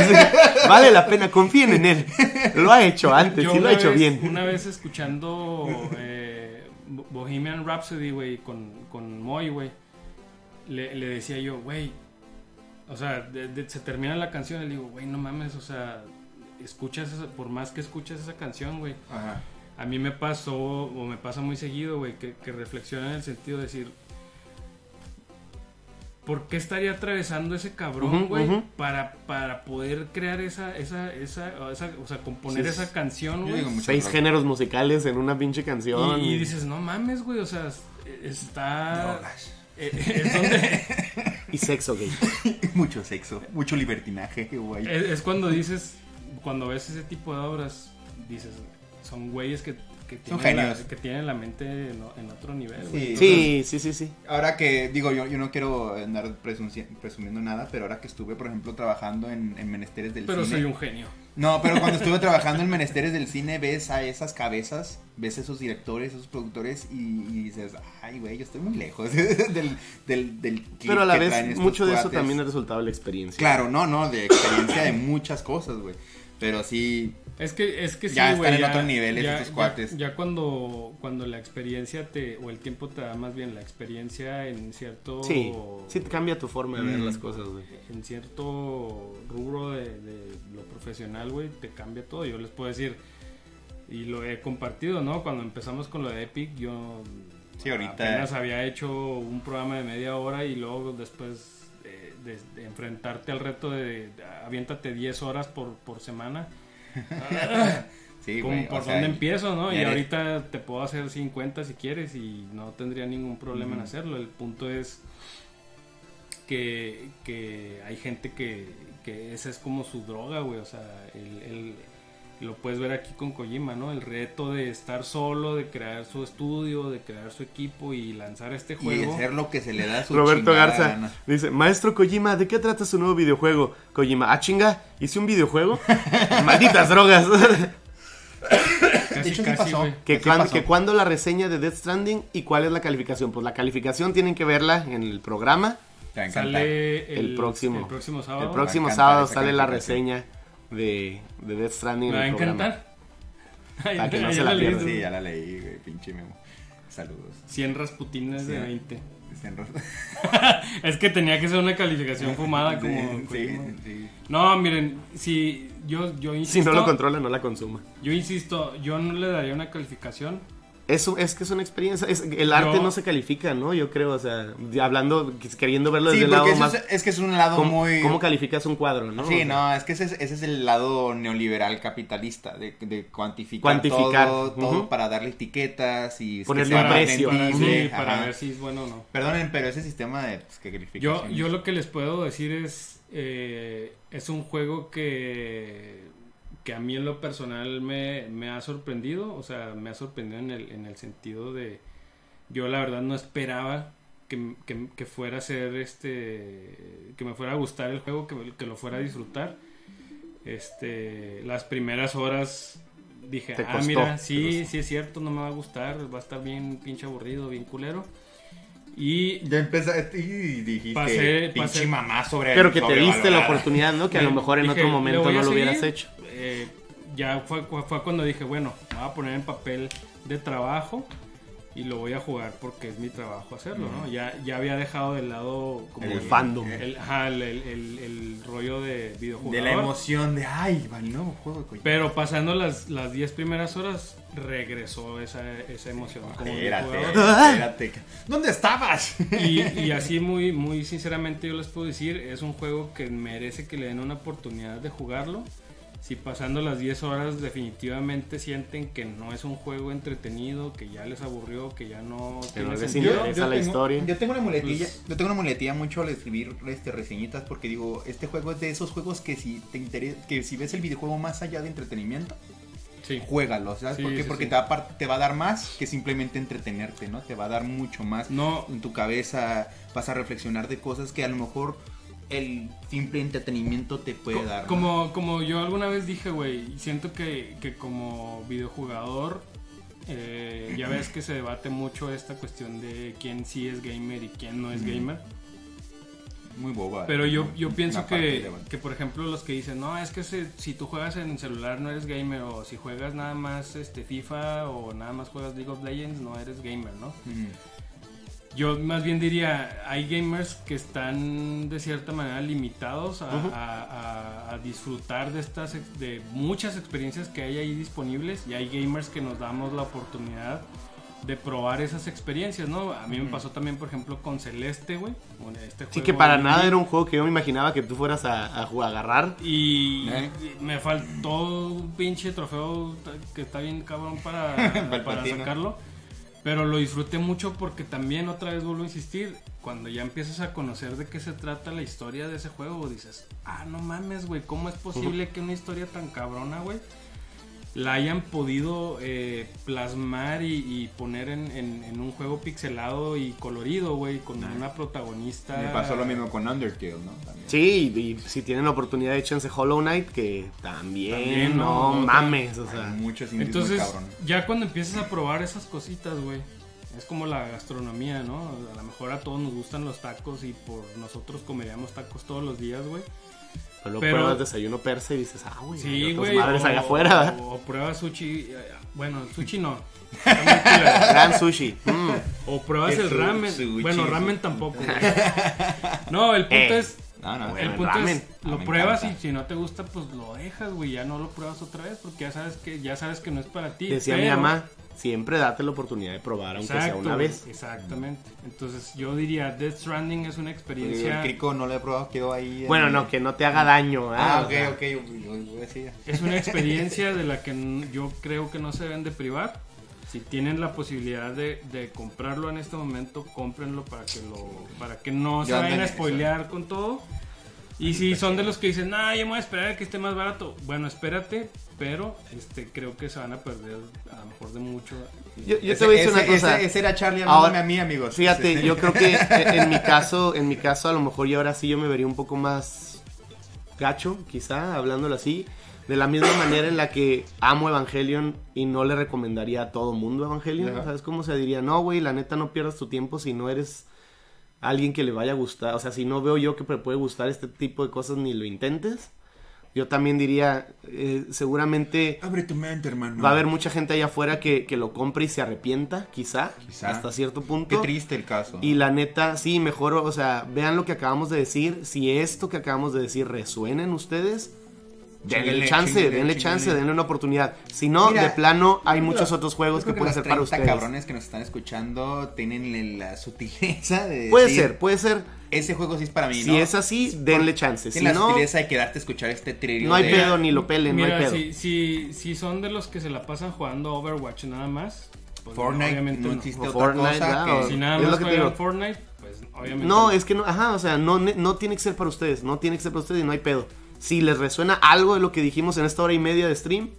A: Vale la pena, confíen en él. Lo ha hecho antes
C: Yo
A: y lo ha hecho
C: vez-
A: bien.
C: Una vez escuchando eh, Bo- Bohemian Rhapsody, güey, con, con Moy, güey, le, le decía yo, güey, o sea, de- de- se termina la canción y le digo, güey, no mames, o sea, escuchas, esa- por más que escuches esa canción, güey,
B: Ajá.
C: a mí me pasó, o me pasa muy seguido, güey, que, que reflexiona en el sentido de decir, ¿por qué estaría atravesando ese cabrón, güey, para, para poder crear esa, esa, esa, o esa- o sea, componer
A: Sí,
C: esa canción, güey?
A: Seis géneros musicales en una pinche canción.
C: Y, y dices, no mames, güey, o sea, es- está... Eh, es donde...
A: Y sexo gay.
B: mucho sexo, mucho libertinaje, güey.
C: es, es cuando dices, cuando ves ese tipo de obras, dices, son güeyes que, que,
B: Son
C: tienen, la,
B: genios.
C: que tienen la mente en, en otro nivel, güey.
B: Sí.
A: Sí, sí, sí, sí.
B: Ahora que, digo, yo, yo no quiero andar presunci- presumiendo nada, pero ahora que estuve, por ejemplo, trabajando en, en Menesteres del
C: Pero
B: Cine.
C: soy un genio.
B: No, pero cuando estuve trabajando en Menesteres del Cine, ves a esas cabezas, ves a esos directores, esos productores y, y dices, ay, güey, yo estoy muy lejos del, del, del clip
A: Pero a la
B: que
A: vez, mucho de eso también es resultado de la experiencia.
B: Claro, no, no, de experiencia de muchas cosas, güey. Pero sí,
C: Es que, es que sí,
B: Ya
C: güey,
B: están en otros niveles
C: ya-
B: estos
C: ya-
B: cuates.
C: Ya, cuando, cuando la experiencia te, o el tiempo te da más bien la experiencia en cierto...
A: Sí, sí te cambia tu forma de ver
B: Mm.
A: las cosas, güey.
C: en cierto rubro de, de lo profesional, güey, te cambia todo. Yo les puedo decir, y lo he compartido, ¿no? Cuando empezamos con lo de Epic, yo
B: Sí, ahorita-
C: apenas había hecho un programa de media hora y luego después eh, de, de enfrentarte al reto de, de aviéntate 10 horas por, por semana.
B: sí,
C: ¿Cómo-
B: güey. o
C: ¿Por dónde empiezo, no? Y
B: eres-
C: ahorita te puedo hacer 50 si quieres y no tendría ningún problema en hacerlo. El punto es que, que hay gente que, que esa es como su droga, güey. O sea, el, el- lo puedes ver aquí con Kojima, ¿no? El reto de estar solo, de crear su estudio, de crear su equipo y lanzar este
B: Y
C: juego.
B: hacer lo que se le da a su
A: Roberto
B: chingada
A: Garza
B: gana.
A: dice, maestro Kojima, ¿de qué trata su nuevo videojuego? Kojima, ah chinga, hice un videojuego. Malditas drogas.
C: casi,
B: hecho sí
C: casi,
B: pasó.
A: Que,
B: pasó.
A: cuando la reseña de Death Stranding y cuál es la calificación. Pues la calificación tienen que verla en el programa.
C: Sale el,
A: El próximo.
C: el próximo sábado.
A: El próximo sábado sale la reseña de, de Death Stranding
C: Me
A: en
C: va a encantar. Ay,
A: Para que no
C: ya
A: se la
C: leí,
A: pierdan.
C: güey.
B: Sí, ya la leí, güey, pinche memo. Saludos.
C: 100 rasputines de
B: Sí.
C: 20.
B: Dicen Ros-
C: es que tenía que ser una calificación fumada como...
B: Sí,
C: como-
B: sí.
C: No, miren, si yo, yo
A: Si
C: insisto...
A: no lo controla, no la consuma.
C: Yo insisto, yo no le daría una calificación.
A: Es, un- es que es una experiencia. es- el arte
C: Yo-
A: no se califica, ¿no? Yo creo, o sea, hablando, queriendo verlo
B: Sí,
A: desde el lado
B: porque eso
A: más.
B: es, es que es un lado
A: ¿cómo,
B: muy...
A: cómo calificas un cuadro, no? O
B: Sí,
A: sea,
B: no, es que ese es, ese es el lado neoliberal capitalista, de, de cuantificar,
A: Cuantificar,
B: todo, todo para darle etiquetas y
A: Ponerle un
C: Para,
A: precio.
C: para, sí, para ver si es bueno o no.
B: Perdonen, pero ese sistema de pues, que calificación
C: Yo, yo lo que les puedo decir es, eh, es un juego que, que a mí en lo personal me, me ha sorprendido, o sea, me ha sorprendido en el, en el sentido de, yo la verdad no esperaba que, que- que fuera a ser este, que me fuera a gustar el juego, que, que lo fuera a disfrutar. Este, las primeras horas dije, ah, mira, sí, sí es cierto, no me va a gustar, va a estar bien pinche aburrido, bien culero. Y
B: Ya empezaste y dijiste
C: Pasé-
B: pinche
C: pasé-
B: mamá sobre
A: Pero que te diste la
B: sobrevalorada".
A: oportunidad, ¿no? Que a lo
C: Me-
A: mejor en
C: dije,
A: otro
C: "Le
A: momento no lo hubieras
C: seguir".
A: hecho.
C: Eh, ya fue, fue cuando dije, bueno, me voy a poner en papel de trabajo y lo voy a jugar porque es mi trabajo hacerlo, ¿no? Ya, ya había dejado de lado como
A: El fandom.
C: el, ajá, el, el- el- rollo de videojugador.
B: De la emoción de, ay, va el nuevo juego, coño.
C: Pero pasando las, las 10 primeras horas, regresó esa, esa emoción. como
B: Espérate,
C: videojugador.
B: espérate. ¿Dónde estabas?
C: Y, y así muy, muy sinceramente yo les puedo decir, es un juego que merece que le den una oportunidad de jugarlo. Si pasando las 10 horas definitivamente sienten que no es un juego entretenido, que ya les aburrió, que ya no
A: Que no les
C: sentido.
A: interesa. la historia.
B: Yo tengo una muletilla,
C: Pues-
B: yo tengo una muletilla mucho al escribir este reseñitas porque digo, este juego es de esos juegos que si te interesa, que si ves el videojuego más allá de entretenimiento,
C: Sí.
B: juégalo, ¿sabes?
C: Sí,
B: por qué?
C: sí,
B: porque
C: sí.
B: te va, a te va a dar más que simplemente entretenerte, ¿no? Te va a dar mucho más
C: No,
B: en tu cabeza, vas a reflexionar de cosas que a lo mejor el simple entretenimiento te puede
C: Co-
B: dar. ¿no?
C: Como, como yo alguna vez dije, güey, siento que, que como videojugador, eh, ya ves que se debate mucho esta cuestión de quién sí es gamer y quién no es gamer.
B: muy boba.
C: Pero yo, yo pienso que, que, por ejemplo, los que dicen, no, es que si, si tú juegas en celular no eres gamer, o si juegas nada más este FIFA o nada más juegas League of Legends, no eres gamer, ¿no?
B: Ujú.
C: Yo más bien diría, hay gamers que están de cierta manera limitados a,
A: Ujú.
C: a- a- a disfrutar de estas de muchas experiencias que hay ahí disponibles y hay gamers que nos damos la oportunidad de probar esas experiencias, ¿no? A mí me pasó también, por ejemplo, con Celeste, güey. este
A: Sí, que para nada era un juego que yo me imaginaba que tú fueras a, a jugar, agarrar.
C: Y
B: ¿Eh?
C: me faltó un pinche trofeo que está bien cabrón para, para sacarlo. Pero lo disfruté mucho porque también otra vez vuelvo a insistir, cuando ya empiezas a conocer de qué se trata la historia de ese juego, dices, ah, no mames, güey, ¿cómo es posible que una historia tan cabrona, güey, la hayan podido eh, plasmar y, y poner en, en- en un juego pixelado y colorido, güey, con
B: Nah.
C: una protagonista...
B: Me pasó lo mismo con Undertale, ¿no? También.
A: Sí, y, y si tienen la oportunidad, échense Hollow Knight, que también,
C: También,
A: no
C: ¿no?
A: mames, o sea.
B: muchos
C: Entonces, ya cuando empiezas a probar esas cositas, güey, es como la gastronomía, ¿no? A lo mejor a todos nos gustan los tacos y por nosotros comeríamos tacos todos los días, güey.
A: Pero luego
C: pero-
A: pruebas desayuno persa y dices, ah, güey, hay
C: Sí,
A: otras
C: güey.
A: madres
C: o-
A: allá afuera.
C: O, o pruebas sushi. Bueno, sushi no. Está muy culero.
A: Gran sushi. mm.
C: O pruebas
B: ¿Qué
C: el
B: su-
C: ramen.
B: sushi?
C: Bueno, ramen tampoco. güey. No, el punto
A: Eh.
C: es.
B: No, no,
A: Bueno,
C: El
A: el
C: punto
A: ramen.
C: es,
B: Ah,
C: lo
B: me
C: pruebas y
B: encanta.
C: si no te gusta, pues lo dejas, güey. Ya no lo pruebas otra vez porque ya sabes que ya sabes que no es para ti.
A: Decía mi
C: pero-
A: mamá, siempre date la oportunidad de probar, aunque sea una vez.
C: Exactamente. Entonces yo diría Death Stranding es una
B: El
C: experiencia
B: crico no lo he probado, quedó ahí. en-
A: Bueno, no, que no te haga daño.
B: Ah,
A: Ah,
B: ok,
A: sea,
B: ok, yo, decía.
C: es una experiencia de la que n- yo creo que no se deben de privar. Si tienen la posibilidad de, de comprarlo en este momento, cómprenlo para que lo para que no se vayan a
B: eso.
C: spoilear con todo. Y si son de los que dicen, nah, yo me voy a esperar a que esté más barato. Bueno, espérate, pero este creo que se van a perder a lo mejor de mucho.
A: Yo, yo
B: Ese-
A: te voy a decir una cosa.
B: Ese, ese era Charlie
A: Ahora-
B: a mí, amigos.
A: Fíjate, yo creo que en mi caso, en mi caso a lo mejor y ahora sí yo me vería un poco más gacho, quizá, hablándolo así, De la misma manera en la que amo Evangelion y no le recomendaría a todo mundo Evangelion.
B: Ajá.
A: ¿Sabes cómo se diría? No, güey, la neta no pierdas tu tiempo si no eres alguien que le vaya a gustar. O sea, si no veo yo que puede gustar este tipo de cosas, ni lo intentes. Yo también diría, eh, seguramente
B: Abre tu mente, hermano.
A: va a haber mucha gente allá afuera que, que lo compre y se arrepienta, quizá,
B: Quizá.
A: hasta cierto
B: Qué
A: punto.
B: triste el caso.
A: Y la neta, sí, mejor, o sea, vean lo que acabamos de decir. Si esto que acabamos de decir resuena en ustedes, denle chance, denle chance, denle una oportunidad. Si no,
B: Mira,
A: de plano, hay muchos otros juegos que pueden ser para
B: 30
A: ustedes.
B: cabrones que nos están escuchando tienen la sutileza de
A: Puede
B: decir,
A: ser, puede ser.
B: Ese juego sí es para mí,
A: Si
B: ¿no?
A: es así, denle chance. Si
B: la
A: no,
B: sutileza de quedarte a escuchar este trillo
A: no hay
B: de-
A: pedo, ni lo pelen, no
C: Mira,
A: hay pedo.
C: si, si, si son de los que se la pasan jugando Overwatch nada más, pues
B: Fortnite
C: obviamente
B: no
C: no.
B: existe
A: O
B: otra
A: Fortnite,
B: cosa
A: ya,
B: que...
A: o-
C: Si nada
A: Es lo que te
C: juegan
A: digo.
C: Fortnite, pues obviamente
A: No, es que no, ajá, o sea, no, no tiene que ser para ustedes, no tiene que ser para ustedes y no hay pedo. Si les resuena algo de lo que dijimos en esta hora y media de stream,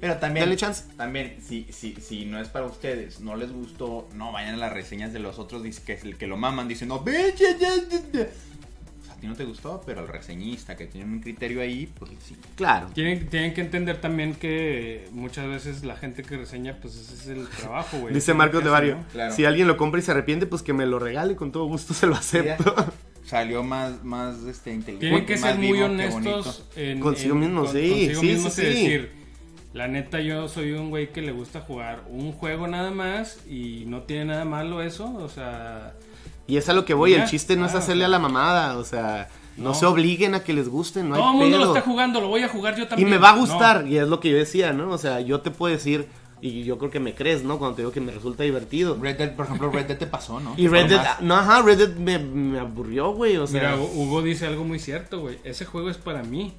B: Pero también,
A: Denle chance.
B: también si, si, si no es para ustedes, no les gustó, no vayan a las reseñas de los otros que, que lo maman diciendo, "Ve, ya, ya, ya, ya". O sea, a ti no te gustó, pero al reseñista que tiene un criterio ahí, pues sí.
A: claro.
C: Tienen, tienen que entender también que muchas veces la gente que reseña, pues ese es el trabajo, güey.
A: Dice
C: Es
A: Marcos de Barrio,
C: ¿no?
B: Claro.
A: si alguien lo compra y se arrepiente, pues que me lo regale, con todo gusto se lo acepto.
B: Salió más, más este, inteligente.
C: Tienen que
B: más
C: ser muy
B: vivo
C: honestos en,
A: Consigo
C: en-
A: mismos,
C: con-
A: sí,
C: consigo
A: sí,
C: mismos
A: sí,
C: y
A: sí.
C: decir, la neta yo soy un güey que le gusta jugar un juego nada más y no tiene nada malo eso, o sea,
A: Y es a lo que voy, el chiste no es
C: Ah,
A: hacerle a la mamada, o sea, no,
C: No.
A: se obliguen a que les guste, no
C: todo el mundo lo está jugando, lo voy a jugar yo
A: Y
C: también.
A: me va a
C: No.
A: gustar, y es lo que yo decía, ¿no? O sea, yo te puedo decir, y yo creo que me crees, ¿no? Cuando te digo que me resulta divertido.
B: Red Dead, por ejemplo, Red Dead te pasó, ¿no?
A: Y Red Dead, no, ajá, Red Dead me, me aburrió, güey, o sea,
C: Mira, Hugo dice algo muy cierto, güey. Ese juego es para mí.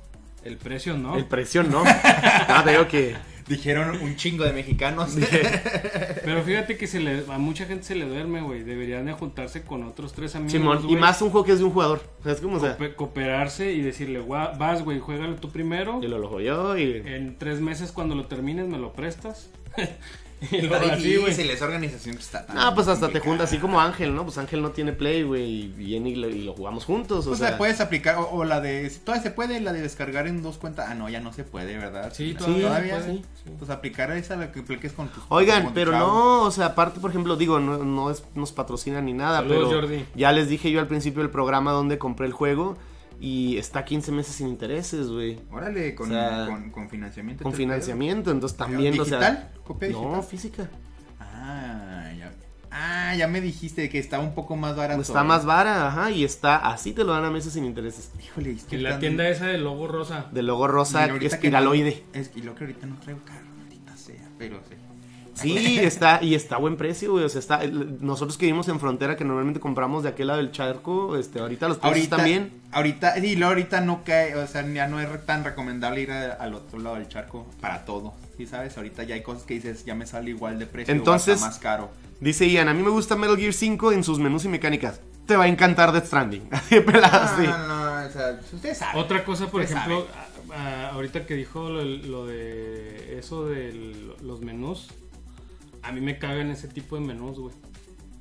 C: El precio no.
A: el precio no. no, te digo que...
B: Dijeron un chingo de mexicanos.
C: Pero fíjate que se le, a mucha gente se le duerme, güey. Deberían de juntarse con otros tres amigos.
A: Simón, y más un juego que es de un jugador. O sea, es como, o sea,
C: coope- cooperarse y decirle, "Gua- vas, güey, juégalo tú primero.
A: y lo lo yo y...
C: En tres meses cuando lo termines me lo prestas. y
B: Está
C: luego así, güey.
B: esa organización está tan
A: Ah, pues hasta te juntas así como Ángel, ¿no? Pues Ángel no tiene play, güey, y viene y lo, y lo jugamos juntos, o
B: Pues
A: sea...
B: la puedes aplicar, o, o la de, todavía se puede, la de descargar en dos cuentas. Ah, no, ya no se puede, ¿verdad?
C: Sí, todavía puede,
B: sí.
C: sí.
B: Pues aplicar esa, la que apliques con tus
A: Oigan,
B: con tu
A: pero
B: chavo.
A: no, o sea, aparte, por ejemplo, digo, no, no es, nos patrocina ni nada,
C: Saludos,
A: pero
C: Jordi.
A: ya les dije yo al principio del programa donde compré el juego y está 15 meses sin intereses, güey.
B: Órale, con,
A: O sea,
B: con, con financiamiento.
A: Con financiamiento, entonces también, o sea...
B: ¿Digital? ¿Copia
A: No,
B: digital?
A: física.
B: Ah, ya. Ah, ya me dijiste que estaba un poco más barato.
A: Está
B: ¿eh?
A: más vara, ajá, y está, así te lo dan a meses sin intereses.
B: Híjole, es que
C: En la
B: tan-
C: tienda esa del logo rosa.
A: De logo
B: y
A: rosa
B: que
A: espiraloide.
B: no- es, y lo que ahorita no traigo carro, maldita sea, pero sí.
A: Sí, está, y está a buen precio, güey. O sea, está. el- Nosotros que vivimos en frontera, que normalmente compramos de aquel lado del charco, este, ahorita los precios
B: Ahorita,
A: bien.
B: ahorita, y luego ahorita no cae, o sea, ya no es tan recomendable ir a- al otro lado del charco para todo. Sí, sabes, ahorita ya hay cosas que dices, ya me sale igual de precio,
A: Entonces-
B: o más caro.
A: Dice Ian, a mí me gusta Metal Gear 5 en sus menús y mecánicas. Te va a encantar Death Stranding. Así pelado, sí.
B: No, no, o sea, ustedes saben.
C: Otra cosa, por ejemplo, a- a- ahorita que dijo lo, lo de eso de los menús, a mí me cagan ese tipo de menús, güey.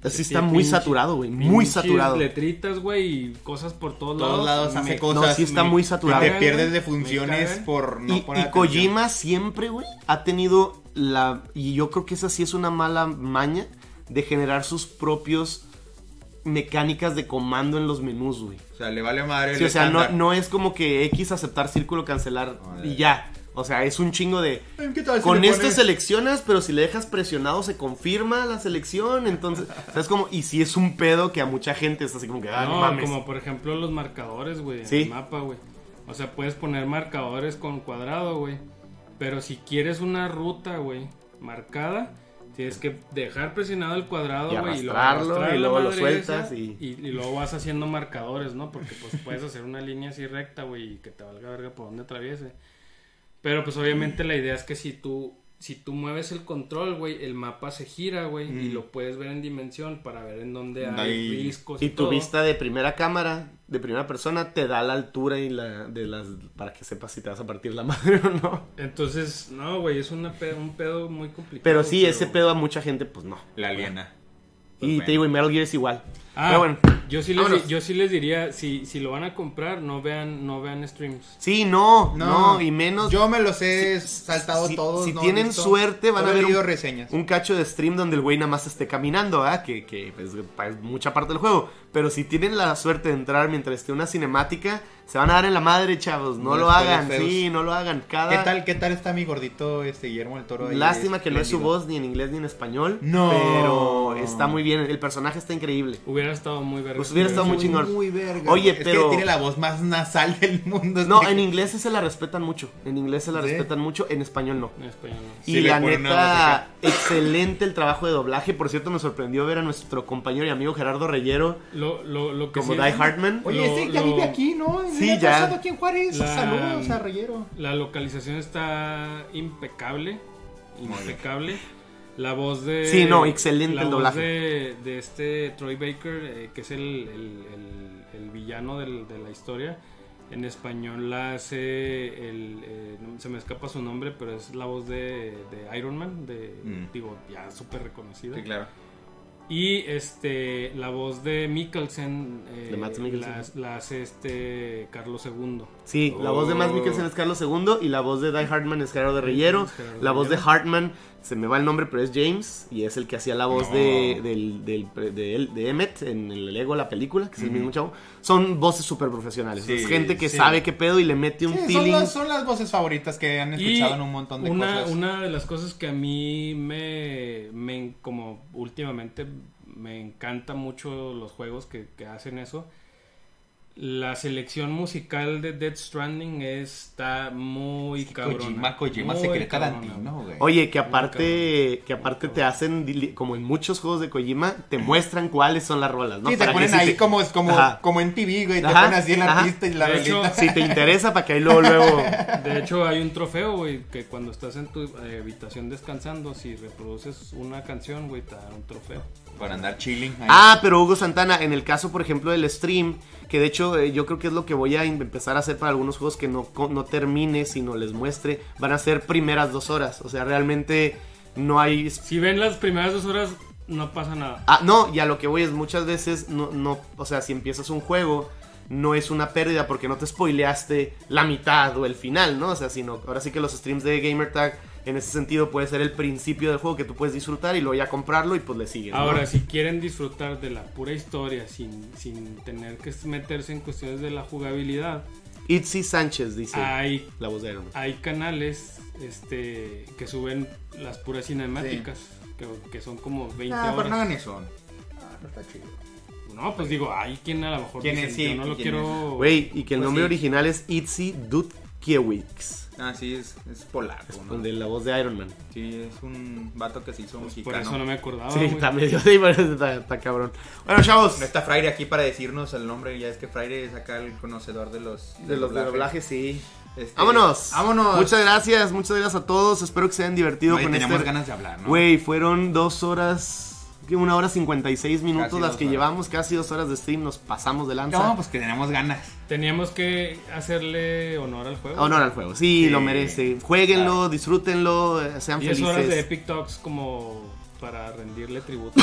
A: Así
C: Sí,
A: está muy
C: pinche-
A: saturado, güey. Muy saturado.
C: letritas, güey, y cosas por todos,
B: todos lados hace
C: Me-
B: cosas.
A: No, sí está
B: me-
A: muy saturado.
B: Te pierdes de funciones por no
A: Y,
B: poner
A: y. Kojima siempre, güey, ha tenido la... Y yo creo que esa sí es una mala maña de generar sus propios mecánicas de comando en los menús, güey.
B: O sea, le vale madre.
A: Sí,
B: el
A: o sea, no, es como que X aceptar, círculo cancelar y ya. O sea, es un chingo de...
B: ¿Qué tal si
A: Con
B: le
A: esto
B: pones-
A: seleccionas, pero si le dejas presionado se confirma la selección. Entonces, ¿sabes como Y si es un pedo que a mucha gente es así como que, ah, no, mames.
C: como por ejemplo los marcadores, güey, en
A: Sí.
C: el mapa, güey. O sea, puedes poner marcadores con cuadrado, güey. Pero si quieres una ruta, güey, marcada, tienes que dejar presionado el cuadrado,
A: Y
C: güey, y luego
A: arrastrarlo,
C: arrastrar
A: y luego lo sueltas
C: esa,
A: y-
C: y... luego vas haciendo marcadores, ¿no? Porque pues puedes hacer una línea así recta, güey, y que te valga verga por donde atraviese. Pero pues obviamente la idea es que si tú si tú mueves el control, güey, el mapa se gira, güey, y
B: Mm.
C: lo puedes ver en dimensión para ver en dónde hay
B: Ahí.
C: riscos
A: Y tu
C: todo.
A: vista de primera cámara, de primera persona, te da la altura y la de las para que sepas si te vas a partir la madre o no.
C: Entonces, no, güey, es una pe- un pedo muy complicado.
A: Pero sí, ese pedo a mucha gente, pues no.
B: La aliena.
A: Y
B: Pues
A: te digo, y Metal Gear es igual.
C: Ah,
A: Pero bueno,
C: yo sí les,
A: vámonos.
C: yo sí les diría, si, si lo van a comprar, no vean, no vean streams.
A: Sí, no, no, y menos.
B: Yo me los he
A: Si-
B: saltado
A: si-
B: todos.
A: si
B: no he
A: tienen
B: visto-
A: suerte, van a
B: he
A: ver
B: leído
A: un-
B: reseñas.
A: un cacho de stream donde el güey nada más esté caminando, ¿ah? Que, que pues, pa- es mucha parte del juego. Pero si tienen la suerte de entrar mientras esté una cinemática, se van a dar en la madre, chavos. No,
B: No
A: lo
B: les
A: hagan,
B: feos.
A: sí, no lo hagan. Cada...
B: ¿Qué tal, ¿Qué tal está mi gordito este Guillermo del Toro? ahí?
A: Lástima que no es su
B: Espléndido.
A: voz ni en inglés ni en español.
B: No.
A: Pero está muy bien. El personaje está increíble.
C: Hubiera estado muy verga.
A: Pues hubiera estado muy
B: Muy,
A: chingón.
B: Muy verga.
A: Oye,
B: Es
A: pero-
B: que tiene la voz más nasal del mundo.
A: No,
B: este-
A: en inglés se la respetan mucho. En inglés se la
B: ¿Sí?
A: respetan mucho, en español no.
C: En español no.
A: Y
B: Sí,
A: la neta, excelente el trabajo de doblaje. Por cierto, me sorprendió ver a nuestro compañero y amigo Gerardo Reyero
C: Lo, lo, lo que
A: como
C: sí-
A: Die Hartman.
B: Oye, este ya
C: lo-
B: vive aquí, ¿no?
A: Sí, ya.
B: aquí en Juárez.
C: La-
B: Saludos a Reyero.
C: La localización está impecable. Impecable. La voz de.
A: Sí, no, excelente
C: la
A: el
C: voz
A: doblaje.
C: De, de este Troy Baker, eh, que es el, el- el- el villano del- de la historia. En español la hace. El, eh, se me escapa su nombre, pero es la voz de, de Iron Man. De,
B: Mm.
C: Digo, ya súper reconocida.
B: Sí, claro.
C: Y este la voz de Mikkelsen, eh,
A: De Mads Mikkelsen.
C: La, la hace este Carlos II.
A: Sí, la voz de
B: Oh.
A: Mikkelsen es Carlos II y la voz de Die Hartman es Gerardo.
C: Es Gerardo
A: La voz de. Hartman, se me va el nombre, pero es James y es el que hacía la voz
B: No.
A: de, del, del, de, de Emmet en el Lego, la película, que es el
B: Ujú.
A: mismo chavo. Son voces súper profesionales.
B: Sí,
A: es gente que
C: sí.
A: sabe qué pedo y le mete un
B: Sí, son,
A: feeling.
B: las, son las voces favoritas que han escuchado en un montón de
C: una,
B: cosas.
C: Una de las cosas que a mí me, me como últimamente me encanta mucho los juegos que, que hacen eso. La selección musical de Dead Stranding está muy cabrona.
B: Kojima, Kojima
C: muy cabrona.
B: Tarantino, güey.
A: Oye, que aparte, que aparte te hacen, como en muchos juegos de Kojima, te muestran cuáles son las rolas, ¿no?
B: sí, te
A: Para que
B: ponen
A: si
B: ahí
A: te-
B: como, como,
A: Ajá.
B: como en TV, güey. Te
A: Ajá,
B: ponen así el artista y la
C: De hecho.
A: Si te interesa, para que ahí luego, luego...
C: De hecho, hay un trofeo, güey, que cuando estás en tu eh, habitación descansando, si reproduces una canción, güey, te dan un trofeo.
B: Para andar chilling. ahí.
A: Ah, pero Hugo Santana, en el caso, por ejemplo, del stream, que de hecho eh, yo creo que es lo que voy a em- empezar a hacer para algunos juegos que no, no termine, sino les muestre, van a ser primeras dos horas. O sea, realmente no hay...
C: Si ven las primeras dos horas, no pasa nada.
A: Ah, no, y a lo que voy es muchas veces, no, no, o sea, si empiezas un juego, no es una pérdida porque no te spoileaste la mitad o el final, ¿no? O sea, sino, ahora sí que los streams de Gamertag, en ese sentido, puede ser el principio del juego que tú puedes disfrutar y luego ya comprarlo y pues le sigues. ¿no?
C: Ahora, si quieren disfrutar de la pura historia sin, sin tener que meterse en cuestiones de la jugabilidad,
A: Itzy Sánchez dice
C: hay,
A: la voz de Iron Man.
C: hay canales este, que suben las puras cinemáticas, que, que son como 20
B: Ah, pero no hagan
C: horas.
B: eso. Ah, no está chido.
C: No, pues digo, hay quien a lo mejor
B: ¿Quién
C: dice,
B: es? Sí,
C: yo no lo
B: ¿quién
C: quiero...
A: Güey, y que el
B: Pues
A: nombre
B: sí.
A: original es Itzy Dudkiewicz,
B: Ah, sí, es, es polaco, ¿no?
A: de la voz de Iron Man.
B: Sí, es un vato que se hizo
C: Pues por
B: mexicano.
C: eso no me acordaba,
A: sí,
C: güey.
A: está medio, sí, pero está, está cabrón. Bueno, chavos,
B: No está Fraire aquí para decirnos el nombre. Ya es que Fraire es acá el conocedor de los
A: de los de doblaje, sí.
B: Este,
A: Vámonos.
B: Vámonos.
A: Muchas gracias, muchas gracias a todos. Espero que se hayan divertido con
B: teníamos
A: este.
B: ganas de hablar, ¿no?
A: Güey, fueron dos horas. Una hora cincuenta y seis minutos
B: Casi
A: las que
B: horas.
A: llevamos, casi dos horas de stream, nos pasamos de lanza.
B: No, pues que teníamos ganas.
C: Teníamos que hacerle honor al juego.
A: Honor al juego, sí,
B: Sí.
A: lo merece. Jueguenlo,
B: Claro.
A: disfrútenlo, eh, sean
C: 10
A: felices.
C: horas de Epic Talks como para rendirle tributo.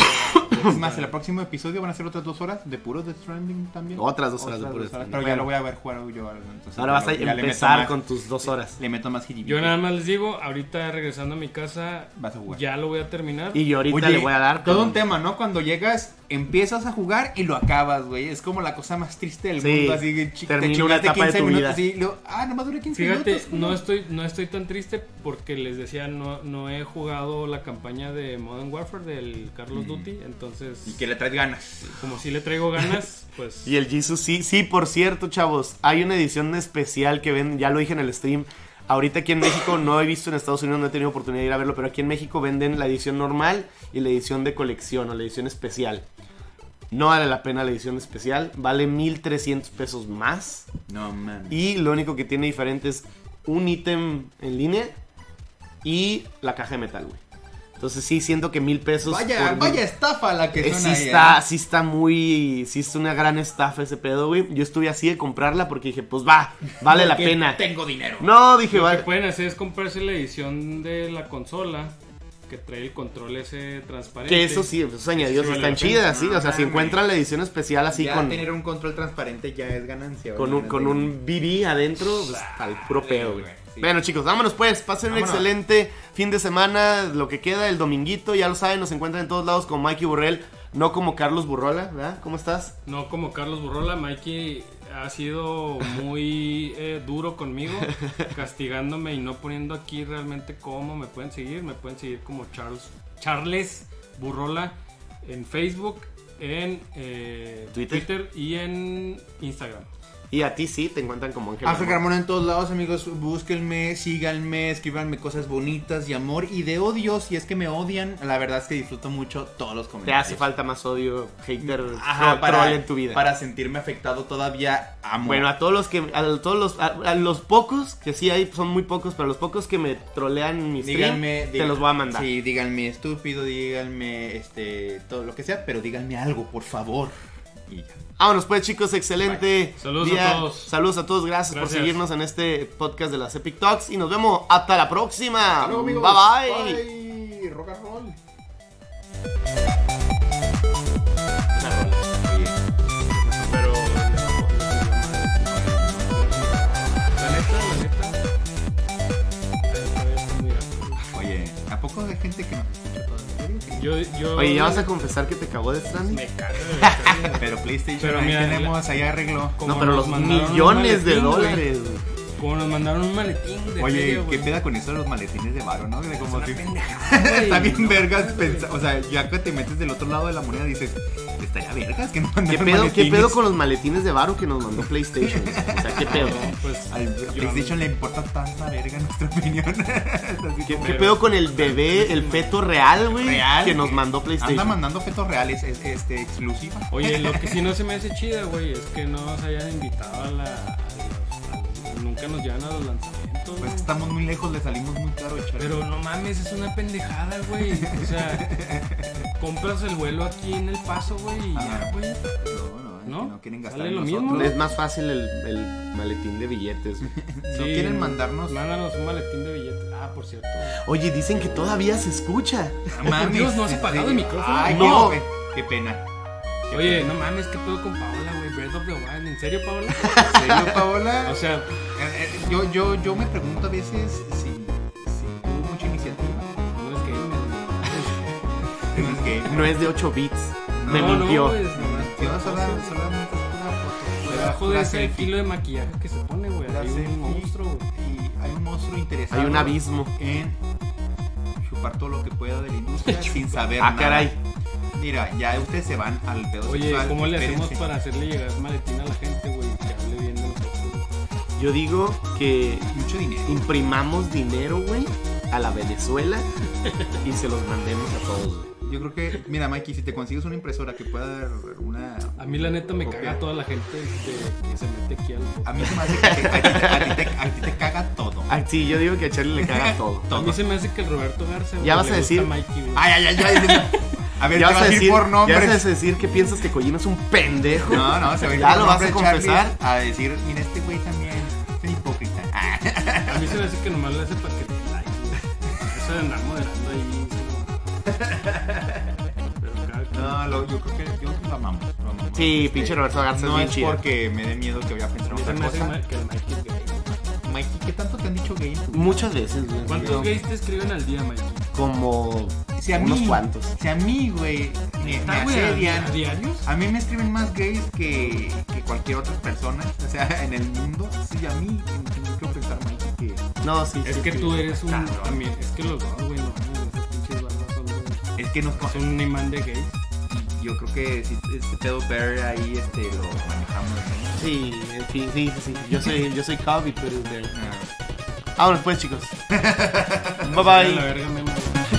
B: Es más, el próximo episodio van a ser otras dos horas de puro Death Stranding también.
A: Otras dos horas de puro Death
B: Pero
A: Stranding.
B: ya
A: Bueno.
B: lo voy a ver jugar yo. Entonces
A: Ahora vas a
B: ya ya
A: empezar
B: más-
A: con tus dos horas.
B: Le meto más jiribilla.
C: Yo nada más les digo, ahorita regresando a mi casa,
B: Vas a jugar.
C: ya lo voy a terminar.
A: Y yo ahorita
B: Oye,
A: le voy a dar.
B: Todo
A: con-
B: un tema, ¿no? Cuando llegas, empiezas a jugar y lo acabas, güey. Es como la cosa más triste del
A: Sí,
B: mundo. Así que
A: termina
B: te
A: una etapa de
B: 15
A: tu
B: minutos
A: vida.
B: y luego, ah, nomás duré 15
C: Fíjate,
B: minutos.
C: no estoy, no estoy tan triste porque les decía, no, no he jugado la campaña de Modern Warfare del Carlos
B: Mm.
C: Duty, entonces
B: Y que le traes ganas.
C: como si le traigo ganas, pues
A: Y el Jesus, sí, sí, por cierto, chavos, hay una edición especial que ven, ya lo dije en el stream. Ahorita aquí en México no he visto en Estados Unidos, no he tenido oportunidad de ir a verlo, pero aquí en México venden la edición normal y la edición de colección o la edición especial. No vale la pena la edición especial, vale 1300 pesos más.
B: No, man.
A: Y lo único que tiene diferente es un ítem en línea y la caja de metal, güey. Entonces sí siento que mil pesos.
B: Vaya,
A: por-
B: vaya estafa la que
A: eh,
B: suena
A: sí
B: ahí,
A: está,
B: ¿eh?
A: sí está muy, sí es una gran estafa ese pedo, güey. Yo estuve así de comprarla porque dije, pues va, vale la pena.
B: Tengo dinero.
A: No, dije,
C: lo que
A: vale.
C: pueden hacer es comprarse la edición de la consola que trae el control ese transparente.
A: Que eso sí, esos añadidos
C: Sí,
A: están chidas, sí. O sea,
B: Ah,
A: si encuentran la edición especial así
B: ya
A: con,
B: tener un control transparente ya es ganancia.
A: con, un, con un BB adentro, pues, al puro pedo, güey.
B: Sí.
A: Bueno, chicos, vámonos pues. Pasen un excelente fin de semana. Lo que queda, el dominguito, ya lo saben, nos encuentran en todos lados con Mikey Burrell, no como Carlos Burrola, ¿verdad? ¿Cómo estás?
C: No como Carlos Burrola, Mikey ha sido muy eh, duro conmigo, castigándome y no poniendo aquí realmente cómo me pueden seguir. Me pueden seguir como Charles, Charles Burrola en Facebook, en eh,
A: Twitter.
C: Twitter y en Instagram.
A: Y a ti sí, te encuentran como Ángel.
B: Ángel
A: Ramón.
B: En todos lados, amigos. Búsquenme, síganme, escríbanme cosas bonitas y amor y de odio. Si es que me odian, la verdad es que disfruto mucho todos los
A: Te
B: comentarios.
A: hace falta más odio, hater,
B: Ajá,
A: tro-
B: para,
A: troll en tu vida.
B: para sentirme afectado todavía amo.
A: Bueno, a todos los que, a todos los, a, a los pocos, que sí hay, son muy pocos, pero a los pocos que me trolean en mi stream,
B: díganme,
A: te los voy a mandar.
B: Sí, díganme estúpido, díganme este todo lo que sea, pero díganme algo, por favor. Y ya.
A: Vámonos pues chicos, excelente
C: Saludos
A: día.
C: a todos.
A: Saludos a todos, gracias, por seguirnos en este podcast de las Epic Talks y nos vemos hasta la próxima.
B: Hasta luego, amigos.
A: bye bye.
B: Bye. Rock and roll.
C: Pero la neta, la neta.
B: Oye, ¿a poco hay gente que todavía?
C: Yo, yo,
A: Oye, ¿ya vas a confesar que te cagó de Stranding?
C: Me cago de.
B: Pero PlayStation
C: Pero
B: ahí
C: mira,
B: tenemos, ahí arregló.
A: No, pero los millones de dólares.
C: Como nos mandaron un maletín de
B: Oye, ¿qué peda con eso de los maletines de varo, no? De como
C: una
B: si-. Está bien
C: No,
B: vergas pensa- O sea, ya que te metes del otro lado de la moneda dices, estaría vergas que no
A: ¿Qué pedo, ¿Qué pedo con los maletines de varo que nos mandó PlayStation? O sea, ¿qué pedo?
C: Pues,
B: Al
C: yo-
B: PlayStation le importa tanta verga en nuestra opinión.
A: ¿Qué, pedo con el bebé, el feto real, güey?
B: Real.
A: Que nos mandó
B: Anda
A: PlayStation.
B: mandando fetos reales, es, este, exclusiva.
C: Oye, lo que sí no se me hace chida, güey, es que no nos hayan invitado a la. a los- a- nunca nos llevan a los lanzamientos.
B: Pues
C: güey.
B: estamos muy lejos, le salimos muy caro.
C: Pero no mames, es una pendejada, güey. O sea, compras el vuelo aquí en el paso, güey, y ya, güey.
B: no, no, es
C: ¿No?
B: que no quieren gastar
C: Sale
B: en
C: lo
B: nosotros.
C: mismo.
A: Es más fácil el, el maletín de billetes. güey.
B: No quieren mandarnos.
C: Mándanos un maletín de billetes. Ah, por cierto.
A: Oye, dicen que todavía se escucha.
C: Por Dios, ¿no has apagado el micrófono?
B: Ay,
A: No.
B: qué, qué pena. Qué
C: Oye,
B: pena.
C: no mames, ¿qué pedo con Paola, güey? Breath of the Wild. ¿En serio, Paola?
B: ¿En serio, Paola?
C: O sea,
B: Eh, eh, yo, yo, yo me pregunto a veces si, si tuvo mucha iniciativa.
C: no es.
B: Que no es gay.
A: No es de 8 bits. Me
C: no,
A: mintió.
C: No, es
B: no, sola-
C: foto.
B: solamente es una foto.
C: Debajo de ese
B: selfie.
C: kilo de maquillaje que se pone, güey. Hay un monstruo, güey.
B: Y hay un monstruo interesado.
A: Hay un abismo.
B: En chupar todo lo que pueda de la industria sin saber
A: Ah,
B: nada.
A: caray.
B: Mira, ya ustedes se van al pedo
C: Oye,
B: sexual.
C: ¿cómo le hacemos
B: espérense.
C: para hacerle llegar maletín a la gente, güey? Que hable bien de nosotros.
A: Yo digo que
B: Mucho dinero.
A: imprimamos dinero, güey, a la Venezuela y se los mandemos a todos, güey.
B: Yo creo que, mira, Mikey, si te consigues una impresora que pueda dar una.
C: A mí, la neta, me
B: copia.
C: caga toda la gente de- que se mete aquí al.
B: A mí se me hace que te- a, ti, a ti te, a ti te caga todo.
A: Ah, sí, yo digo que a Charlie le caga todo.
C: A mí se me hace que el Roberto Garza. güey,
A: Ya vas
C: le
A: a
C: gusta
A: decir-
C: Mikey, güey.
B: Ay, ay, ay, ay. A ver,
A: Ya
B: te
A: vas a decir,
B: por
A: ya vas a decir que piensas que Collino es un pendejo.
B: No, no, se va a ir
A: Ya lo vas a confesar.
B: A decir, mira, este güey también es hipócrita. Ah.
C: A mí se me hace que nomás le hace para que te like. Eso de andar moderando ahí. Pero
B: No, lo- yo creo que yo creo que lo amamos. lo amamos.
A: Sí,
B: Este,
A: pinche Roberto Garza es
B: No
A: bien
B: es
A: chido.
B: porque me dé miedo que vaya a pensar otra cosa.
C: que el Mikey es gay.
B: Mikey, ¿qué tanto te han dicho gay?
A: Muchas veces, güey.
C: ¿Cuántos gays te escriben al día, Mikey?
A: Como
B: Si a mí,
A: unos cuantos.
B: Si a mí, güey, me, me
C: ¿Está, güey, a-
B: asedian.
C: a diarios?
B: A mí me escriben más gays que, que cualquier otra persona, o sea, en el mundo. Sí, a mí, yo quiero pensar, Mikey, que
A: No, sí,
C: Es
A: sí,
C: que
A: sí.
C: tú eres un.
B: Cabrón.
C: También, es que los dos, güey, no pinches son,
B: es que nos
C: son un imán de gays.
B: Yo creo que si este pedo Bear ahí este, lo manejamos. ¿no?
A: Sí, en fin, sí, sí, sí. Yo soy, yo soy Cobb y tú eres Bear.
B: Ah.
A: Vámonos pues, chicos. bye bye.